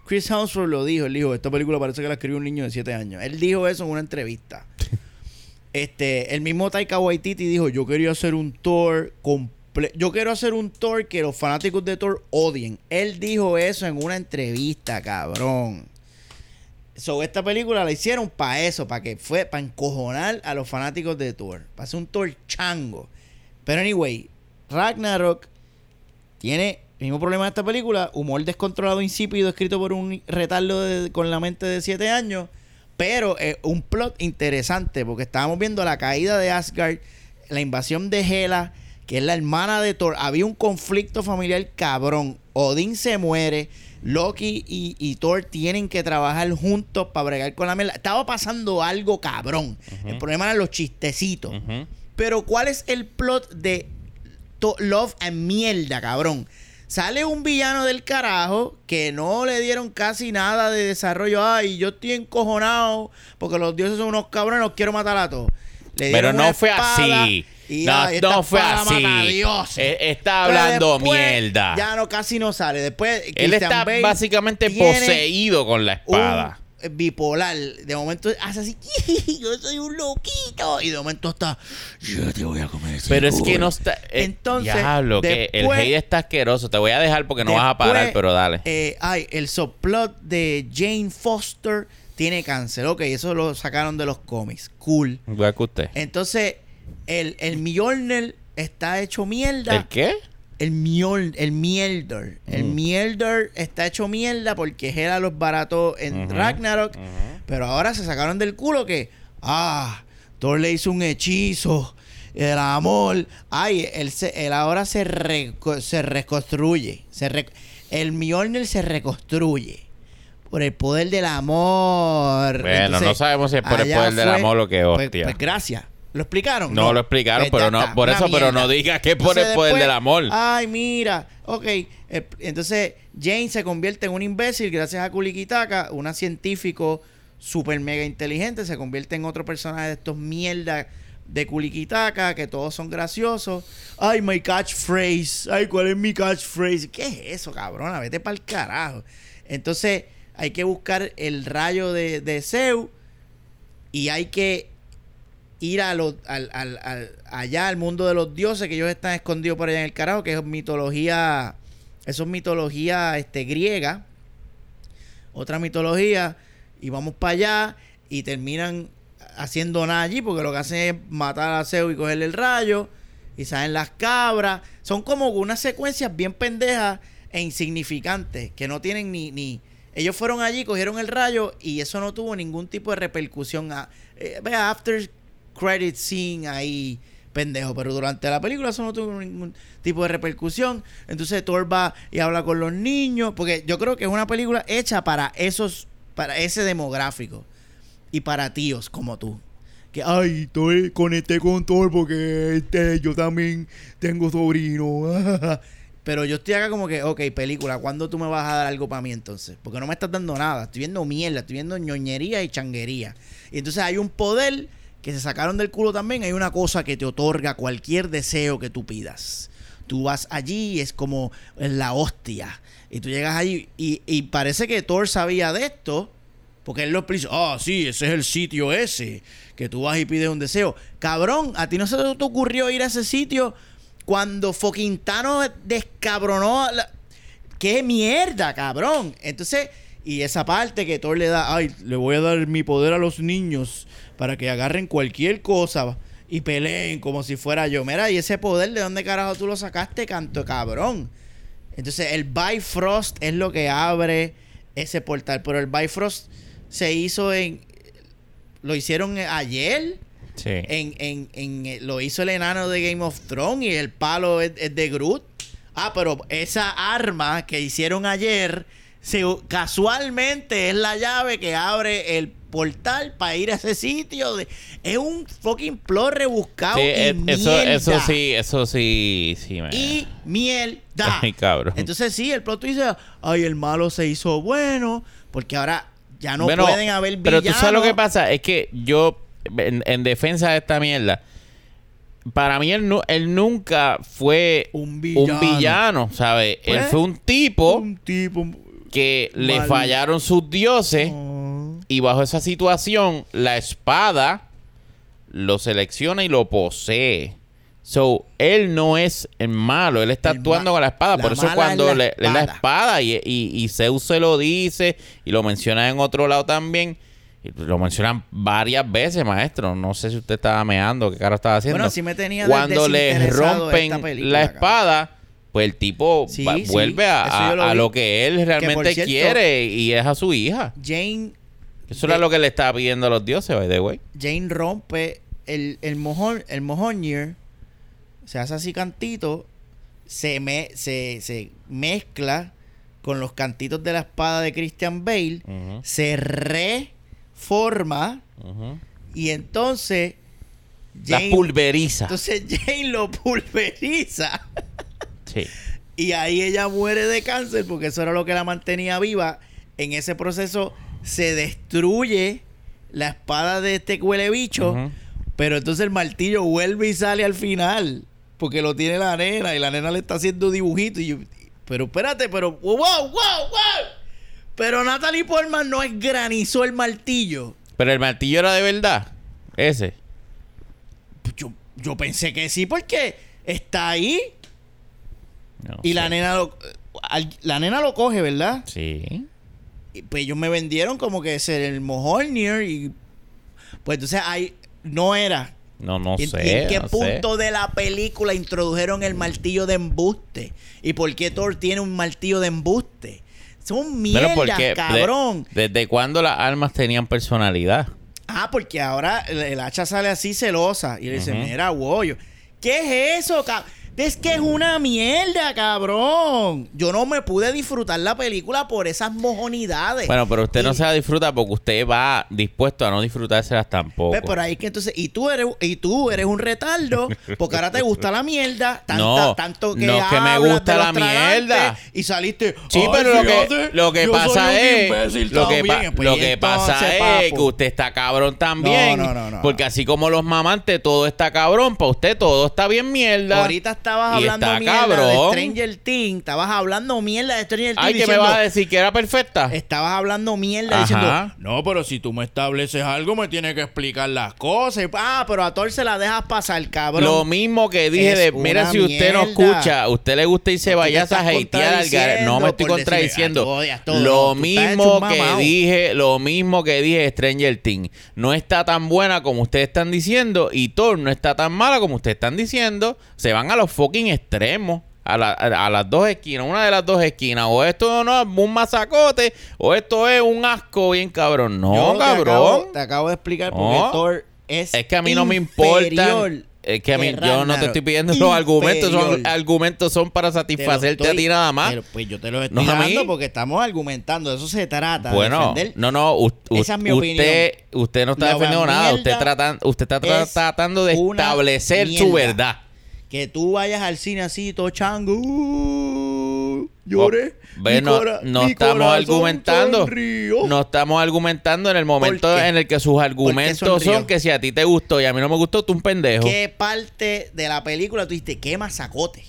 Chris Hemsworth lo dijo. Él dijo, esta película parece que la escribió un niño de 7 años. Él dijo eso en una entrevista. este, el mismo Taika Waititi dijo, yo quería hacer un Thor comple- Yo quiero hacer un Thor que los fanáticos de Thor odien. Él dijo eso en una entrevista, cabrón. So, esta película la hicieron para eso, para que fue, para encojonar a los fanáticos de Thor. Para hacer un Thor chango. Pero anyway, Ragnarok tiene el mismo problema de esta película, humor descontrolado, insípido, escrito por un retardo de- con la mente de 7 años, pero eh, un plot interesante, porque estábamos viendo la caída de Asgard, la invasión de Hela, que es la hermana de Thor. Había un conflicto familiar cabrón. Odín se muere. Loki y, y Thor tienen que trabajar juntos para bregar con la mierda. Estaba pasando algo cabrón. El problema eran los chistecitos. Ujú. Pero ¿cuál es el plot de to- Love and Mierda, cabrón? Sale un villano del carajo que no le dieron casi nada de desarrollo. Ay, yo estoy encojonado porque los dioses son unos cabrones, los quiero matar a todos. Le Pero no fue así. y, No, ay, esta no fue así. está hablando después, mierda. Ya no, casi no sale. Después, Él Christian está Bale básicamente poseído con la espada. Bipolar. De momento hace así, yo soy un loquito. Y de momento está, yo te voy a comer ese Pero es que culo". no está. eh, Entonces, diablo, que el hate está asqueroso. Te voy a dejar porque no vas a parar, pero dale. eh, ay, el subplot de Jane Foster tiene cáncer. Ok, eso lo sacaron de los cómics. Cool. Igual que usted. Entonces, el, el Mjolnir está hecho mierda. ¿El qué? El Mjolnir, el Mjolnir. El Mm. Mjolnir está hecho mierda porque Hela los barató en Ragnarok. Pero ahora se sacaron del culo que, ah, Thor le hizo un hechizo. El amor. Ay, él, se- él ahora se, reco- se reconstruye. Se re- el Mjolnir se reconstruye. Por el poder del amor. Bueno, no sabemos si es por el poder del amor o qué pues- hostia. pues gracias. ¿Lo explicaron? No lo explicaron, pero no- por eso, pero no digas que es por el poder del amor. Ay, mira. Ok. eh, Entonces, Jane se convierte en un imbécil gracias a Kulikitaka, una científico super mega inteligente. Se convierte en otro personaje de estos mierda de Kulikitaka, que todos son graciosos. Ay, my catchphrase. Ay, ¿cuál es mi catchphrase? ¿Qué es eso, cabrona? Vete para el carajo. Entonces, hay que buscar el rayo de, de Zeus y hay que ir a los- al, al- al- allá al mundo de los dioses que ellos están escondidos por allá en el carajo, que es mitología, eso es mitología este, griega, otra mitología, y vamos para allá y terminan haciendo nada allí, porque lo que hacen es matar a Zeus y cogerle el rayo, y salen las cabras, son como unas secuencias bien pendejas e insignificantes, que no tienen ni... ni ellos fueron allí, cogieron el rayo y eso no tuvo ningún tipo de repercusión. A, eh, after credit scene ahí, pendejo. Pero durante la película eso no tuvo ningún tipo de repercusión. Entonces Thor va y habla con los niños. Porque yo creo que es una película hecha para esos, para ese demográfico. Y para tíos como tú. Que, ay, Estoy conecté con Thor porque este, yo también tengo sobrino. Pero yo estoy acá como que, ok, película, ¿cuándo tú me vas a dar algo para mí entonces? Porque no me estás dando nada. Estoy viendo mierda, estoy viendo ñoñería y changuería. Y entonces hay un poder que se sacaron del culo también. Hay una cosa que te otorga cualquier deseo que tú pidas. Tú vas allí y es como la hostia. Y tú llegas allí y, parece que Thor sabía de esto. Porque él lo explica, ah, sí, ese es el sitio ese, que tú vas y pides un deseo. Cabrón, ¿a ti no se te ocurrió ir a ese sitio cuando fucking Thanos descabronó? la- ¡Qué mierda, cabrón! Entonces, y esa parte que Thor le da, ay, le voy a dar mi poder a los niños para que agarren cualquier cosa y peleen como si fuera yo. Mira, y ese poder, ¿de dónde carajo tú lo sacaste, canto cabrón? Entonces, el Bifrost es lo que abre ese portal. Pero el Bifrost se hizo en. Lo hicieron ayer. Sí. En, en, en, lo hizo el enano de Game of Thrones y el palo es, es de Groot. Ah, pero esa arma que hicieron ayer, se, casualmente es la llave que abre el portal para ir a ese sitio. De, es un fucking plot rebuscado. Sí, y eh, eso, sí, eso sí, sí. Y mierda. Ay, cabrón. Entonces sí, el plot dice, ay, el malo se hizo bueno, porque ahora ya no Bueno, pueden haber villanos. Pero tú sabes lo que pasa, es que yo, en, en defensa de esta mierda, para mí él, nu- él nunca fue Un villano. un villano, ¿sabes? Él Pues, fue un tipo Un tipo... que le fallaron sus dioses Oh. Y bajo esa situación la espada lo selecciona y lo posee. So, él no es el malo, él está El actuando con la espada. la Por eso cuando es la le, le da espada. espada y, y, y Zeus se lo dice y lo menciona en otro lado también. Y lo mencionan varias veces, maestro. No sé si usted estaba meando, qué cara estaba haciendo. Bueno, sí me tenía Cuando le rompen película, la espada, pues el tipo Sí, va- sí, vuelve a, a- lo que él realmente cierto- quiere y es a su hija. Jane, Eso era lo que le estaba pidiendo a los dioses, by the way. Jane rompe el, el mojón, el se hace así cantito, se, me, se, se mezcla con los cantitos de la espada de Christian Bale, se reforma y entonces La pulveriza. entonces Jane lo pulveriza. Sí. Y ahí ella muere de cáncer porque eso era lo que la mantenía viva. En ese proceso se destruye la espada de este huele bicho. Pero entonces el martillo vuelve y sale al final. Porque lo tiene la nena y la nena le está haciendo dibujitos. Y yo, pero espérate, pero wow, wow, wow. Pero Natalie Portman no es granizó el martillo. Pero el martillo era de verdad. Ese. Pues Yo, yo pensé que sí porque está ahí No y la nena lo, la nena lo coge, ¿verdad? Sí. Pues ellos me vendieron como que ser el Mjolnir y pues entonces ahí no era. No, no ¿Y, sé. y en qué no sé. punto de la película introdujeron el martillo de embuste? ¿Y por qué Thor tiene un martillo de embuste? Son mierdas, porque de- cabrón. ¿Desde cuándo las armas tenían personalidad? Ah, porque ahora el, el hacha sale así celosa. Y le dice, mira, wollo. ¿Qué es eso, cabrón? Es que es una mierda, cabrón. Yo no me pude disfrutar la película por esas mojonidades. Bueno, pero usted no se la disfruta porque usted va dispuesto a no disfrutárselas tampoco. Ve, por ahí que entonces, y tú eres, y tú eres un retardo, porque ahora te gusta la mierda, tanta- No, tanto que no es que me gusta la mierda. Y saliste. Sí, "Ay, pero lo que, lo que pasa es imbécil lo que, pa- también". Pues, lo pasa es que usted está cabrón también. No, no, no, no, porque así como los mamantes, todo está cabrón. Para usted todo está bien mierda. Ahorita estabas Y hablando está mierda de cabrón. Stranger Things, estabas hablando mierda de Stranger Things Ay, ¿qué me vas a decir? ¿Que era perfecta? Estabas hablando mierda Ajá. diciendo, no, pero si tú me estableces algo, me tienes que explicar las cosas. Ah, pero a Thor se la dejas pasar, cabrón. Lo mismo que dije Es de, mira, si usted no escucha, a usted le gusta irse vaya a hatear al gar- No me estoy contradiciendo. Lo mismo que dije, lo mismo que dije de Stranger Things. No está tan buena como ustedes están diciendo y Thor no está tan mala como ustedes están diciendo. Se van a los fucking extremos. A, la- a- a las dos esquinas, una de las dos esquinas. O esto no es un masacote, o esto es un asco bien cabrón. No, Yo te cabrón. acabo- Te acabo, de explicar por qué No. Thor es Es que a mí no me inferior importa. Es que a mí yo no te estoy pidiendo los argumentos. Son, Inferior. argumentos son para Te satisfacerte a estoy- ti nada más. pero, pues yo te lo estoy No a dando porque estamos argumentando. De eso se trata. de Bueno, defender. no, no, u- u- Esa es mi usted, usted no está La defendiendo nada, usted, tratan, usted está es tratando de establecer su mierda. verdad. Que tú vayas al cine así, todo chango. uh, lloré. Oh, Ve, mi no, no estamos argumentando. sonrió. No estamos argumentando en el momento en el que sus argumentos son que si a ti te gustó y a mí no me gustó, tú un pendejo. ¿Qué parte de la película tú dijiste? ¿Qué masacote?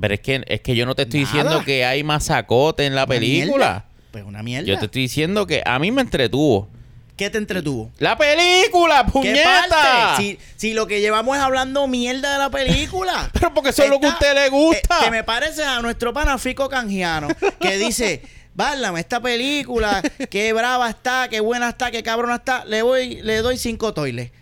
Pero es que, es que yo no te estoy Nada. diciendo que hay masacote en la Una película. mierda. Pues una mierda. Yo te estoy diciendo que a mí me entretuvo. ¿Qué te entretuvo? ¡La película, ¿Qué puñeta! parte? Si, si lo que llevamos es hablando mierda de la película. Pero porque eso es lo que a usted le gusta. eh, que me parece a nuestro pana Fico Canjiano, que dice, válame, esta película, qué brava está, qué buena está, qué cabrona está, le voy, le doy cinco toiles.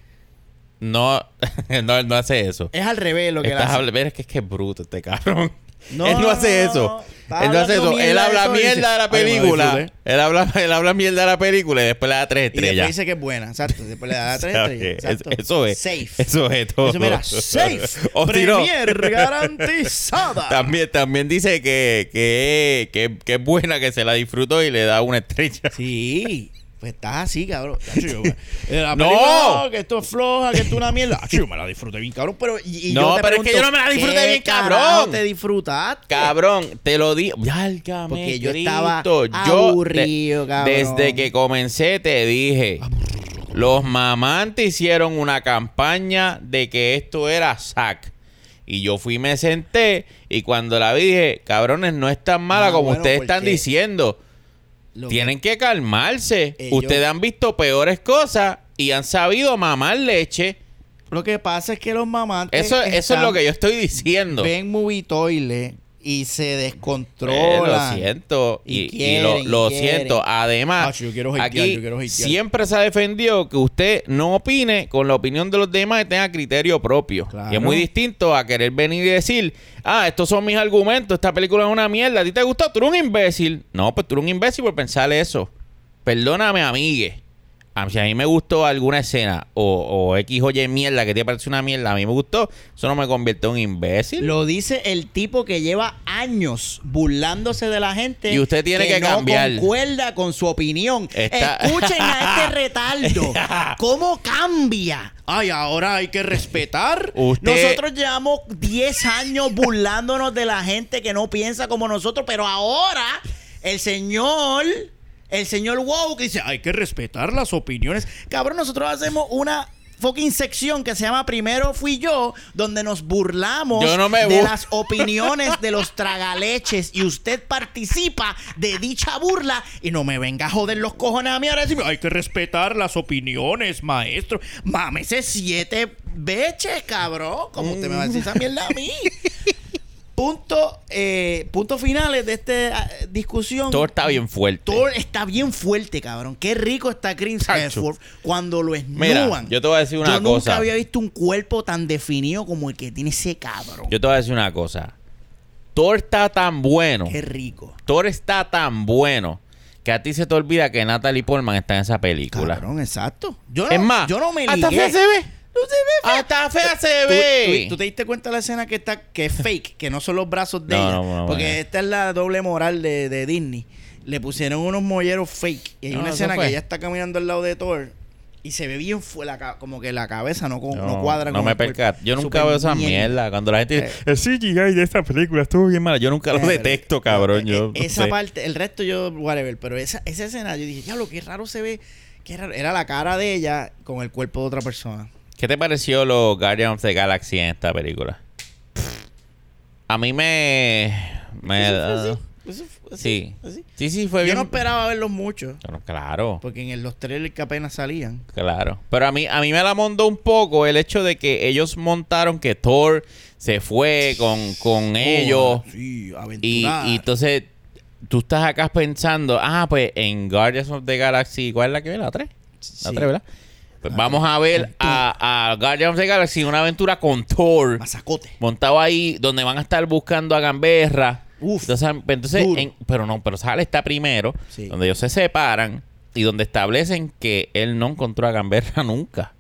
No, no, él no hace eso. Es al revés lo que Estás hace. habl- Pero es que es que es bruto este cabrón. No, él no, no, hace no, eso. no. Estaba Entonces, hablando eso, él habla y mierda dice, de la "Ay, me la película. disfruté". Él habla, él habla mierda de la película y después le da tres Y después estrellas. dice que es buena, exacto. Después le da tres estrellas. exacto. es- Eso es. Safe. Eso es todo. Eso mira, safe. O si no, garantizada. también, también dice que, que, que, que es buena, que se la disfrutó y le da una estrella. Sí. Pues estás así, cabrón. Tacho, yo, eh, ¡No! que esto es floja, que esto es una mierda. Tacho, yo me la disfruté bien, cabrón. Pero, y, y No, yo te pero es que yo no me la disfruté ¿qué bien, cabrón? te disfrutaste? Cabrón, te lo digo. Válgame, Porque yo estaba Yo, aburrido, cabrón. Desde que comencé te dije, los mamantes hicieron una campaña de que esto era sac. Y yo fui y me senté y cuando la vi dije, cabrones, no es tan mala Ah, como bueno, ustedes están diciendo. Lo Tienen que calmarse. Ellos- Ustedes han visto peores cosas y han sabido mamar leche. Lo que pasa es que los mamantes. Eso, eso es lo que yo estoy diciendo. Ven movie toilet y se Eh, descontrolan. lo siento Y y, y quieren, lo, y siento. Además, yo quiero hatear, aquí yo quiero hatear. siempre se ha defendido que usted no opine con la opinión de los demás y tenga criterio propio. Claro. Y es muy distinto a querer venir y decir, ah, estos son mis argumentos, esta película es una mierda, ¿a ti te gustó? Tú eres un imbécil. No, pues tú eres un imbécil por pensar eso. Perdóname, amigue. A mí, si a mí me gustó alguna escena o, o X o Y mierda que te parece una mierda, a mí me gustó, eso no me convierte en un imbécil. Lo dice el tipo que lleva años burlándose de la gente. Y usted tiene que no cambiar. concuerda con su opinión. Está- Escuchen a este retardo. ¿Cómo cambia? Ay, ahora hay que respetar. Usted- Nosotros llevamos 10 años burlándonos de la gente que no piensa como nosotros, pero ahora el señor, el señor Wow que dice, hay que respetar las opiniones. Cabrón, nosotros hacemos una fucking sección que se llama Primero fui yo, donde nos burlamos no de las opiniones de los tragaleches y usted participa de dicha burla y no me venga a joder los cojones a mí ahora decirme, hay que respetar las opiniones, maestro. Mámese siete veces, cabrón. ¿Cómo usted me va a decir esa mierda a mí? Punto, eh, finales de esta eh, discusión. Todo está bien fuerte. Thor está bien fuerte, cabrón. Qué rico está Chris. Hemsworth cuando lo Mira, esnúan. yo te voy a decir una Yo nunca cosa. había visto un cuerpo tan definido como el que tiene ese cabrón. Yo te voy a decir una cosa. Thor está tan bueno. Qué rico. Thor está tan bueno que a ti se te olvida que Natalie Portman está en esa película. Cabrón, exacto. Yo no, es más, yo no me hasta ligué. se ve. No se ve fea. Hasta fea se ¿Tú, ve. tú- tú te diste cuenta de la escena que está que es fake, que no son los brazos de No, ella? no, no, porque esta es la doble moral de, de Disney. Le pusieron unos molleros fake. Y hay No, una escena fue. que ella está caminando al lado de Thor. Y se ve bien fu- la como que la cabeza no, no, No, cuadra no con me percato. Yo nunca veo esa bien. mierda. Cuando la gente dice, Eh. el CGI de esta película estuvo bien mala. Yo nunca lo Eh, pero- detecto, cabrón. eh, Yo eh, no esa sé. parte, el resto yo, whatever. Pero esa, esa escena, yo dije, ya lo que raro se ve. Qué raro. Era la cara de ella con el cuerpo de otra persona. ¿Qué te pareció los Guardians of the Galaxy en esta película? A mí me... me Eso fue así, eso fue así, sí. así. Sí, sí, fue Yo bien. no esperaba verlos mucho. Bueno, claro. Porque en el- los trailers que apenas salían. Claro. Pero a mí, a mí me la mondó un poco el hecho de que ellos montaron que Thor se fue con, con ellos. Sí, Y, y entonces tú estás acá pensando, ah, pues en Guardians of the Galaxy, ¿cuál es la que ve? La 3. La Sí. 3, ¿verdad? Pues vamos a ver a, a Guardians of the Galaxy una aventura con Thor. Mazacote. Montado ahí donde van a estar buscando a Gamberra. Uf, Entonces, entonces duro. en- pero no, pero sale está primero, Sí. donde ellos se separan y donde establecen que él no encontró a Gamberra nunca.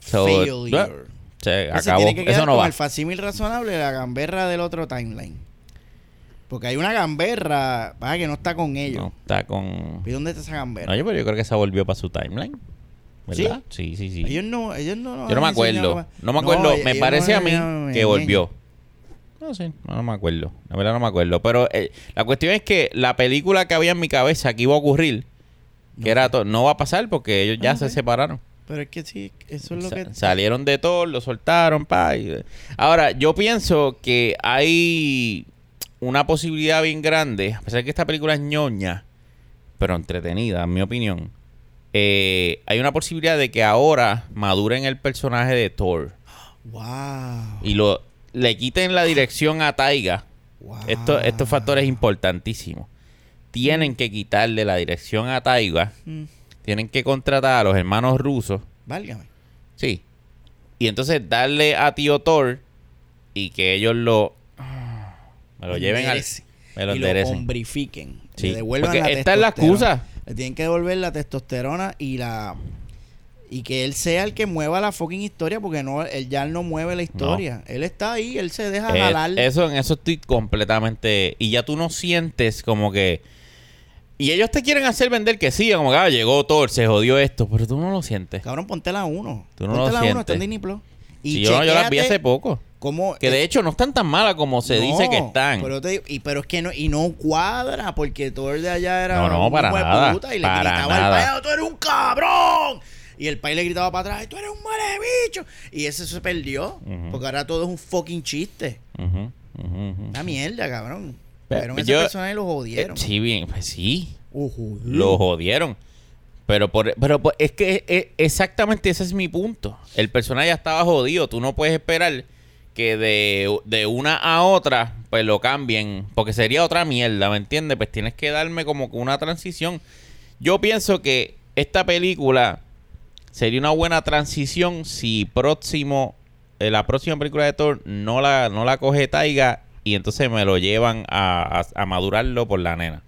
So, Failure. se acabó. tiene que quedar Eso no con va. el facímil razonable de la gamberra del otro timeline. Porque hay una gamberra vaya, que no está con ellos. No, está con. ¿Y dónde está esa gamberra? No, yo, pero yo creo que se volvió para su timeline. ¿Verdad? Sí, sí, sí. Ellos no, ellos no. yo no me acuerdo. No me acuerdo. me no parece a mí que volvió. No sé, no, me acuerdo. La verdad no me acuerdo. Pero eh, la cuestión es que la película que había en mi cabeza que iba a ocurrir, que No era sé. to- no va a pasar porque ellos ya Ah, se separaron. Pero es que sí, eso es lo Sa- que. Salieron de todo, lo soltaron, pa. y- Ahora, yo pienso que hay una posibilidad bien grande, a pesar de que esta película es ñoña, pero entretenida, en mi opinión. Eh, hay una posibilidad de que ahora maduren el personaje de Thor Wow. y lo le quiten la dirección a Taiga. wow. Esto, estos factores importantísimos. Tienen que quitarle la dirección a Taiga. Mm, Tienen que contratar a los hermanos rusos válgame. Sí. Y entonces darle a tío Thor y que ellos lo me lo lleven al. Me lo y lo enderecen. hombrifiquen. Sí, Le devuelvan porque la esta es la excusa. Le tienen que devolver la testosterona y la y que él sea el que mueva la fucking historia porque no él ya no mueve la historia. Él está ahí, él se deja Eh, jalar. eso, en eso estoy completamente. Y ya tú no sientes como que. Y ellos te quieren hacer vender que sí, como que ah, llegó Thor, se jodió esto, pero tú no lo sientes. Cabrón, ponte la 1. Tú no ponte lo la 1, sientes. está en Disney Plus. Y Sí, yo, yo las vi hace poco. Que de eh, hecho no están tan malas como se dice que están. Pero, te digo- y, pero es que no, y no cuadra, porque todo el de allá era No, no, para nada, puta y le para gritaba nada. al país, tú eres un cabrón. Y el país le gritaba para atrás, tú eres un muere bicho. Y ese se perdió, porque ahora todo es un fucking chiste. Ujú. Una mierda, cabrón. Pero Pero ese yo- personaje lo jodieron. Eh, sí, bien, pues sí. Lo jodieron. Pero, por, pero por- es que eh, exactamente ese es mi punto. El personaje ya estaba jodido. Tú no puedes esperar que de, de una a otra pues lo cambien. Porque sería otra mierda, ¿me entiendes? Pues tienes que darme como que una transición. Yo pienso que esta película sería una buena transición si próximo eh, la próxima película de Thor no la, no la coge Taiga y entonces me lo llevan a, a- a madurarlo por la nena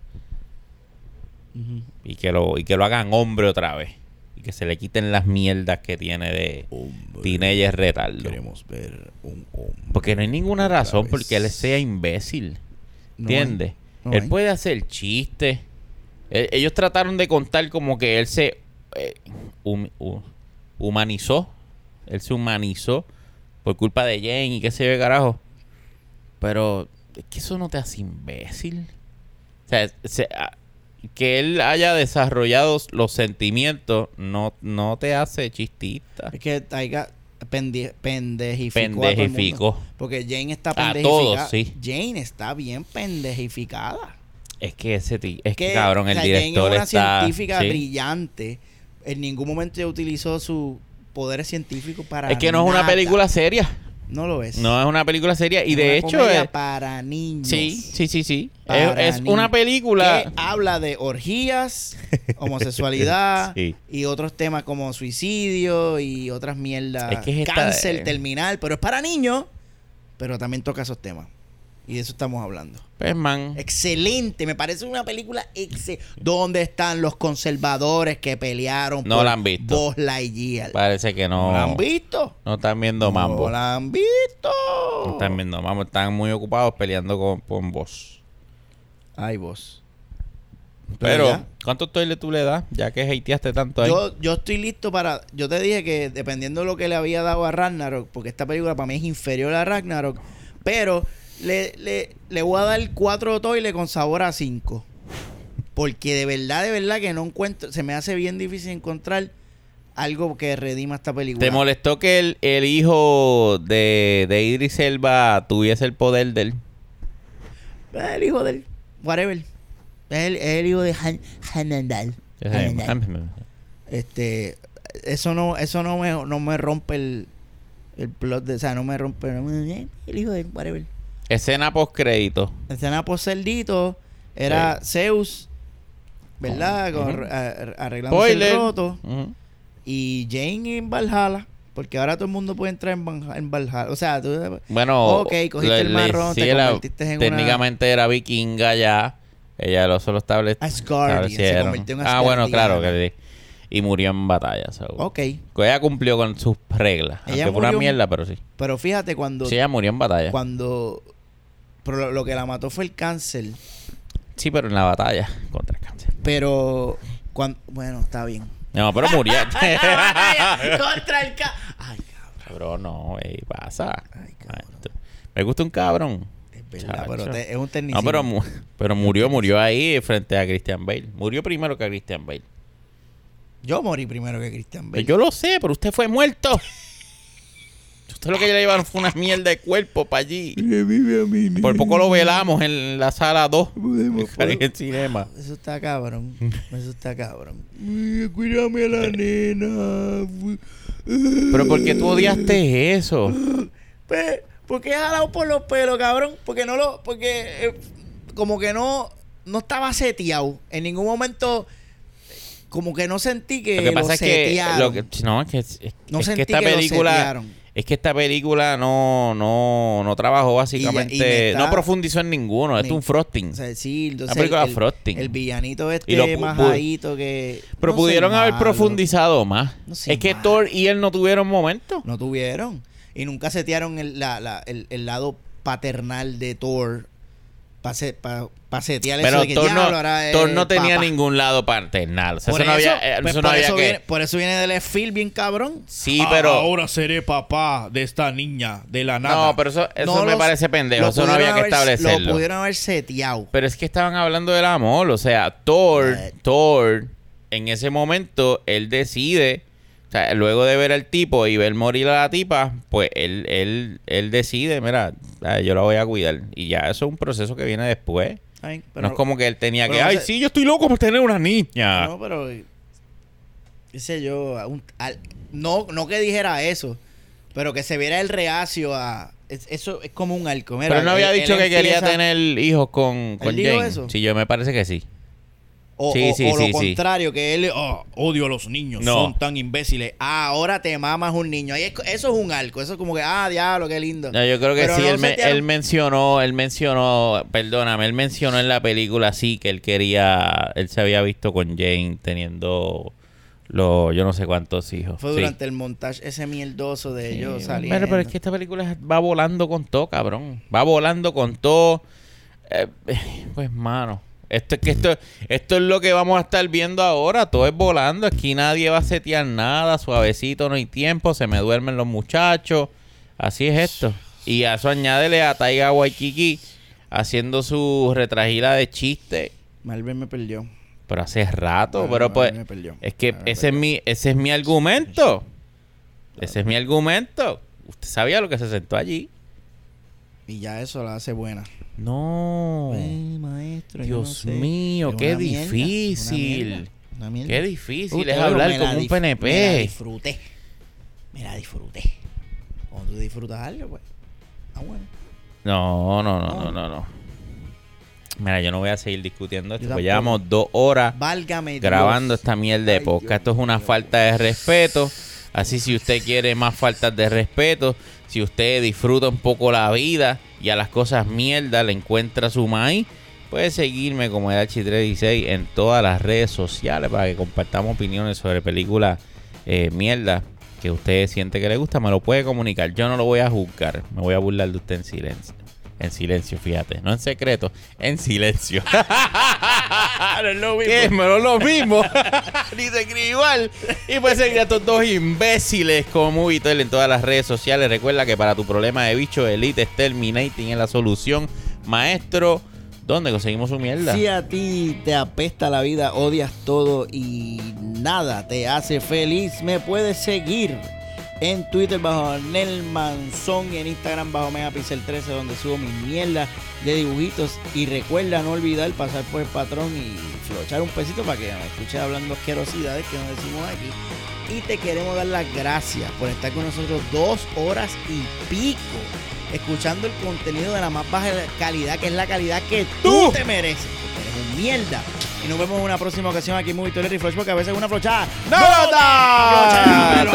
y que lo y que lo hagan hombre otra vez y que se le quiten las mierdas que tiene de teenager retardo Queremos ver un hombre. porque no hay ninguna razón porque él sea imbécil ¿entiendes? no él hay. puede hacer chistes ellos trataron de contar como que él se eh, hum- hu- humanizó él se humanizó por culpa de Jane y qué sé yo de carajo pero es que eso no te hace imbécil o sea, se- a- que él haya desarrollado los sentimientos no, no te hace chistista. Es que Taiga pende- pendejificó. a todo el mundo. Pendejificó. Porque Jane está A pendejificada. todos, sí. Jane está bien pendejificada. Es que ese ti- es que Que, cabrón, o el sea, director Jane es una está. científica sí. brillante. En ningún momento ella utilizó sus poderes científicos para. Es que no es una película seria. No lo es. No es una película seria. Y Es de una hecho, es- para niños. sí, sí, sí, sí. Es, una película. Que habla de orgías, homosexualidad Sí. y otros temas como suicidio y otras mierdas. Es que es esta- cáncer eh, terminal, pero es para niños, pero también toca esos temas. Y de eso estamos hablando. Pues. Excelente, me parece una película excelente. ¿Dónde están los conservadores que pelearon No por la han visto. Buzz Lightyear? Parece que no. ¿No la han visto? No están viendo mambo. No la han visto. No están viendo mambo. Están muy ocupados peleando con, con vos. Ay, vos. Pero, ya. ¿cuántos toiles tú le das? Ya que hateaste tanto ahí. Yo, yo estoy listo para. Yo te dije que dependiendo de lo que le había dado a Ragnarok, porque esta película para mí es inferior a Ragnarok, pero le, le, le voy a dar cuatro toiles con sabor a cinco. Porque de verdad, de verdad que no encuentro. Se me hace bien difícil encontrar algo que redima esta película. ¿Te molestó que el, el hijo de, de Idris Elba tuviese el poder de él? Es el hijo del. Whatever. Es el, el hijo de Han, Hanandal. Hanandal. Este. Eso no, eso no me, no me rompe el, el plot de. O sea, no me rompe. el hijo de. Whatever. Escena post crédito. escena por cerdito era Zeus, ¿verdad? Con- Ujú. a- arreglándose Spoiler. el roto. Y Jane en Valhalla. Porque ahora todo el mundo puede entrar en, en Valhalla. O sea, tú. Bueno, Ok, cogiste el marrón, te la- convertiste en una- técnicamente era vikinga ya. Ella lo solo estable, Asgardian, se establecieron. convirtió en Ah, bueno, claro que sí. Y murió en batalla. so. Ok. Ella cumplió con sus reglas. Ella Aunque fue una murió- mierda, pero sí. Pero fíjate cuando. Sí, ella murió en batalla. Cuando. Pero lo, lo que la mató fue el cáncer. Sí, pero en la batalla contra el cáncer. Pero. Cuando, bueno, está bien. No, pero murió. Contra el cáncer. Ay, cabrón. Cabrón, no, ey, pasa. Ay, cabrón. Me gusta un cabrón. Es verdad, pero te- es un tecnicismo. No, pero, mu- pero murió, murió ahí frente a Christian Bale. Murió primero que a Christian Bale. Yo morí primero que Christian Bale. Pues yo lo sé, pero usted fue muerto. Usted lo que le llevaron fue una mierda de cuerpo para allí. Revive a mi Por poco lo velamos en la sala 2 Podemos- en el cinema. Eso está cabrón. Eso está cabrón. Cuídame a la nena. Pero ¿por qué tú odiaste eso? Pues, ¿por qué jalado por los pelos, cabrón? Porque no lo. Porque. eh, como que no. No estaba seteado. En ningún momento. Como que no sentí que. Lo que pasa es que, setearon. lo que- no, es que, es, No es que sentí esta que lo película. Es que esta película no, no, no trabajó básicamente, Y- y me está- no profundizó en ninguno, esto es un frosting. O sea, sí, entonces Una película el, frosting. el villanito este Y lo majadito que... Pero no pudieron haber malo. profundizado más. No es que malo. Thor y él no tuvieron momento. No tuvieron. Y nunca setearon el, la, la- el, el lado paternal de Thor para setear eso Pero de que Thor no, ahora Thor no tenía papá. ningún lado paternal. O sea, Por eso no eso, había, eh, pues, eso no por, había eso que... viene, por eso viene del F-Field bien cabrón. Sí, Ah, pero... ahora seré papá de esta niña de la nada. No, pero eso, eso No me los- parece pendejo. Eso no había que establecerlo. Lo pudieron haber seteado. Pero es que estaban hablando del amor. O sea, Thor, Eh. Thor, en ese momento, él decide. O sea, luego de ver al tipo y ver morir a la tipa, pues él, él, él decide, mira, ah, yo la voy a cuidar. Y ya eso es un proceso que viene después. Ay, no es como que él tenía que, ay, sí, yo estoy loco por tener una niña. No, pero. qué sé yo. a un- al- no, no que dijera eso, pero que se viera el reacio a. es- eso es como un arco. Mira, Pero no había él- dicho él que quería tener hijos con, con Jane. eso? Sí, yo me parece que sí. O, Sí, o- sí, o lo sí, contrario, que él. Ah, odio a los niños, No. son tan imbéciles. Ah, ahora te mamas un niño. Ahí es- eso es un arco. Eso es como que, ah, diablo, qué lindo. No, yo creo que Pero sí, no él, me- él mencionó, él mencionó, perdóname, él mencionó en la película sí que él quería, él se había visto con Jane teniendo los, yo no sé cuántos hijos. Fue Sí. durante el montaje ese mierdoso de Sí, ellos saliendo. Pero, pero es que esta película va volando con todo, cabrón. Va volando con todo. Eh, pues, mano. Esto es que esto, esto es lo que vamos a estar viendo ahora. Todo es volando. Aquí nadie va a setear nada. Suavecito, no hay tiempo. Se me duermen los muchachos. Así es esto. Y a eso añádele a Taiga Waikiki haciendo su retragila de chiste. Marvel me perdió. Pero hace rato. Pero pues. Marvel me perdió. Es que ese es mi, ese es mi argumento. Ese es mi argumento. Usted sabía lo que se sentó allí. Y ya eso la hace buena. No. Maestro. yo Dios no sé. mío, Es qué una mierda, difícil. una mierda, una mierda. Qué difícil Uy, es hablar con un dif- Me la PNP. disfruté. Me la disfruté. Cuando tú disfrutas algo, pues. Ah, bueno. No, no, no, no, no, no. Mira, yo no voy a seguir discutiendo esto. Pues llevamos dos horas Válgame Dios. grabando esta mierda de podcast. Esto es una falta de respeto. Así si usted quiere más faltas de respeto, si usted disfruta un poco la vida y a las cosas mierda le encuentra su maíz, puede seguirme como Edachi316 en todas las redes sociales para que compartamos opiniones sobre películas eh, mierda que usted siente que le gusta. Me lo puede comunicar. Yo no lo voy a juzgar. Me voy a burlar de usted en silencio. En silencio, fíjate. No en secreto, en silencio. no es lo es menos lo mismo. Ni se escribe igual. Y puede seguir a estos dos imbéciles como Movitel en todas las redes sociales. Recuerda que para tu problema de bicho, Elite Terminating es la solución. Maestro, ¿dónde conseguimos su mierda? Si a ti te apesta la vida, odias todo y nada te hace feliz, me puedes seguir en Twitter bajo Nel Manzón y en Instagram bajo Megapixel 13 donde subo mi mierda de dibujitos. Y recuerda no olvidar pasar por el patrón y flochar un pesito para que me escuches hablando asquerosidades que nos decimos aquí. Y te queremos dar las gracias por estar con nosotros dos horas y pico escuchando el contenido de la más baja calidad que es la calidad que tú, ¡Tú! te mereces y nos vemos en una próxima ocasión aquí en Movie Tolera y Flash, porque a veces una flochada. ¡No, no, no!